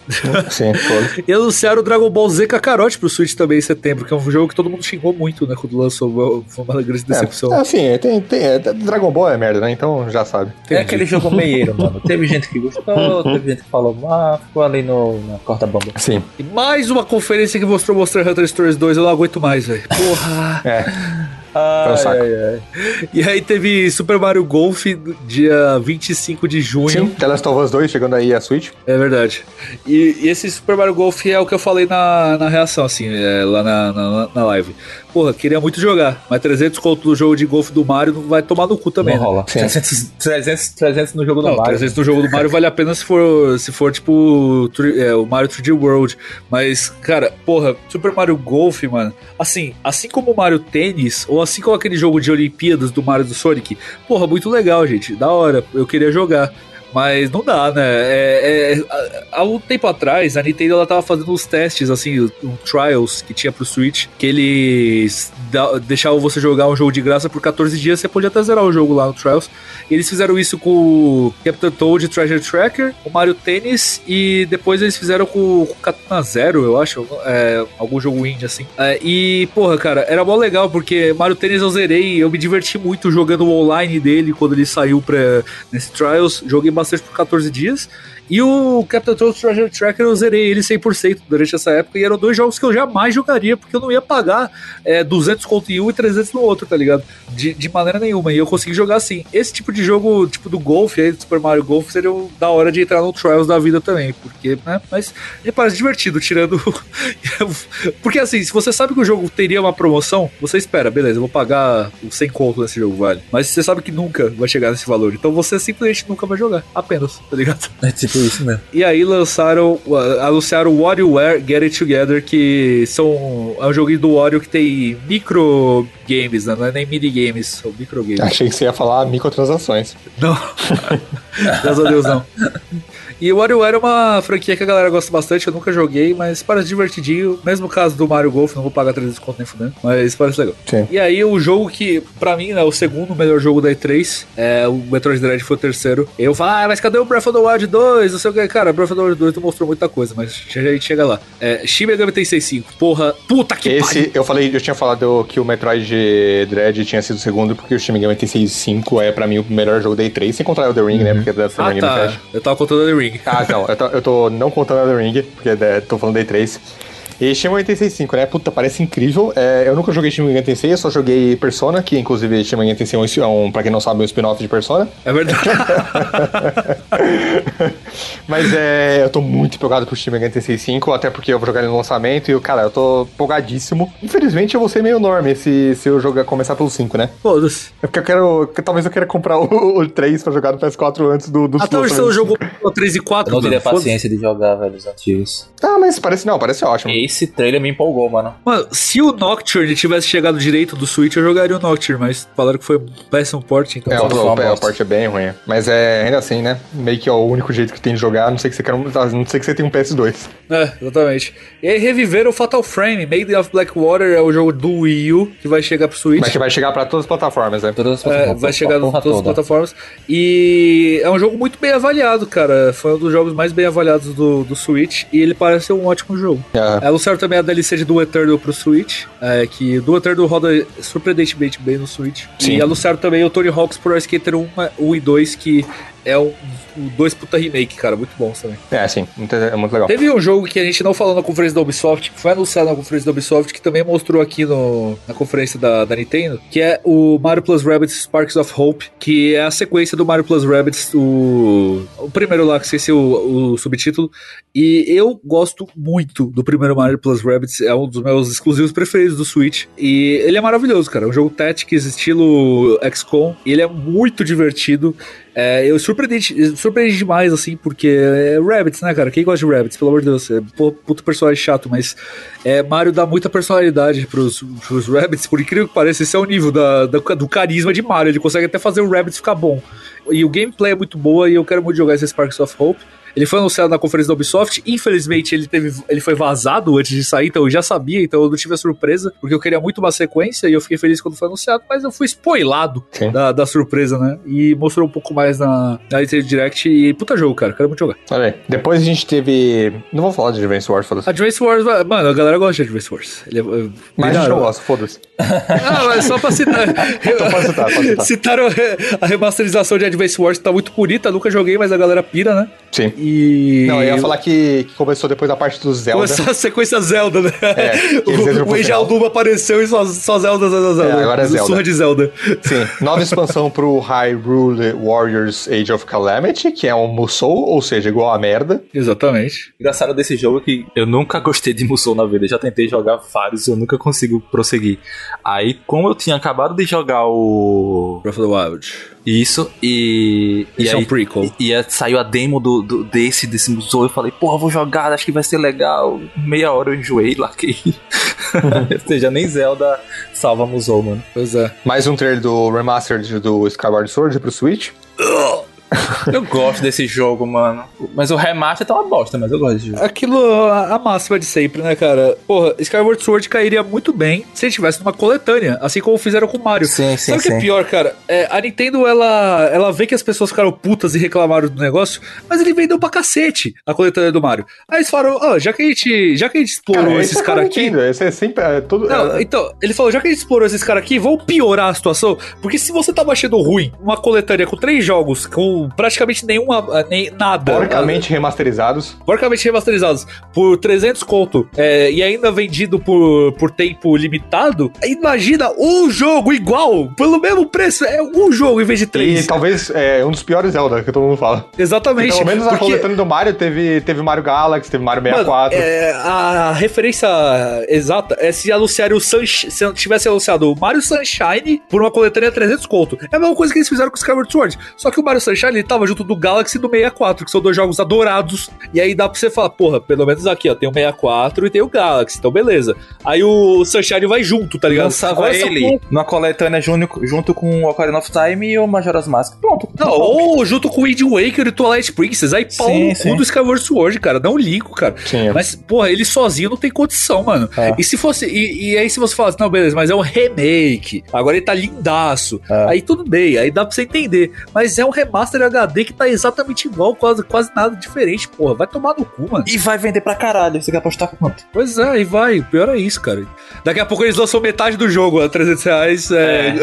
Sim, foda. E anunciaram o Dragon Ball Z Kakarot pro Switch também em setembro, que é um jogo que todo mundo xingou muito, né? Quando lançou, foi uma grande decepção. É, assim, tem, tem, é, Dragon Ball é merda, né? Então já sabe. É aquele jogo meieiro, mano. Teve gente que gostou, teve gente que falou, ah, ficou ali no, na corta bamba. Sim. E mais uma conferência que mostrou Monster Hunter Stories 2, eu não aguento mais, velho. Porra! É. Ai, saco. ai, ai. e aí teve Super Mario Golf dia 25 de junho. Sim, The Last of Us 2 chegando aí a Switch. É verdade. E, e esse Super Mario Golf é o que eu falei na, na reação, assim, é, lá na, na, na live. Porra, queria muito jogar, mas 300 conto do jogo de golfe do Mario não vai tomar no cu também. Não né? rola. Sim. 300, 300, 300 no jogo do Não, Mario. 300 no jogo do Mario vale a pena se for, se for tipo tri- é, o Mario 3D World. Mas, cara, porra, Super Mario Golf, mano. Assim, assim como o Mario Tênis, ou assim como aquele jogo de Olimpíadas do Mario do Sonic, porra, muito legal, gente. Da hora, eu queria jogar. Mas não dá, né? É, é, há- há um tempo atrás, a Nintendo ela tava fazendo uns testes, assim, um trials que tinha pro Switch, que eles deixavam você jogar um jogo de graça por 14 dias, você podia até zerar o jogo lá no trials. Eles fizeram isso com o Captain Toad Treasure Tracker, o Mario Tennis e depois eles fizeram com, com o Katana Zero, eu acho, é, algum jogo indie assim. É, e, porra, cara, era mó legal porque Mario Tennis eu zerei, eu me diverti muito jogando o online dele quando ele saiu pra, nesse Trials, joguei bastante por 14 dias. E o Captain Toad Treasure Tracker eu zerei ele 100% durante essa época e eram dois jogos que eu jamais jogaria porque eu não ia pagar é, 200 conto em um e 300 no outro, tá ligado? De, de maneira nenhuma. E eu consegui jogar assim. Esse tipo de jogo, tipo do Golf, aí, do Super Mario Golf, seria o da hora de entrar no Trials da vida também. Porque, né? Mas ele parece divertido, tirando. porque assim, se você sabe que o jogo teria uma promoção, você espera, beleza, eu vou pagar os 100 conto nesse jogo, vale. Mas você sabe que nunca vai chegar nesse valor. Então você simplesmente nunca vai jogar. Apenas, tá ligado? É tipo isso mesmo. E aí lançaram, uh, anunciaram o WarioWare Get It Together, que são, é um joguinho do Wario que tem micro games, né? não é nem mini games, são micro games. Achei que você ia falar microtransações. Não, graças a Deus não. E o WarioWare é uma franquia que a galera gosta bastante, eu nunca joguei, mas parece divertidinho. Mesmo caso do Mario Golf, não vou pagar 300 conto nem fudendo, mas parece legal. Sim. E aí o jogo que, pra mim, é o segundo melhor jogo da E3, é, o Metroid Dread foi o terceiro. Eu falo, ah, mas cadê o Breath of the Wild 2? Não sei o que. Cara, Breath of the Wild 2 não mostrou muita coisa, mas já a gente chega lá. É, Shin Megami Tensei 5, porra, puta que pariu. Esse, eu falei, eu tinha falado que o Metroid Dread tinha sido o segundo, porque o Shin Megami Tensei 5 é pra mim o melhor jogo da E3, sem contar o The Ring, né? Porque é da Summer Ah, Game tá. Fest. Eu tava contando The Ring. Ah, não, eu tô, eu tô não contando The Ring, porque é, tô falando da E3. E Shin Megami Tensei 5, né? Puta, parece incrível. É, eu nunca joguei Shin Megami Tensei, eu só joguei Persona, que inclusive Shin Megami Tensei é um, pra quem não sabe, um spin-off de Persona. É verdade. Mas é, eu tô muito empolgado pro Shin Megami Tensei 5, até porque eu vou jogar ele no lançamento e, cara, eu tô empolgadíssimo. Infelizmente eu vou ser meio enorme se, se eu jogar, começar pelo 5, né? Foda-se. É porque eu quero. que Talvez eu queira comprar o, o 3 pra jogar no PS4 antes do, do Até hoje você jogou o 3 e 4, Eu não teria paciência de jogar, velho, os antigos. Ah, mas parece não, parece ótimo. Esse trailer me empolgou, mano. Mano, se o Nocturne tivesse chegado direito do Switch, eu jogaria o Nocturne, mas falaram que foi um péssimo port, então. É, Só o, o, é, o porte é bem ruim. Mas é ainda assim, né? Meio que é o único jeito que tem de jogar, a não sei que você quer um, não sei que você tem um PS2. É, exatamente. E aí reviveram o Fatal Frame, Made of Blackwater é o jogo do Wii U, que vai chegar pro Switch. Mas que vai chegar pra todas as plataformas, né? Todas as É, plataformas, vai chegar a em porra todas as plataformas. E é um jogo muito bem avaliado, cara. Foi um dos jogos mais bem avaliados do, do Switch. E ele parece ser um ótimo jogo. É. Anunciaram também a DLC de Doom Eternal pro Switch. É, que Doom Eternal roda surpreendentemente bem no Switch. Sim. E anunciaram também o Tony Hawk's Pro Skater 1, 1 e 2, que é um, um dois puta remake, cara. Muito bons também. É, sim, muito- é muito legal. Teve um jogo que a gente não falou na conferência da Ubisoft, que foi anunciado na conferência da Ubisoft, que também mostrou aqui no, na conferência da, da Nintendo, que é o Mario Plus Rabbids Sparks of Hope, que é a sequência do Mario Plus Rabbids, o, o primeiro lá, que esqueci o, o subtítulo. E eu gosto muito do primeiro Mario Plus Rabbids, é um dos meus exclusivos preferidos do Switch. E ele é maravilhoso, cara. É um jogo Tactics estilo XCOM, e ele é muito divertido. É, eu surpreendi, surpreendi demais, assim, porque é Rabbits, né, cara? Quem gosta de Rabbits, pelo amor de Deus? É puto personagem chato, mas é, Mario dá muita personalidade pros, pros Rabbits, por incrível que pareça, esse é o nível da, da- do carisma de Mario. Ele consegue até fazer o Rabbits ficar bom. E o gameplay é muito boa e eu quero muito jogar esse Sparks of Hope. Ele foi anunciado na conferência da Ubisoft. Infelizmente, ele, teve, ele foi vazado antes de sair, então eu já sabia, então eu não tive a surpresa, porque eu queria muito uma sequência e eu fiquei feliz quando foi anunciado, mas eu fui spoilado da, da surpresa, né? E mostrou um pouco mais na, na Nintendo Direct. E puta jogo, cara, quero muito jogar. Olha aí. Depois a gente teve. Não vou falar de Advance Wars, foda-se. Advance Wars, mano, a galera gosta de Advance Wars. Ele é, é- Mas não gosta, foda-se. Ah, mas só pra citar. Então pode citar, pode citar. Citaram a remasterização de Advance Wars, que tá muito bonita. Nunca joguei, mas a galera pira, né? Sim. E. Não, eu ia falar que, que começou depois da parte do Zelda. Começou a sequência Zelda, né? É, o o Age final. Alduma apareceu e só, só Zelda, Zelda, Zelda. É, agora é Zelda. Surra de Zelda. Sim, nova expansão pro Hyrule Warriors Age of Calamity, que é um Musou, ou seja, igual a merda. Exatamente. engraçado desse jogo é que eu nunca gostei de Musou na vida. Eu já tentei jogar vários e eu nunca consigo prosseguir. Aí, como eu tinha acabado de jogar o. Breath of the Wild. Isso, e. e Esse é aí, um prequel. E, e aí saiu a demo do, do- desse, desse Musou. Eu falei, porra, vou jogar, acho que vai ser legal. Meia hora eu enjoei, larguei. Ou seja, nem Zelda salva Musou, mano. Pois é. Mais um trailer do Remastered do Skyward Sword pro Switch. Eu gosto desse jogo, mano. Mas o remaster tá uma bosta, mas eu gosto desse jogo. Aquilo, a, a máxima de sempre, né, cara? Porra, Skyward Sword cairia muito bem se ele tivesse numa coletânea, assim como fizeram com o Mario. Sim, sim, Sabe o que é pior, cara? É, a Nintendo, ela, ela vê que as pessoas ficaram putas e reclamaram do negócio, mas ele vendeu pra cacete a coletânea do Mario. Aí eles falaram, ó, já que a gente, já que a gente explorou esse esses é caras eu aqui... Esse é sempre. É, todo, Não, é, então, ele falou, já que a gente explorou esses caras aqui, vamos piorar a situação, porque se você tava achando ruim uma coletânea com três jogos, com praticamente nenhuma, nem nada... porcamente remasterizados. porcamente remasterizados por 300 conto é, e ainda vendido por, por tempo limitado, imagina um jogo igual, pelo mesmo preço, é um jogo em vez de E três. talvez é um dos piores Zelda que todo mundo fala. Exatamente. Pelo menos a porque, coletânea do Mario teve, teve Mario Galaxy, teve Mario mano, 64. é, a referência exata é se anunciarem o Sunshine, se tivesse anunciado o Mario Sunshine por uma coletânea 300 conto. É a mesma coisa que eles fizeram com o Skyward Sword. Só que o Mario Sunshine ele tava junto do Galaxy e do 64, que são dois jogos adorados. E aí dá pra você falar, porra, pelo menos aqui, ó, tem o 64 e tem o Galaxy, então beleza. Aí o Sunshine vai junto, tá ligado? Lançava só ele com- numa coletânea junto, junto com o Ocarina of Time e o Majora's Mask. Pronto. Não, ou junto com o Wind Waker e Twilight Princess. Aí pau no cu do Skyward Sword, cara. Não ligo, cara. Sim. Mas, porra, ele sozinho não tem condição, mano. É. E se fosse. E, e aí, se você falasse, não, beleza, mas é um remake. Agora ele tá lindaço. É. Aí tudo bem, aí dá pra você entender. Mas é um remaster HD que tá exatamente igual, quase, quase nada diferente, porra. Vai tomar no cu, mano. E vai vender pra caralho. Você quer apostar quanto? Pois é, e vai. O pior é isso, cara. Daqui a pouco eles lançam metade do jogo a 300 reais. É,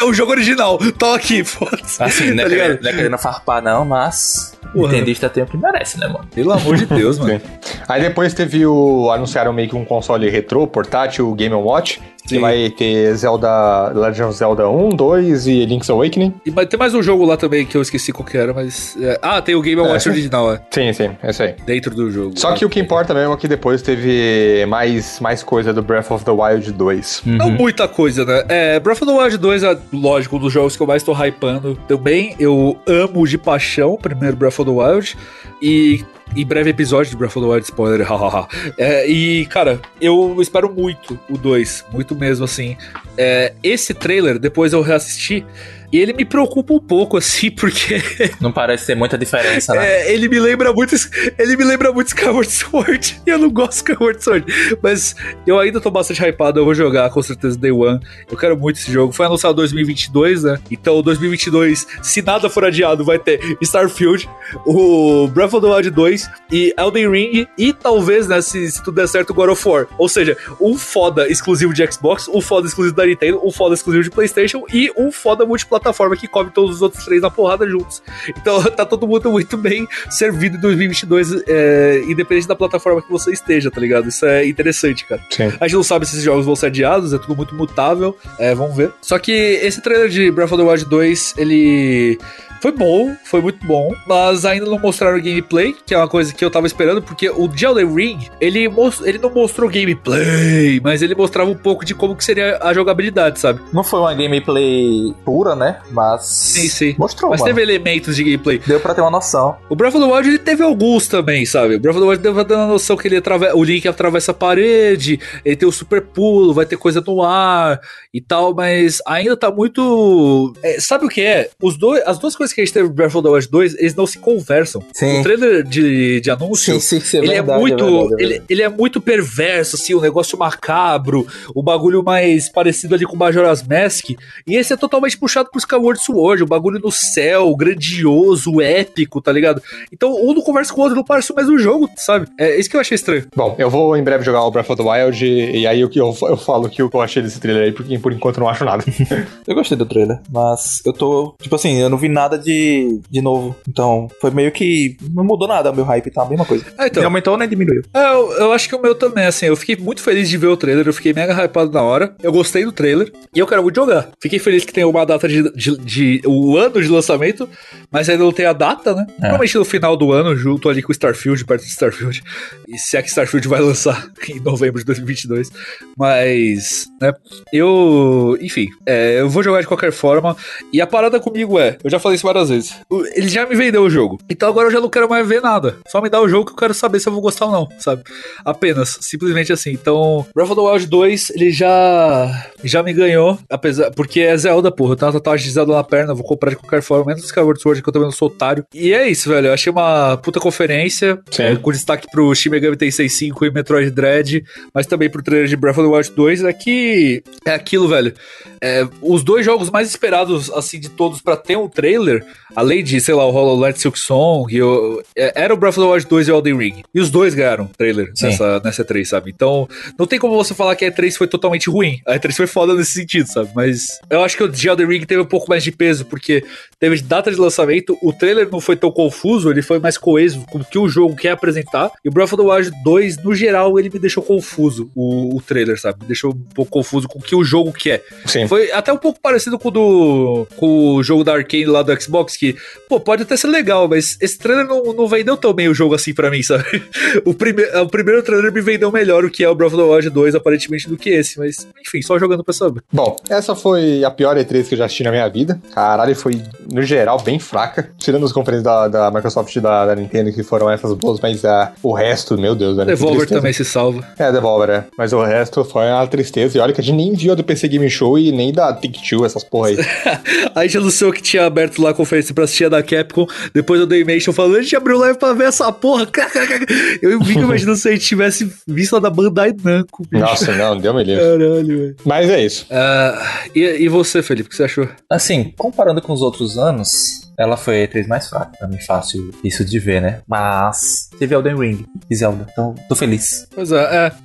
é o jogo original. Tô aqui, foda-se. Assim, não tá é ligado? querendo- não é querendo farpar, não, mas. Porra. Nintendista tem o que merece, né, mano? Pelo amor de Deus, mano. Aí depois teve o. Anunciaram meio que um console retrô, portátil, Game Watch. Sim. Que vai ter Zelda, Legend of Zelda 1, 2 e Link's Awakening. E vai ter mais um jogo lá também que eu esqueci qual que era, mas. É... Ah, tem o Game Watch é, original, é. Sim, sim, é isso aí. Dentro do jogo. Só que o que importa mesmo é que depois teve mais, mais coisa do Breath of the Wild 2. Uhum. Não muita coisa, né? É, Breath of the Wild 2 é, lógico, um dos jogos que eu mais tô hypando também. Eu amo de paixão o primeiro Breath of the Wild. E em breve episódio de Breath of the Wild, spoiler, hahaha. é, e, cara, eu espero muito o 2, muito mesmo, assim. É, esse trailer, depois eu reassisti, e ele me preocupa um pouco, assim, porque. Não parece ter muita diferença, né? É, ele me lembra muito. Ele me lembra muito Skyward Sword. E eu não gosto de Skyward Sword. Mas eu ainda tô bastante hypado. Eu vou jogar com certeza Day One. Eu quero muito esse jogo. Foi anunciado 2022, né? Então, 2022, se nada for adiado, vai ter Starfield, o Breath of the Wild 2 e Elden Ring. E talvez, né, se, se tudo der certo, God of War. Ou seja, um foda exclusivo de Xbox, um foda exclusivo da Nintendo, um foda exclusivo de PlayStation e um foda multiplayer plataforma que cobre todos os outros três na porrada juntos. Então tá todo mundo muito bem servido em 2022, é, independente da plataforma que você esteja, tá ligado? Isso é interessante, cara. Sim. A gente não sabe se esses jogos vão ser adiados, é tudo muito mutável, é, vamos ver. Só que esse trailer de Breath of the Wild 2, ele foi bom, foi muito bom, mas ainda não mostraram gameplay, que é uma coisa que eu tava esperando, porque o de Elden Ring, ele, ele não mostrou gameplay, mas ele mostrava um pouco de como que seria a jogabilidade, sabe? Não foi uma gameplay pura, né? Mas. Sim, sim. Mostrou, Mas mano. teve elementos de gameplay. Deu pra ter uma noção. O Breath of the Wild, ele teve alguns também, sabe? O Breath of the Wild deu pra ter uma noção que ele atravessa. O Link atravessa a parede, ele tem o super pulo, vai ter coisa no ar e tal, mas ainda tá muito. É, sabe o que é? Os dois, as duas coisas que a gente teve Breath of the Wild 2, eles não se conversam. Sim. O trailer de, de anúncio, sim, sim, é ele verdade, é muito. É verdade, é ele, ele, é muito perverso, assim, o um negócio macabro, o bagulho mais parecido ali com Majora's Mask. E esse é totalmente puxado pro Skyward Sword, o bagulho no céu, grandioso, épico, tá ligado? Então um não conversa com o outro, não parece o mesmo jogo, sabe? É isso que eu achei estranho. Bom, eu vou em breve jogar o Breath of the Wild e, e aí eu, eu, eu falo que eu achei desse trailer aí, porque por enquanto não acho nada. eu gostei do trailer, mas eu tô. Tipo assim, eu não vi nada de, de novo. Então, foi meio que. Não mudou nada. O meu hype tá a mesma coisa. Ah, então, nem aumentou nem diminuiu. É, eu, eu acho que o meu também, assim. Eu fiquei muito feliz de ver o trailer. Eu fiquei mega hypado na hora. Eu gostei do trailer. E eu quero muito jogar. Fiquei feliz que tem uma data de. de, de o ano de lançamento, mas ainda não tem a data, né? É. Provavelmente no final do ano, junto ali com Starfield, perto de Starfield. E se é que Starfield vai lançar em novembro de 2022. Mas, né? Eu. Enfim, é, eu vou jogar de qualquer forma. E a parada comigo é, eu já falei isso várias vezes. Ele já me vendeu o jogo. Então agora eu já não quero mais ver nada. Só me dá o jogo que eu quero saber se eu vou gostar ou não, sabe? Apenas, simplesmente assim. Então, Breath of the Wild 2, ele já já me ganhou, apesar porque é Zelda, porra. Eu tenho uma tatuagem de Zelda na perna, vou comprar de qualquer forma, menos Skyward Sword, que eu também não sou otário. E é isso, velho. Eu achei uma puta conferência, é, com destaque pro Shin Megami Tensei 5 e Metroid Dread, mas também pro trailer de Breath of the Wild 2, é que é aquilo, velho. É, os dois jogos mais esperados, assim, de todos para ter um trailer, além de, sei lá, o HoloLens Silk Song, eu, é, era o Breath of the Wild 2 e o Elden Ring. E os dois ganharam trailer nessa, nessa E3, sabe? Então, não tem como você falar que a E3 foi totalmente ruim. A E3 foi foda nesse sentido, sabe? Mas eu acho que o de Elden Ring teve um pouco mais de peso, porque teve data de lançamento, o trailer não foi tão confuso, ele foi mais coeso com o que o jogo quer apresentar. E o Breath of the Wild 2, no geral, ele me deixou confuso, o, o trailer, sabe? Me deixou um pouco confuso com o que o jogo quer. Sim. Foi até um pouco parecido com o do com o jogo da Arkane lá do Xbox, que, pô, pode até ser legal, mas esse trailer não, não vendeu tão bem o jogo assim para mim, sabe? O, prime o primeiro trailer me vendeu melhor o que é o Breath of the Wild 2, aparentemente, do que esse, mas, enfim, só jogando pra saber. Bom, essa foi a pior E3 que eu já assisti na minha vida. Caralho, foi, no geral, bem fraca. Tirando as conferências da, da Microsoft e da, da, Nintendo, que foram essas boas, mas uh, o resto, meu Deus, velho. Devolver também se salva. É, Devolver, é. Mas o resto foi uma tristeza. E olha que a gente nem viu a do PC Game Show e nem da Take-Two, essas porra aí. a gente anunciou que tinha aberto lá conferência pra assistir a da Capcom. Depois eu dei mention falando, a gente abriu live pra ver essa porra. Eu vi imaginando se a gente tivesse visto a da Bandai Namco. Bicho. Nossa, não, deu me livre. Caralho, velho. Mas é isso. Uh, e, e você, Felipe, o que você achou? Assim, comparando com os outros anos, ela foi a E3 mais fraca. Pra mim, fácil isso de ver, né? Mas teve Elden Ring e Zelda. Então, tô feliz. Pois é,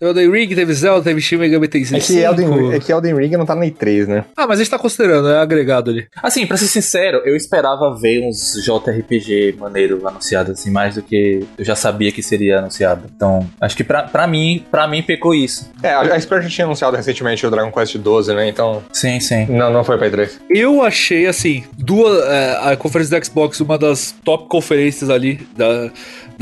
é. Elden Ring, teve Zelda, teve Shin Megami Tensei É que, Elden, é que Elden Ring não tá na E3, né? Ah, mas a gente tá considerando, é agregado ali. Assim, pra ser sincero, eu esperava ver uns JRPG maneiro anunciado assim, mais do que eu já sabia que seria anunciado. Então, acho que pra, pra mim, para mim pecou isso. É, a Square já tinha anunciado recentemente o Dragon Quest 12, né? Então. Sim, sim. Não, não foi pra E3. Eu achei, assim, duas. É, a conferência do Xbox, uma das top conferências ali da,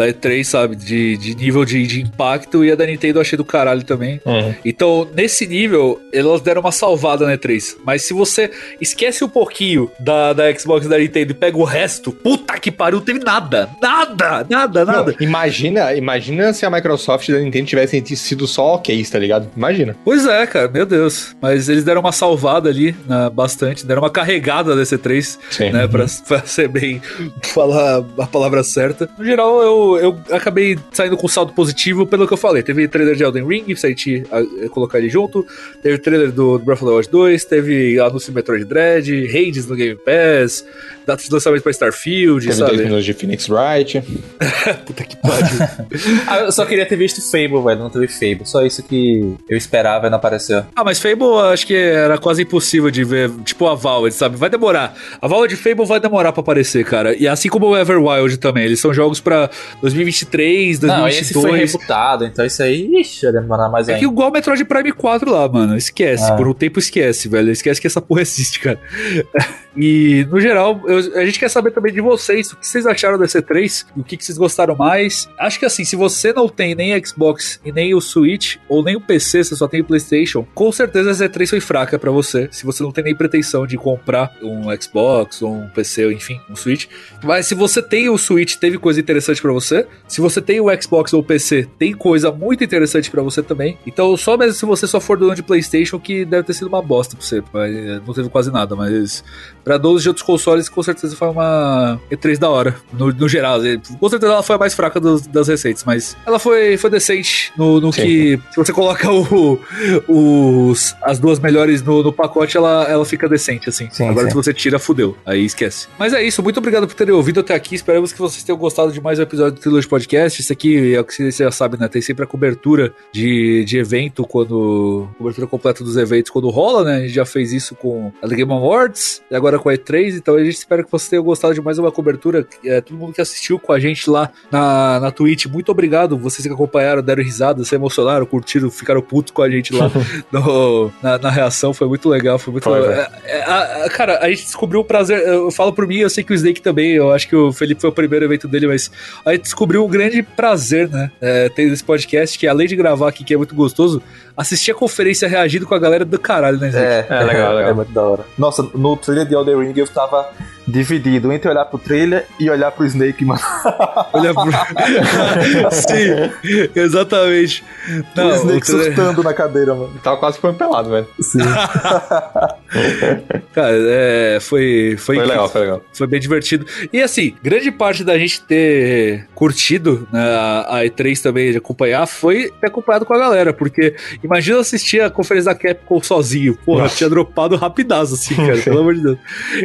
da E3, sabe? De, de nível de, de impacto. E a da Nintendo eu achei do caralho também. Uhum. Então, nesse nível, elas deram uma salvada na E3. Mas se você esquece um pouquinho da, da Xbox da Nintendo e pega o resto, puta que pariu, não teve nada. Nada, nada, nada. Não, imagina, imagina se a Microsoft e a Nintendo tivessem sido só ok, tá ligado? Imagina. Pois é, cara, meu Deus. Mas eles deram uma salvada ali, bastante. Deram uma carregada desse 3 Sim. né? Pra, pra ser bem. falar a palavra certa. No geral, eu, eu acabei saindo com saldo positivo pelo que eu falei. Teve trailer de Elden Ring, se a gente a- colocar ele junto. Teve trailer do Breath of the Wild 2. Teve anúncio de Metroid Dread. Hades no Game Pass. Data de lançamento pra Starfield, Teve sabe? 10 minutos de Phoenix Wright. Puta que pariu. Ah, eu só queria ter visto Fable, velho. Não teve Fable. Só isso que eu esperava e não apareceu. Ah, mas Fable acho que era quase impossível de ver, tipo a Valve, sabe? Vai demorar. A Valve de Fable vai demorar pra aparecer, cara. E assim como o Everwild também, eles são jogos pra 2023, Não, esse foi 2022. rebutado, então isso aí, ixi, ia demorar mais É que ainda. igual o Metroid Prime 4 lá, mano. Esquece. Ah. Por um tempo esquece, velho. Esquece que essa porra existe, cara. E, no geral, eu- a gente quer saber também de vocês. O que vocês acharam da C3? O que, que vocês gostaram mais? Acho que assim, se você não tem nem Xbox e nem o Switch, ou nem o PC, você só tem o PlayStation, com certeza a C3 foi fraca pra você. Se você não tem nem pretensão de comprar um Xbox, ou um PC, ou enfim, um Switch. Mas se você tem o Switch, teve coisa interessante pra você. Se você tem o Xbox ou o PC, tem coisa muito interessante pra você também. Então, só mesmo se você só for dono de PlayStation, que deve ter sido uma bosta pra você. Eh, não teve quase nada, mas pra donos de outros consoles, com certeza foi uma E3 da hora. No, no geral, com certeza ela foi a mais fraca dos- das recentes, mas ela foi, foi decente no, no que. Se você coloca o, os, as duas melhores no, no pacote, ela, ela fica decente, assim. Sim, Agora, sim. se você tira, fudeu. Aí esquece. Mas é isso, muito obrigado por terem ouvido até aqui. Esperamos que vocês tenham gostado de mais um episódio do Trilogy Podcast. Isso aqui é o que você já sabe, né? Tem sempre a cobertura de, de evento, quando. Cobertura completa dos eventos quando rola, né? A gente já fez isso com a The Game Awards e agora com a E3. Então a gente espera que vocês tenham gostado de mais uma cobertura. É, todo mundo que assistiu com a gente lá na, na Twitch, muito obrigado. Vocês que acompanharam, deram risada, se emocionaram, curtiram, ficaram putos com a gente lá no- na, na reação. Foi muito legal, foi muito Foi, legal. É, é, a- cara, a gente descobriu o prazer. Eu falo por mim, eu sei que o Snake também. Eu acho que o Felipe foi o primeiro evento dele, mas a descobriu um grande prazer, né? É, ter esse podcast, que além de gravar aqui, que é muito gostoso, assistir a conferência reagindo com a galera do caralho, né, Snake? É, legal, legal. É muito da hora. Nossa, no trailer de Elden Ring eu tava dividido entre olhar pro trailer e olhar pro Snake, mano. Olha pro... Sim, exatamente. Não, o Snake o trailer- surtando na cadeira, mano. Tava quase ficando pelado, velho. Sim. Cara, é, foi, foi, Foi legal, foi legal. Foi bem divertido. E assim, grande parte da gente ter curtido né, a a E3 também, de acompanhar, foi ter acompanhado com a galera. Porque imagina assistir a conferência da Capcom sozinho. Porra, Nossa. tinha dropado rapidaço, assim, cara, pelo amor de Deus.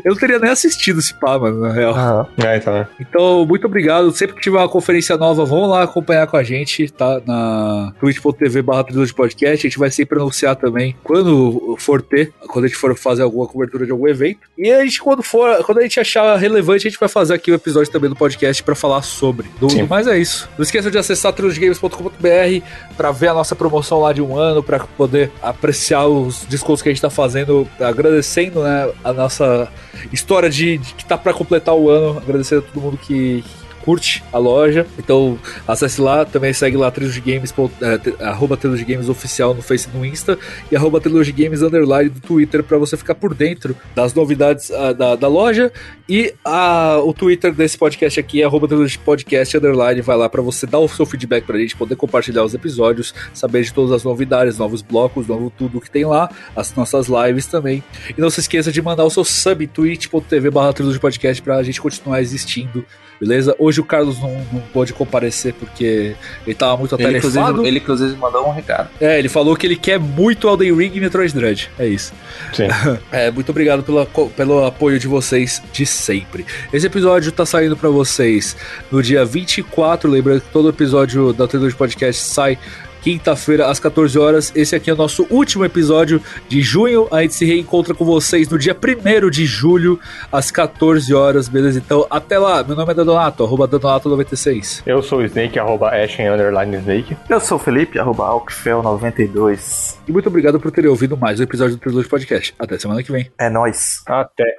Eu não teria nem assistido esse pá, mano, na real. É, então, né? Então, muito obrigado. Sempre que tiver uma conferência nova, vão lá acompanhar com a gente, tá? Na twitch.tv barra Trilogy podcast. A gente vai sempre anunciar também quando for ter, quando a gente for fazer alguma cobertura de algum evento. E a gente, quando for, quando a gente achar relevante, a gente vai fazer aqui o episódio também do podcast pra falar sobre. Do, Sim. mas é isso. Não esqueça de acessar trilogygames.com.br pra ver a nossa promoção lá de um ano, pra poder apreciar os descontos que a gente tá fazendo, agradecendo, né, a nossa história de, de que tá pra completar o ano, agradecendo a todo mundo que curte a loja. Então, acesse lá, também segue lá Trilogy Games, te- arroba Trilogy Games oficial no Face no Insta e arroba Trilogy Games underline do Twitter pra você ficar por dentro das novidades ah, da, da loja e a, o Twitter desse podcast aqui é arroba Trilogy Podcast underline, vai lá pra você dar o seu feedback pra gente, poder compartilhar os episódios, saber de todas as novidades, novos blocos, novo tudo que tem lá, as nossas lives também. E não se esqueça de mandar o seu sub twitch.tv barra Trilogy Podcast pra gente continuar existindo beleza? Hoje o Carlos não, não pôde comparecer porque ele tava muito Ele inclusive, atarefado. ele, inclusive, mandou um recado. É, ele falou que ele quer muito Elden Ring e Metroid Dread. É isso. Sim. É, muito obrigado pela, pelo apoio de vocês de sempre. Esse episódio tá saindo pra vocês no dia 24. Lembrando que todo episódio da Altitude Podcast sai quinta-feira às 14 horas. Esse aqui é o nosso último episódio de junho. A gente se reencontra com vocês no dia 1 de julho às 14 horas, beleza? Então, até lá. Meu nome é Donato, arroba Donato96. Eu sou o Snake, arroba Ashen Underline Snake. Eu sou o Felipe, arroba Alcfel92. E muito obrigado por terem ouvido mais um episódio do Trilogy Podcast. Até semana que vem. É nóis. Até.